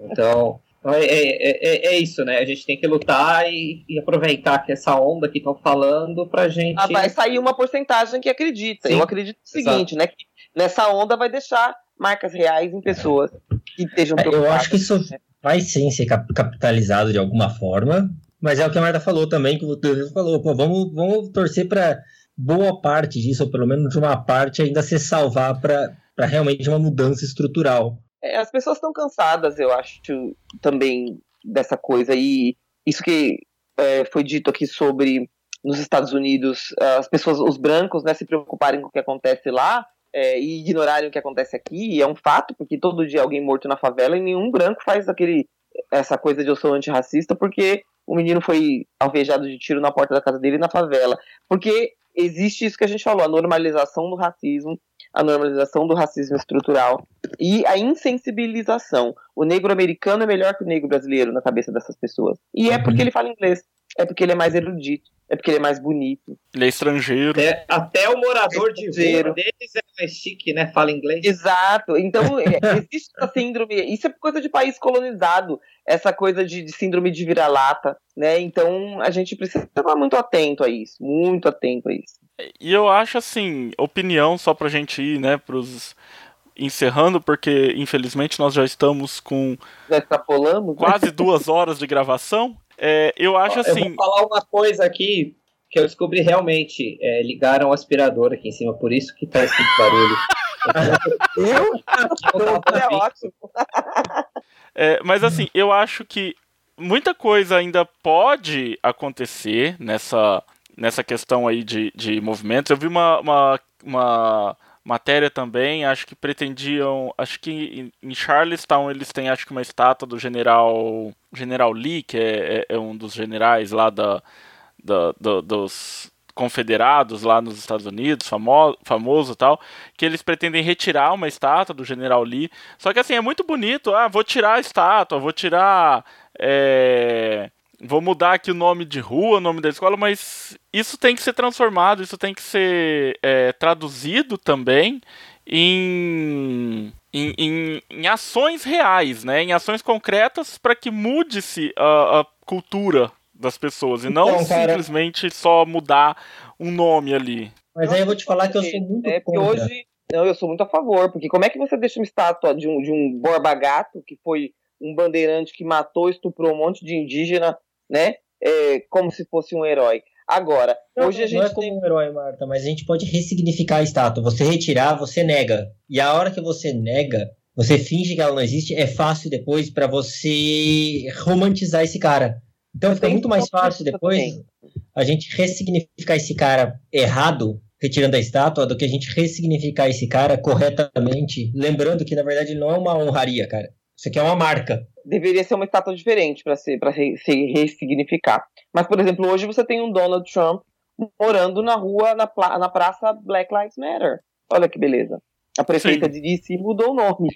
Então, é, é, é, é, isso, né? A gente tem que lutar e, e aproveitar que essa onda que estão falando pra gente. Ah, vai sair uma porcentagem que acredita. Sim, eu acredito o seguinte, exato. né? Que nessa onda vai deixar marcas reais em pessoas que estejam é, Eu acho que isso vai sim ser capitalizado de alguma forma, mas é o que a Marta falou também, que o Teodoro falou, pô, vamos, vamos torcer para boa parte disso, ou pelo menos uma parte, ainda se salvar para realmente uma mudança estrutural. É, as pessoas estão cansadas, eu acho, também dessa coisa. E isso que é, foi dito aqui sobre nos Estados Unidos, as pessoas, os brancos, né, se preocuparem com o que acontece lá é, e ignorarem o que acontece aqui, é um fato, porque todo dia alguém morto na favela e nenhum branco faz aquele essa coisa de eu sou antirracista porque o menino foi alvejado de tiro na porta da casa dele na favela. Porque existe isso que a gente falou, a normalização do racismo, a normalização do racismo estrutural e a insensibilização. O negro americano é melhor que o negro brasileiro na cabeça dessas pessoas. E é porque ele fala inglês, é porque ele é mais erudito, é porque ele é mais bonito. Ele é estrangeiro. É, até o morador é de rua deles é mais chique, né? Fala inglês. Exato. Então, [laughs] é, existe essa síndrome. Isso é coisa de país colonizado. Essa coisa de, de síndrome de vira-lata, né? Então, a gente precisa estar muito atento a isso. Muito atento a isso. E eu acho, assim, opinião só pra gente ir, né, pros encerrando, porque infelizmente nós já estamos com já extrapolamos, né? quase duas horas de gravação. É, eu acho assim. Eu vou falar uma coisa aqui que eu descobri realmente. É, ligaram o aspirador aqui em cima, por isso que tá esse barulho. [laughs] eu? é ótimo. É, mas assim, eu acho que muita coisa ainda pode acontecer nessa, nessa questão aí de, de movimentos. Eu vi uma, uma, uma matéria também, acho que pretendiam, acho que em Charlestown eles têm acho que uma estátua do general General Lee, que é, é, é um dos generais lá da, da, da, dos confederados lá nos Estados Unidos, famoso, famoso tal, que eles pretendem retirar uma estátua do General Lee. Só que assim, é muito bonito, ah, vou tirar a estátua, vou tirar é, vou mudar aqui o nome de rua, o nome da escola, mas isso tem que ser transformado, isso tem que ser é, traduzido também em, em, em, em, ações reais, né? em ações concretas para que mude-se a, a, cultura das pessoas e não então, cara... simplesmente só mudar um nome ali. Mas aí eu vou te falar que eu sou muito é contra. hoje não, eu sou muito a favor, porque como é que você deixa uma estátua de um, de um Borba Gato, que foi um bandeirante que matou, estuprou um monte de indígena né? É, como se fosse um herói. Agora, não, hoje a gente. Não é como tem... um herói, Marta, mas a gente pode ressignificar a estátua. Você retirar, você nega. E a hora que você nega, você finge que ela não existe, é fácil depois para você romantizar esse cara. Então fica muito mais fácil depois a gente ressignificar esse cara errado, retirando a estátua, do que a gente ressignificar esse cara corretamente, lembrando que na verdade ele não é uma honraria, cara. Isso aqui é uma marca deveria ser uma estátua diferente para se, pra se, ressignificar. Mas, por exemplo, hoje você tem um Donald Trump morando na rua, na, na praça Black Lives Matter. Olha que beleza. A prefeita Sim. de DC mudou o nome.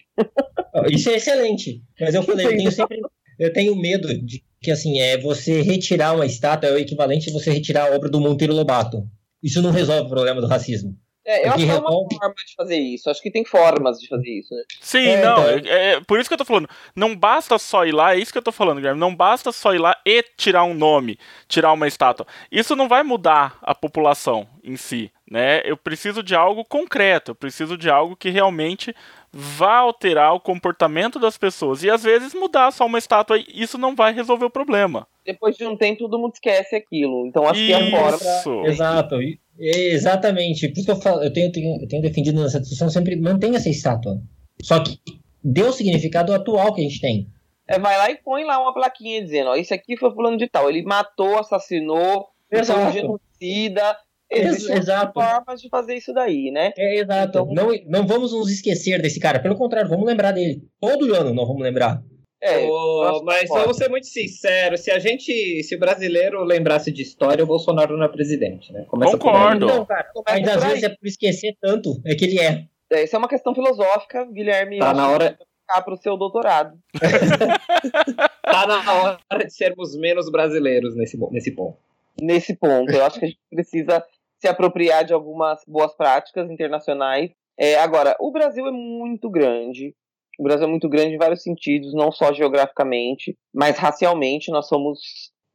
Isso é excelente. Mas eu falei, eu tenho sempre. Eu tenho medo de que, assim, é você retirar uma estátua é o equivalente a você retirar a obra do Monteiro Lobato. Isso não resolve o problema do racismo. É, eu acho que é uma forma de fazer isso. Acho que tem formas de fazer isso, né? Sim, É, não, então- é, é por isso que eu tô falando. Não basta só ir lá, é isso que eu tô falando, Guilherme. Não basta só ir lá e tirar um nome, tirar uma estátua. Isso não vai mudar a população em si, né? Eu preciso de algo concreto, eu preciso de algo que realmente vá alterar o comportamento das pessoas. E às vezes mudar só uma estátua, isso não vai resolver o problema. Depois de um tempo, todo mundo esquece aquilo. Então, acho que é a forma. Isso. Exato, e- exatamente. Por isso que eu, falo, eu, tenho, tenho- eu tenho defendido nessa discussão sempre mantém essa estátua. Só que dê o significado atual que a gente tem. É, vai lá e põe lá uma plaquinha dizendo, ó, isso aqui foi fulano de tal. Ele matou, assassinou, foi um genocida. Ex- Existem exato. formas de fazer isso daí, né? É, exato. Então- Não, não vamos nos esquecer desse cara. Pelo contrário, vamos lembrar dele. Todo ano nós vamos lembrar. É, que mas pode. vamos ser muito sinceros, se a gente, se o brasileiro lembrasse de história, o Bolsonaro não é presidente, né? Começa por aí. Concordo. Não, cara. Mas às vezes é por esquecer tanto. É que ele é. É, Isso é uma questão filosófica, Guilherme. Tá na que hora, ficar pro seu doutorado. [laughs] tá na hora de sermos menos brasileiros nesse, nesse ponto. nesse ponto. Eu acho que a gente precisa se apropriar de algumas boas práticas internacionais. É, agora, o Brasil é muito grande. O Brasil é muito grande em vários sentidos, não só geograficamente, mas racialmente. Nós somos.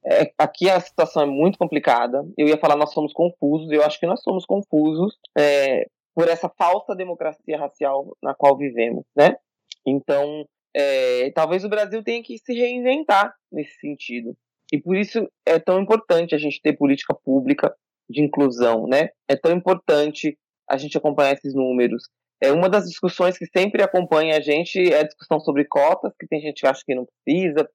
é, aqui a situação é muito complicada. Eu ia falar nós somos confusos. Eu acho que nós somos confusos é, por essa falsa democracia racial na qual vivemos, né? Então, é, talvez o Brasil tenha que se reinventar nesse sentido. E por isso é tão importante a gente ter política pública de inclusão, né? É tão importante a gente acompanhar esses números. É uma das discussões que sempre acompanha a gente é a discussão sobre cotas, que tem gente que acha que não precisa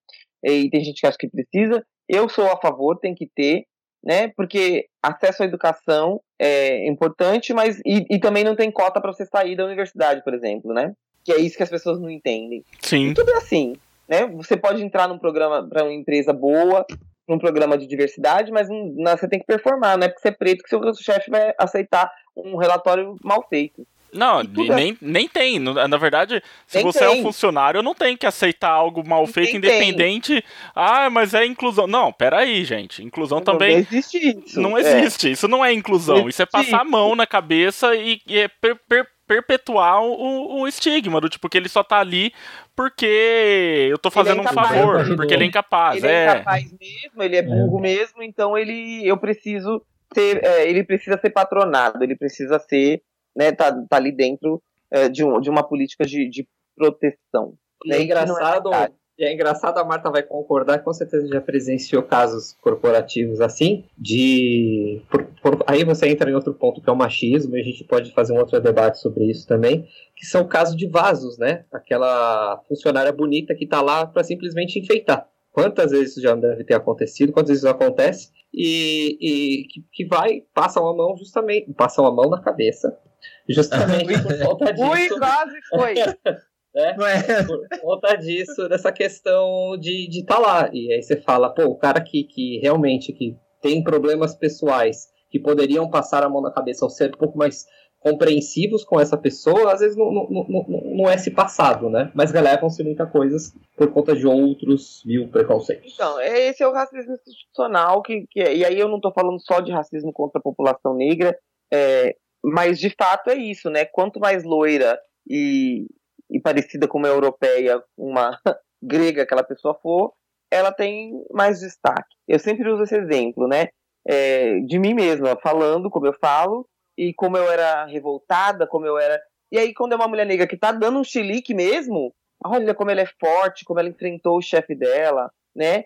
e tem gente que acha que precisa. Eu sou a favor, tem que ter, né? Porque acesso à educação é importante, mas e, e também não tem cota para você sair da universidade, por exemplo, né? Que é isso que as pessoas não entendem. Sim. Tudo é assim, né? Você pode entrar num programa para uma empresa boa, num programa de diversidade, mas não, não, você tem que performar, não é porque você é preto que seu chefe vai aceitar um relatório mal feito. Não, é- nem, nem tem. Na verdade, se Nem você é um tem. funcionário, não tem que aceitar algo mal Nem feito, tem. independente. Ah, mas é inclusão. Não, peraí, gente. Inclusão Não também existe isso. não É. existe. Isso não é inclusão. Não Isso é passar a mão na cabeça e, e é per- per- perpetuar o, o estigma do tipo que ele só tá ali porque eu tô fazendo um incapaz. favor, porque ele é incapaz. Ele é é. incapaz mesmo, ele é burro mesmo, então ele, eu preciso ser, é, ele precisa ser patronado, ele precisa ser, né, tá, tá ali dentro é, de, um, de uma política de, de proteção. E é Né, que não engraçado, e é engraçado, a Marta vai concordar, com certeza já presenciou casos corporativos assim, de. por- por- aí você entra em outro ponto que é o machismo, e a gente pode fazer um outro debate sobre isso também, que são casos de vasos, né? Aquela funcionária bonita que tá lá para simplesmente enfeitar. Quantas vezes isso já deve ter acontecido, quantas vezes isso acontece, e, e que, que vai, passam a mão justamente, passam a mão na cabeça, justamente por [laughs] conta disso. Ui, quase foi. [laughs] É? por conta disso, dessa questão de estar de tá lá. E aí você fala, pô, o cara que, que realmente que tem problemas pessoais que poderiam passar a mão na cabeça ou ser um pouco mais compreensivos com essa pessoa, às vezes não, não, não, não é esse passado, né? Mas relevam-se muitas coisas por conta de outros mil preconceitos. Então, é- esse é o racismo institucional, que, que é- e aí eu não estou falando só de racismo contra a população negra, é, mas de fato é isso, né? Quanto mais loira e, e parecida com uma europeia, uma [laughs] grega aquela pessoa for, ela tem mais destaque. Eu sempre uso esse exemplo, né? É, de mim mesma, falando como eu falo, e como eu era revoltada, como eu era. E aí, quando é uma mulher negra que tá dando um chilique mesmo, olha como ela é forte, como ela enfrentou o chefe dela, né?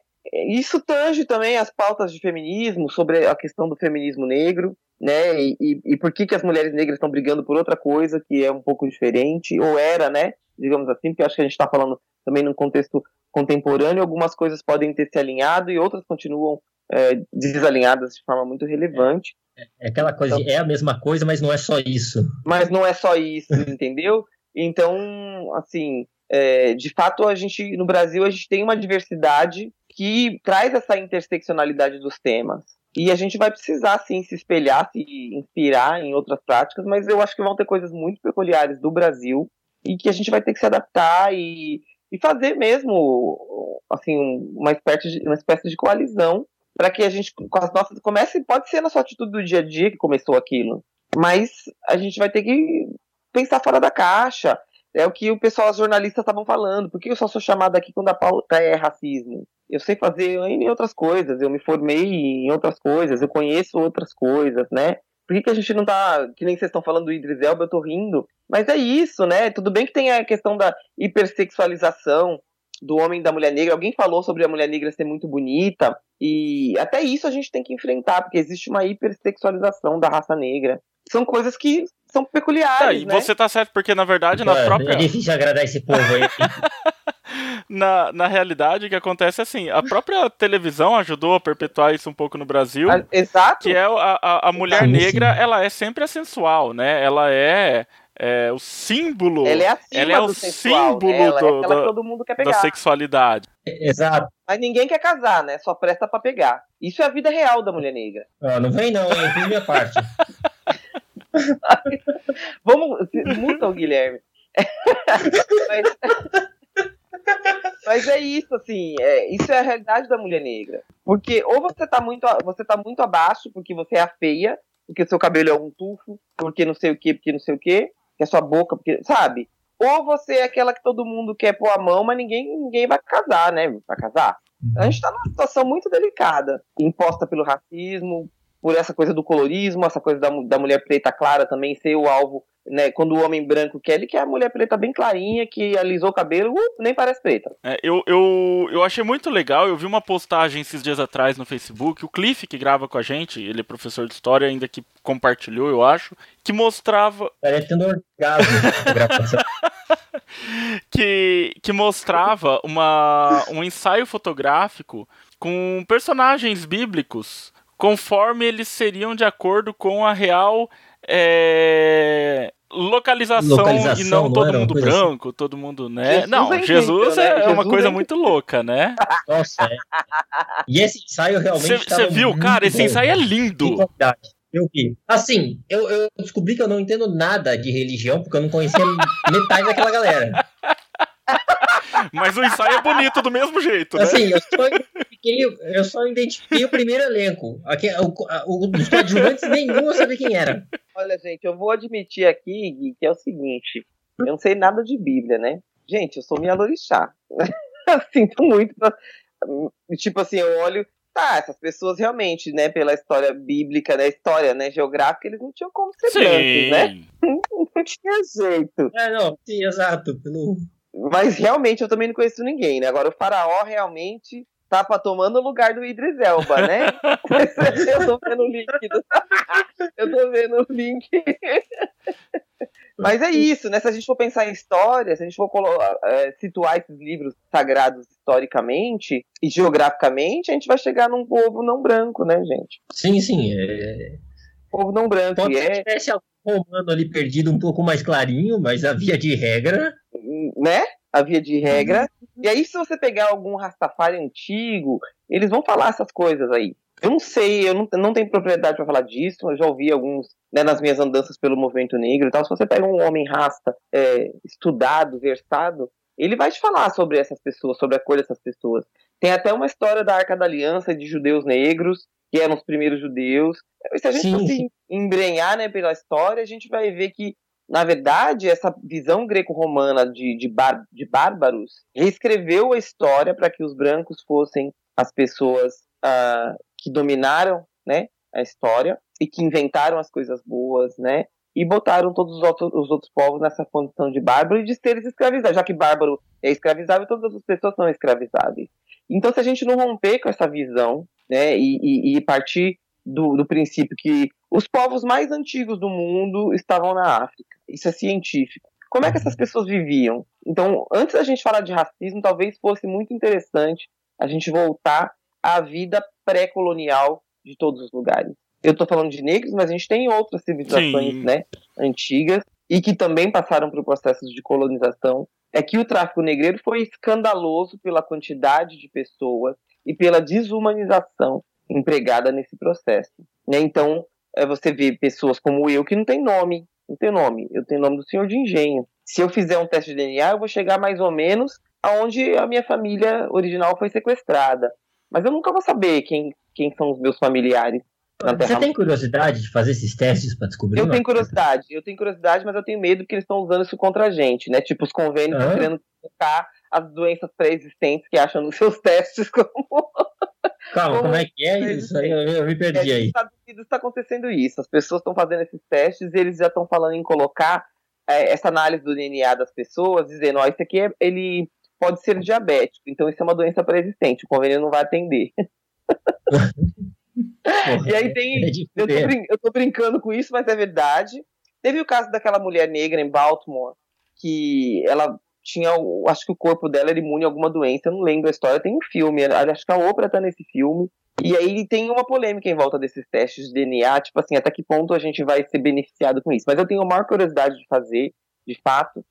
Isso tange também as pautas de feminismo, sobre a questão do feminismo negro, né? E, e, e por que, que as mulheres negras estão brigando por outra coisa que é um pouco diferente, ou era, né? Digamos assim, porque acho que a gente está falando também num contexto contemporâneo, algumas coisas podem ter se alinhado e outras continuam é, desalinhadas de forma muito relevante. É aquela coisa de é a mesma coisa, mas não é só isso. Mas não é só isso, [laughs] entendeu? Então, assim, é, de fato, a gente, no Brasil, a gente tem uma diversidade que traz essa interseccionalidade dos temas. E a gente vai precisar, sim, se espelhar, se inspirar em outras práticas, mas eu acho que vão ter coisas muito peculiares do Brasil e que a gente vai ter que se adaptar e, e fazer mesmo, assim, uma espécie de, uma espécie de coalizão para que a gente, com as nossas, comece, pode ser na sua atitude do dia a dia que começou aquilo. Mas a gente vai ter que pensar fora da caixa. É o que o pessoal, os jornalistas estavam falando. Por que eu só sou chamado aqui quando a pauta é racismo? Eu sei fazer em outras coisas, eu me formei em outras coisas, eu conheço outras coisas, né? Por que, que a gente não tá. Que nem vocês estão falando do Idris Elba, eu tô rindo. Mas é isso, né? Tudo bem que tem a questão da hipersexualização do homem e da mulher negra. Alguém falou sobre a mulher negra ser muito bonita. E até isso a gente tem que enfrentar, porque existe uma hipersexualização da raça negra. São coisas que são peculiares. Tá, e né? você tá certo, porque na verdade, na é, própria. é difícil agradar esse povo aí. [laughs] na, na realidade, o que acontece é assim: a própria televisão ajudou a perpetuar isso um pouco no Brasil. Ah, Exato. Que é a, a, a mulher Sim, negra, ela é sempre a sensual, né? Ela é, é o símbolo. Ela é acima Ela é o sensual, símbolo né? Ela do- é da- que todo mundo quer da pegar. sexualidade. Exato. Mas ninguém quer casar, né? Só presta pra pegar. Isso é a vida real da mulher negra. Ó, não vem não, hein? Fiz minha parte. [laughs] Vamos. Muta o Guilherme. [laughs] mas, mas é isso, assim. É, isso é a realidade da mulher negra. Porque ou você tá muito, você tá muito abaixo porque você é a feia, porque seu cabelo é um tufo, porque não sei o que, porque não sei o que, que é sua boca, porque. Sabe? Ou você é aquela que todo mundo quer pôr a mão, mas ninguém, ninguém vai casar, né? Vai casar. A gente tá numa situação muito delicada, imposta pelo racismo, por essa coisa do colorismo, essa coisa da, da mulher preta clara também ser o alvo, né? Quando o homem branco quer, ele quer a mulher preta bem clarinha, que alisou o cabelo, uh, nem parece preta. É, eu, eu, eu achei muito legal, eu vi uma postagem esses dias atrás no Facebook, o Cliff, que grava com a gente, ele é professor de história, ainda que compartilhou, eu acho, que mostrava Estaria tendo orgasmo gravação. [laughs] que, que mostrava uma, um ensaio fotográfico com personagens bíblicos conforme eles seriam de acordo com a real é, localização, Localização, e não não todo mundo assim? branco, todo mundo, né? Jesus não, é Jesus né? é uma Jesus coisa é muito louca, né? Nossa, é. E esse ensaio realmente Você viu, muito cara? Esse bom. ensaio é lindo. Eu vi. Assim, eu, eu descobri que eu não entendo nada de religião, porque eu não conhecia [laughs] metade daquela galera. Mas o ensaio é bonito do mesmo jeito, né? Assim, eu só identifiquei, eu só identifiquei o primeiro elenco. Aqui, o, o, os coadjuvantes nenhum eu sabia quem era. Olha, gente, eu vou admitir aqui, Gui, que é o seguinte: eu não sei nada de Bíblia, né? Gente, eu sou Mialorixá. [laughs] Sinto muito. pra- Tipo assim, eu olho. Tá, essas pessoas realmente, né, pela história bíblica, né, história, né, geográfica, eles não tinham como ser brancos, né? [laughs] Não tinha jeito. É, não, sim, exato. Pelo... Mas realmente eu também não conheço ninguém, né? Agora o faraó realmente tava tomando o lugar do Idris Elba, né? [laughs] eu tô vendo o link. do- eu tô vendo o link. Mas é isso, né? Se a gente for pensar em história, se a gente for eh, situar esses livros sagrados historicamente e geograficamente, a gente vai chegar num povo não branco, né, gente? Sim, sim. É... Povo não branco. Pode ser é, tivesse algum romano ali perdido um pouco mais clarinho, mas a via de regra. né? A via de regra. E aí, se você pegar algum Rastafari antigo, eles vão falar essas coisas aí. Eu não sei, eu não, não tenho propriedade para falar disso, eu já ouvi alguns né, nas minhas andanças pelo movimento negro e tal. Se você pega um homem rasta, é, estudado, versado, ele vai te falar sobre essas pessoas, sobre a cor dessas pessoas. Tem até uma história da Arca da Aliança de judeus negros, que eram os primeiros judeus. Se a gente Sim, se embrenhar né, pela história, a gente vai ver que na verdade, essa visão greco-romana de, de, bar- de bárbaros reescreveu a história para que os brancos fossem as pessoas ah, que dominaram né, a história e que inventaram as coisas boas, né? E botaram todos os outros, os outros povos nessa condição de bárbaro e de seres escravizados, já que bárbaro é escravizável, todas as pessoas são escravizáveis. Então, se a gente não romper com essa visão, né, e, e- e partir do, do princípio que os povos mais antigos do mundo estavam na África, isso é científico. Como é que essas pessoas viviam? Então, antes da gente falar de racismo, talvez fosse muito interessante a gente voltar à vida pré-colonial de todos os lugares. Eu estou falando de negros, mas a gente tem outras civilizações Sim. né, antigas e que também passaram por processos de colonização. É que o tráfico negreiro foi escandaloso pela quantidade de pessoas e pela desumanização empregada nesse processo. né? Então, você vê pessoas como eu que não tem nome, não tem nome, eu tenho nome do senhor de engenho. Se eu fizer um teste de DNA, eu vou chegar mais ou menos aonde a minha família original foi sequestrada. Mas eu nunca vou saber quem, quem são os meus familiares. na Você Terra. tem curiosidade de fazer esses testes pra descobrir? Eu tenho curiosidade, eu tenho curiosidade, mas eu tenho medo porque eles estão usando isso contra a gente, né? Tipo, os convênios estão Hã? querendo colocar as doenças pré-existentes que acham nos seus [laughs] testes como Calma, Como- como é que é isso aí? Eu, me perdi É, aí. Nos Estados Unidos está acontecendo isso. As pessoas estão fazendo esses testes e eles já estão falando em colocar é, essa análise do DNA das pessoas, dizendo, ó, isso aqui é- ele pode ser diabético, então isso é uma doença pré-existente, o convênio não vai atender. Porra, [laughs] E aí tem. é Eu tô, brin- eu tô brincando com isso, mas é verdade. Teve o caso daquela mulher negra em Baltimore, que ela tinha, o- acho que o corpo dela era imune a alguma doença, eu não lembro a história, tem um filme, acho que a Oprah tá nesse filme, e aí tem uma polêmica em volta desses testes de DNA, tipo assim, até que ponto a gente vai ser beneficiado com isso. Mas eu tenho a maior curiosidade de fazer, de fato.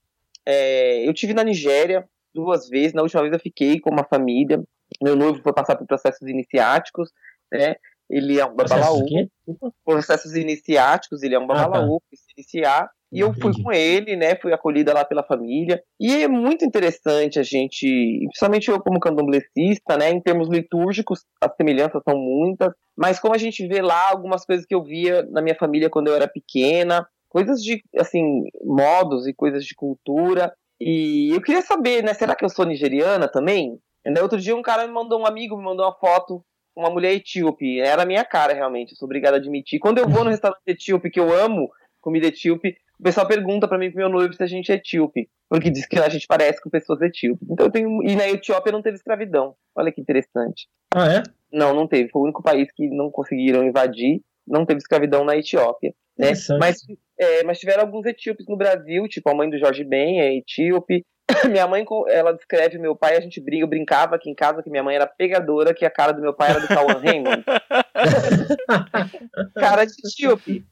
É, eu tive na Nigéria duas vezes, na última vez eu fiquei com uma família, meu noivo foi passar por processos iniciáticos, né? Ele é um babalaú? Desculpa. processos iniciáticos, ele é um Ah, tá. babalaú, se iniciar. E eu fui com ele, né? Fui acolhida lá pela família. E é muito interessante a gente, e principalmente eu como candomblessista, né? Em termos litúrgicos, as semelhanças são muitas. Mas como a gente vê lá algumas coisas que eu via na minha família quando eu era pequena, coisas de, assim, modos e coisas de cultura. E eu queria saber, né? Será que eu sou nigeriana também? Né, Outro dia um cara me mandou, um amigo me mandou uma foto uma mulher etíope. Era a minha cara, realmente. Eu sou obrigado a admitir. Quando eu vou no restaurante etíope, que eu amo comida etíope, o pessoal pergunta pra mim, pro meu noivo, se a gente é etíope. Porque diz que a gente parece com pessoas etíopes. Então eu tenho. E na Etiópia não teve escravidão. Olha que interessante. Ah, é? Não, não teve. Foi o único país que não conseguiram invadir. Não teve escravidão na Etiópia. Né? Mas, é, mas tiveram alguns etíopes no Brasil, tipo a mãe do Jorge Ben é etíope. [coughs] Minha mãe, ela descreve meu pai, a gente brinca, eu brincava aqui em casa que minha mãe era pegadora, que a cara do meu pai era do Cauã Raymond. [laughs] cara de etíope,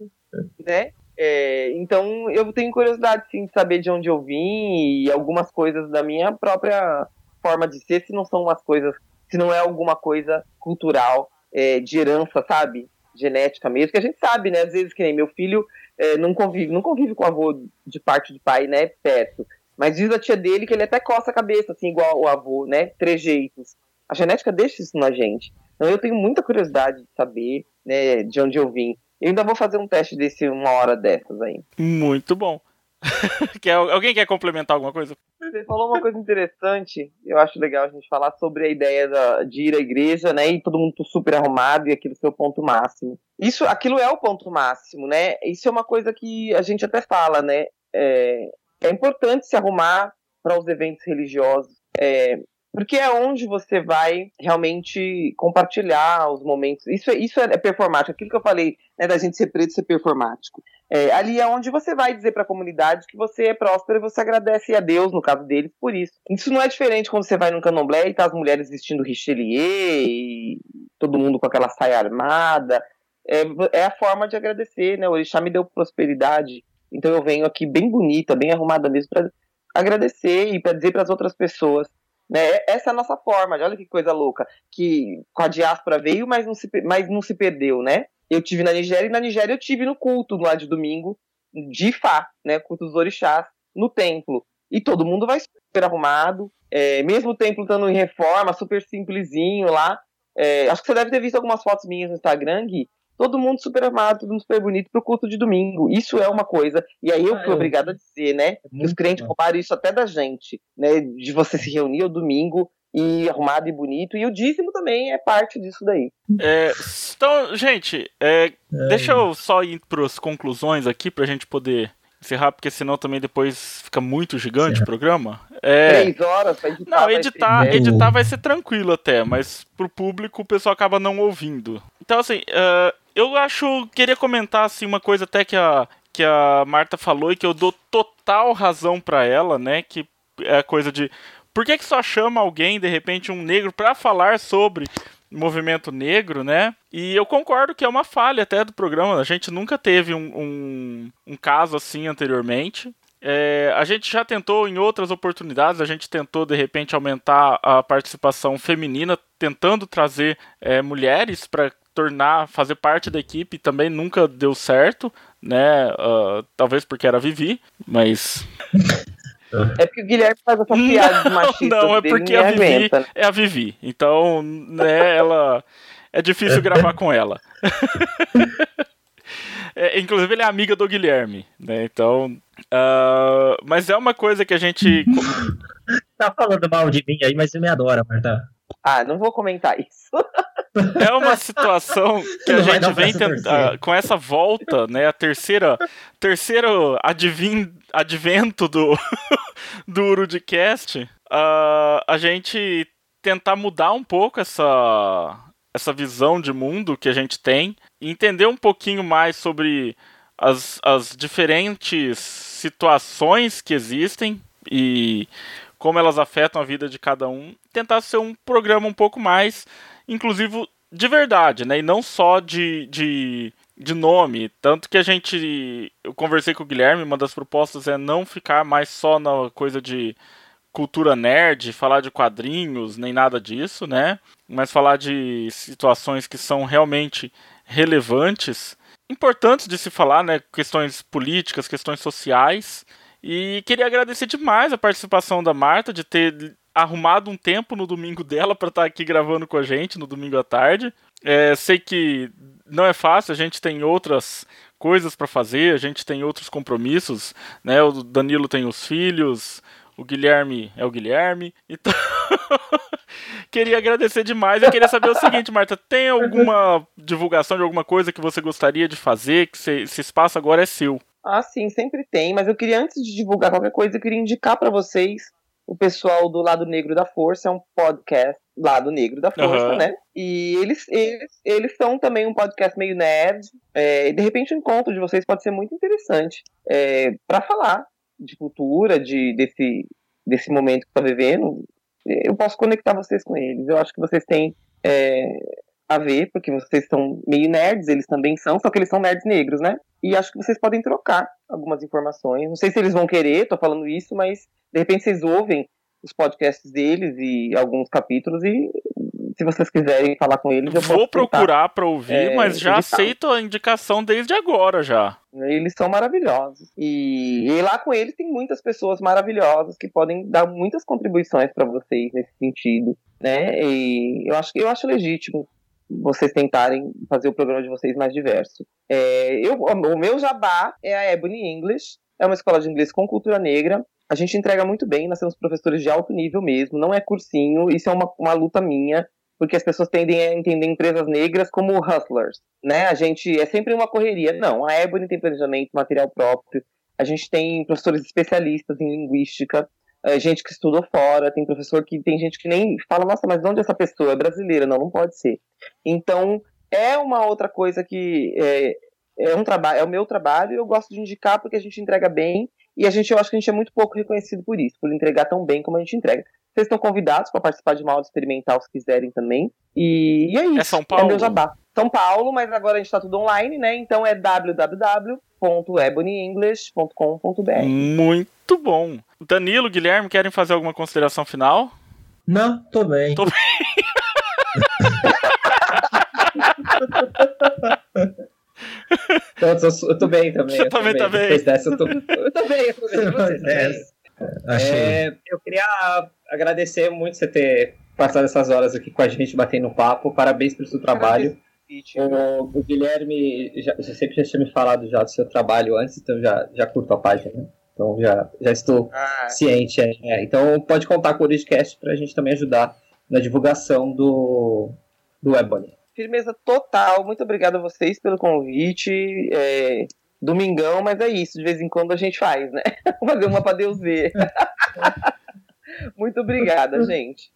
né? É, então eu tenho curiosidade sim de saber de onde eu vim e algumas coisas da minha própria forma de ser, se não são umas coisas, se não é alguma coisa cultural, é, de herança, sabe? Genética mesmo, que a gente sabe, né? Às vezes que nem meu filho é, não convive, não convive com o avô de parte de pai, né? Perto. Mas diz a tia dele que ele até coça a cabeça, assim, igual o avô, né? Trejeitos. A genética deixa isso na gente. Então eu tenho muita curiosidade de saber, né, de onde eu vim. Eu ainda vou fazer um teste desse uma hora dessas aí. Muito bom. [laughs] quer, alguém quer complementar alguma coisa? Você falou uma coisa interessante, eu acho legal a gente falar sobre a ideia da- de ir à igreja, né, e todo mundo super arrumado e aquilo ser o ponto máximo. Isso, aquilo é o ponto máximo, né? Isso é uma coisa que a gente até fala, né? É, é importante se arrumar para os eventos religiosos, é, porque é onde você vai realmente compartilhar os momentos. Isso, é- isso é performático, aquilo que eu falei, né, da gente ser preto ser performático. É, ali é onde você vai dizer para a comunidade que você é próspero e você agradece a Deus, no caso deles, por isso. Isso não é diferente quando você vai num candomblé e tá as mulheres vestindo richelieu e todo mundo com aquela saia armada. É, é a forma de agradecer, né? O orixá me deu prosperidade, então eu venho aqui bem bonita, bem arrumada mesmo para agradecer e para dizer para as outras pessoas. Né? Essa é a nossa forma, olha que coisa louca, que com a diáspora veio, mas não se, mas não se perdeu, né? Eu tive na Nigéria e na Nigéria eu tive no culto lá de domingo de Ifá, né? Culto dos orixás, no templo. E todo mundo vai super arrumado, é, mesmo o templo estando em reforma, super simplesinho lá. É, acho que você deve ter visto algumas fotos minhas no Instagram, Gui. Todo mundo super armado, todo mundo super bonito pro culto de domingo. Isso é uma coisa. E aí eu Ah, fui eu- obrigado a dizer, né? Que os crentes bom. roubaram isso até da gente, né? De você se reunir ao domingo e arrumado e bonito. E o dízimo também é parte disso daí. É, então, gente, é, É, deixa eu só ir pras conclusões aqui pra gente poder encerrar, porque senão também depois fica muito gigante o programa. É, Três horas pra editar. Não, vai editar, ser- editar vai ser tranquilo até, mas pro público o pessoal acaba não ouvindo. Então, assim, eh, eu acho. Queria comentar assim, uma coisa até que a, que a Marta falou e que eu dou total razão pra ela, né? Que é a coisa de. Por que, que só chama alguém, de repente, um negro, pra falar sobre movimento negro, né? E eu concordo que é uma falha até do programa. A gente nunca teve um, um, um caso assim anteriormente. É, a gente já tentou em outras oportunidades, a gente tentou de repente aumentar a participação feminina, tentando trazer é, mulheres para tornar, fazer parte da equipe, também nunca deu certo, né? Ah, talvez porque era Vivi, mas É porque o Guilherme faz essa [laughs] piada de machista. não, é porque a Vivi aguenta, né? é a Vivi. Então, né, ela é difícil gravar com ela. [laughs] É, inclusive, ele é amiga do Guilherme, né? Então. Uh, mas é uma coisa que a gente. tá falando mal de mim aí, mas você me adora, Marta. Ah, não vou comentar isso. É uma situação que a gente vem tentar, com essa volta, né, a terceira, terceiro advin, advento do, [laughs] do Urudcast, uh, a gente tentar mudar um pouco essa, essa visão de mundo que a gente tem e entender um pouquinho mais sobre as, as diferentes situações que existem e como elas afetam a vida de cada um. Tentar ser um programa um pouco mais inclusive de verdade, né? E não só de, de, de nome. Tanto que a gente. Eu conversei com o Guilherme, uma das propostas é não ficar mais só na coisa de cultura nerd, falar de quadrinhos, nem nada disso, né? Mas falar de situações que são realmente relevantes, importantes de se falar, né? Questões políticas, questões sociais. E queria agradecer demais a participação da Marta, de ter arrumado um tempo no domingo dela para estar tá aqui gravando com a gente no domingo à tarde. É, sei que não é fácil, a gente tem outras coisas para fazer, a gente tem outros compromissos, né? O Danilo tem os filhos, o Guilherme é o Guilherme. Então, [laughs] queria agradecer demais. Eu queria saber o seguinte, Marta, tem alguma divulgação de alguma coisa que você gostaria de fazer? Que esse espaço agora é seu. Ah, sim, sempre tem. Mas eu queria, antes de divulgar qualquer coisa, eu queria indicar para vocês o pessoal do Lado Negro da Força, é um podcast Lado Negro da Força, uhum. né? E eles, eles, eles são também um podcast meio nerd. É, e de repente o encontro de vocês pode ser muito interessante é, para falar de cultura, de, desse, desse momento que está vivendo. Eu posso conectar vocês com eles. Eu acho que vocês têm é, a ver, porque vocês são meio nerds, eles também são, só que eles são nerds negros, né? E acho que vocês podem trocar algumas informações. Não sei se eles vão querer, tô falando isso, mas de repente vocês ouvem os podcasts deles e alguns capítulos e se vocês quiserem falar com eles, eu vou procurar para ouvir, é, mas já aceito a indicação desde agora já. Eles são maravilhosos e, e lá com eles tem muitas pessoas maravilhosas que podem dar muitas contribuições para vocês nesse sentido, né? E eu acho eu acho legítimo vocês tentarem fazer o programa de vocês mais diverso. É, eu, o meu jabá é a Ebony English, é uma escola de inglês com cultura negra a gente entrega muito bem, nós temos professores de alto nível mesmo, não é cursinho, isso é uma, uma luta minha, porque as pessoas tendem a entender empresas negras como hustlers, né? A gente é sempre uma correria. Não, a Ebony tem planejamento, material próprio, a gente tem professores especialistas em linguística, é, gente que estudou fora, tem professor que tem gente que nem fala, nossa, mas de onde essa pessoa é brasileira? Não, não pode ser. Então, é uma outra coisa que é, é um trabalho, é o meu trabalho e eu gosto de indicar porque a gente entrega bem e a gente, eu acho que a gente é muito pouco reconhecido por isso, por entregar tão bem como a gente entrega. Vocês estão convidados para participar de uma aula experimental se quiserem também. E, e é isso. É São Paulo? É meu jabá. São Paulo, mas agora a gente está tudo online, né? Então é www.ebonyenglish.com.br. Muito bom. Danilo, Guilherme, querem fazer alguma consideração final? Não, tô bem. Tô bem. [laughs] Eu, tô bem também. Você também tá bem. Depois dessa, eu tô, eu [laughs] tô bem, eu tô bem. Vocês, [laughs] é, é, eu queria agradecer muito você ter passado essas horas aqui com a gente, batendo papo. Parabéns pelo seu trabalho. O, o, Guilherme já, já, sempre já tinha me falado já do seu trabalho antes, então já, já curto a página. Né? Então já, já estou ah, ciente. É, é. Então pode contar com o Origcast para a gente também ajudar na divulgação do, do Ebony firmeza total. Muito obrigado a vocês pelo convite. É, domingão, mas é isso. De vez em quando a gente faz, né? [laughs] Fazer uma para Deus ver. [laughs] Muito obrigada, gente.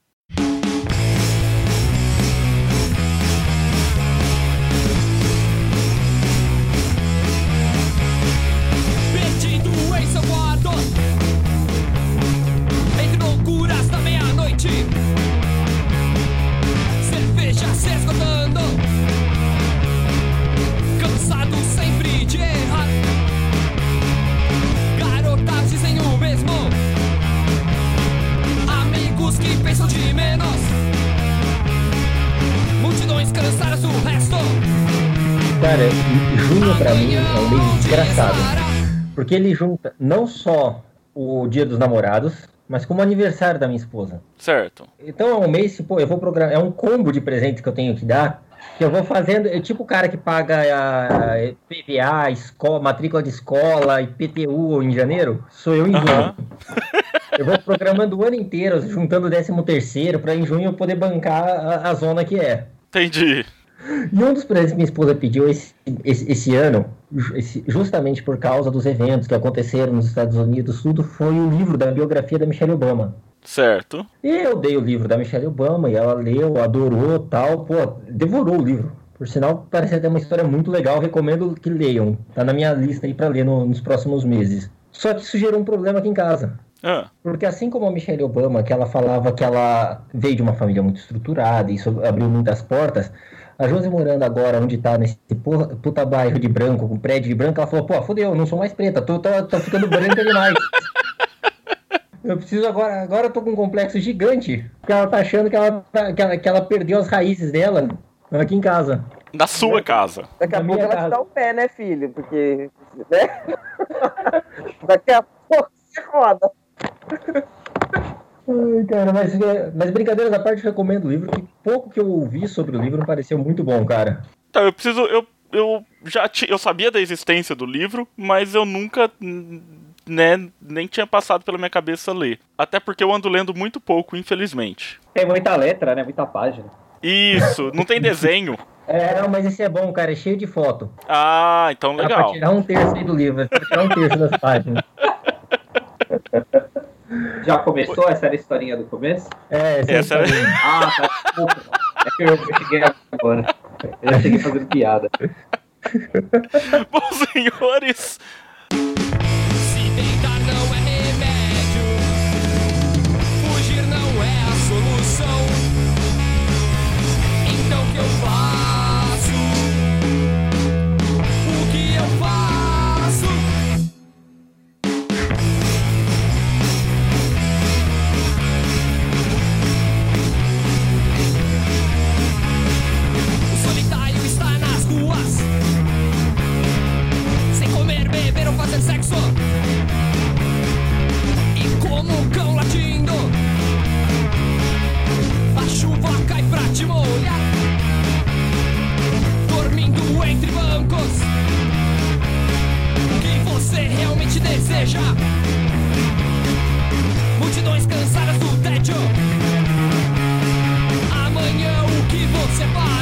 Porque ele junta não só o dia dos namorados, mas como aniversário da minha esposa. Certo. Então é um mês, pô, eu vou programar. É um combo de presentes que eu tenho que dar. Que eu vou fazendo, é tipo o cara que paga a PVA, escola, matrícula de escola, IPTU em janeiro, sou eu em junho. Aham. [laughs] Eu vou programando o ano inteiro, juntando o 13 terceiro, pra em junho eu poder bancar a, a zona que é. Entendi. E um dos presentes que minha esposa pediu esse, esse, esse ano, esse- justamente por causa dos eventos que aconteceram nos Estados Unidos, tudo, foi o livro da biografia da Michelle Obama. Certo. E eu dei o livro da Michelle Obama e ela leu, adorou tal, pô, devorou o livro. Por sinal, parece ter uma história muito legal, recomendo que leiam. Tá na minha lista aí pra ler no- nos próximos meses. Só que isso gerou um problema aqui em casa. Ah, Porque assim como a Michelle Obama, que ela falava que ela veio de uma família muito estruturada e isso abriu muitas portas, a Josi morando agora onde tá, nesse porra- puta bairro de branco, com prédio de branco, ela falou, pô, fodeu, eu não sou mais preta, tô, tô, tô ficando branca demais. [laughs] Eu preciso agora, agora eu tô com um complexo gigante, porque ela tá achando que ela, tá- que ela, que ela perdeu as raízes dela aqui em casa. na sua casa. Daqui a Na pouco ela casa. te dá o pé, né, filho? Porque. Né? [laughs] Daqui a pouco você roda. [laughs] Ai, cara, mas, é, mas brincadeiras à parte, eu recomendo o livro, que pouco que eu ouvi sobre o livro pareceu muito bom, cara. Tá, eu preciso. Eu, eu já ti, eu sabia da existência do livro, mas eu nunca. Né, nem tinha passado pela minha cabeça ler. Até porque eu ando lendo muito pouco, infelizmente. Tem muita letra, né? Muita página. Isso, não tem desenho. [laughs] É, não, mas esse é bom, cara, é cheio de foto. Ah, então Dá pra legal. tirar um terço aí do livro, tirar um terço das páginas. [laughs] Já começou essa era a historinha do começo? É, essa Essa era- é... Ah, tá. Desculpa. É que eu, eu cheguei agora. Eu já cheguei fazendo piada. Bom, senhores, brancos. Quem você realmente deseja? Multidões cansadas do tédio. Amanhã o que você faz?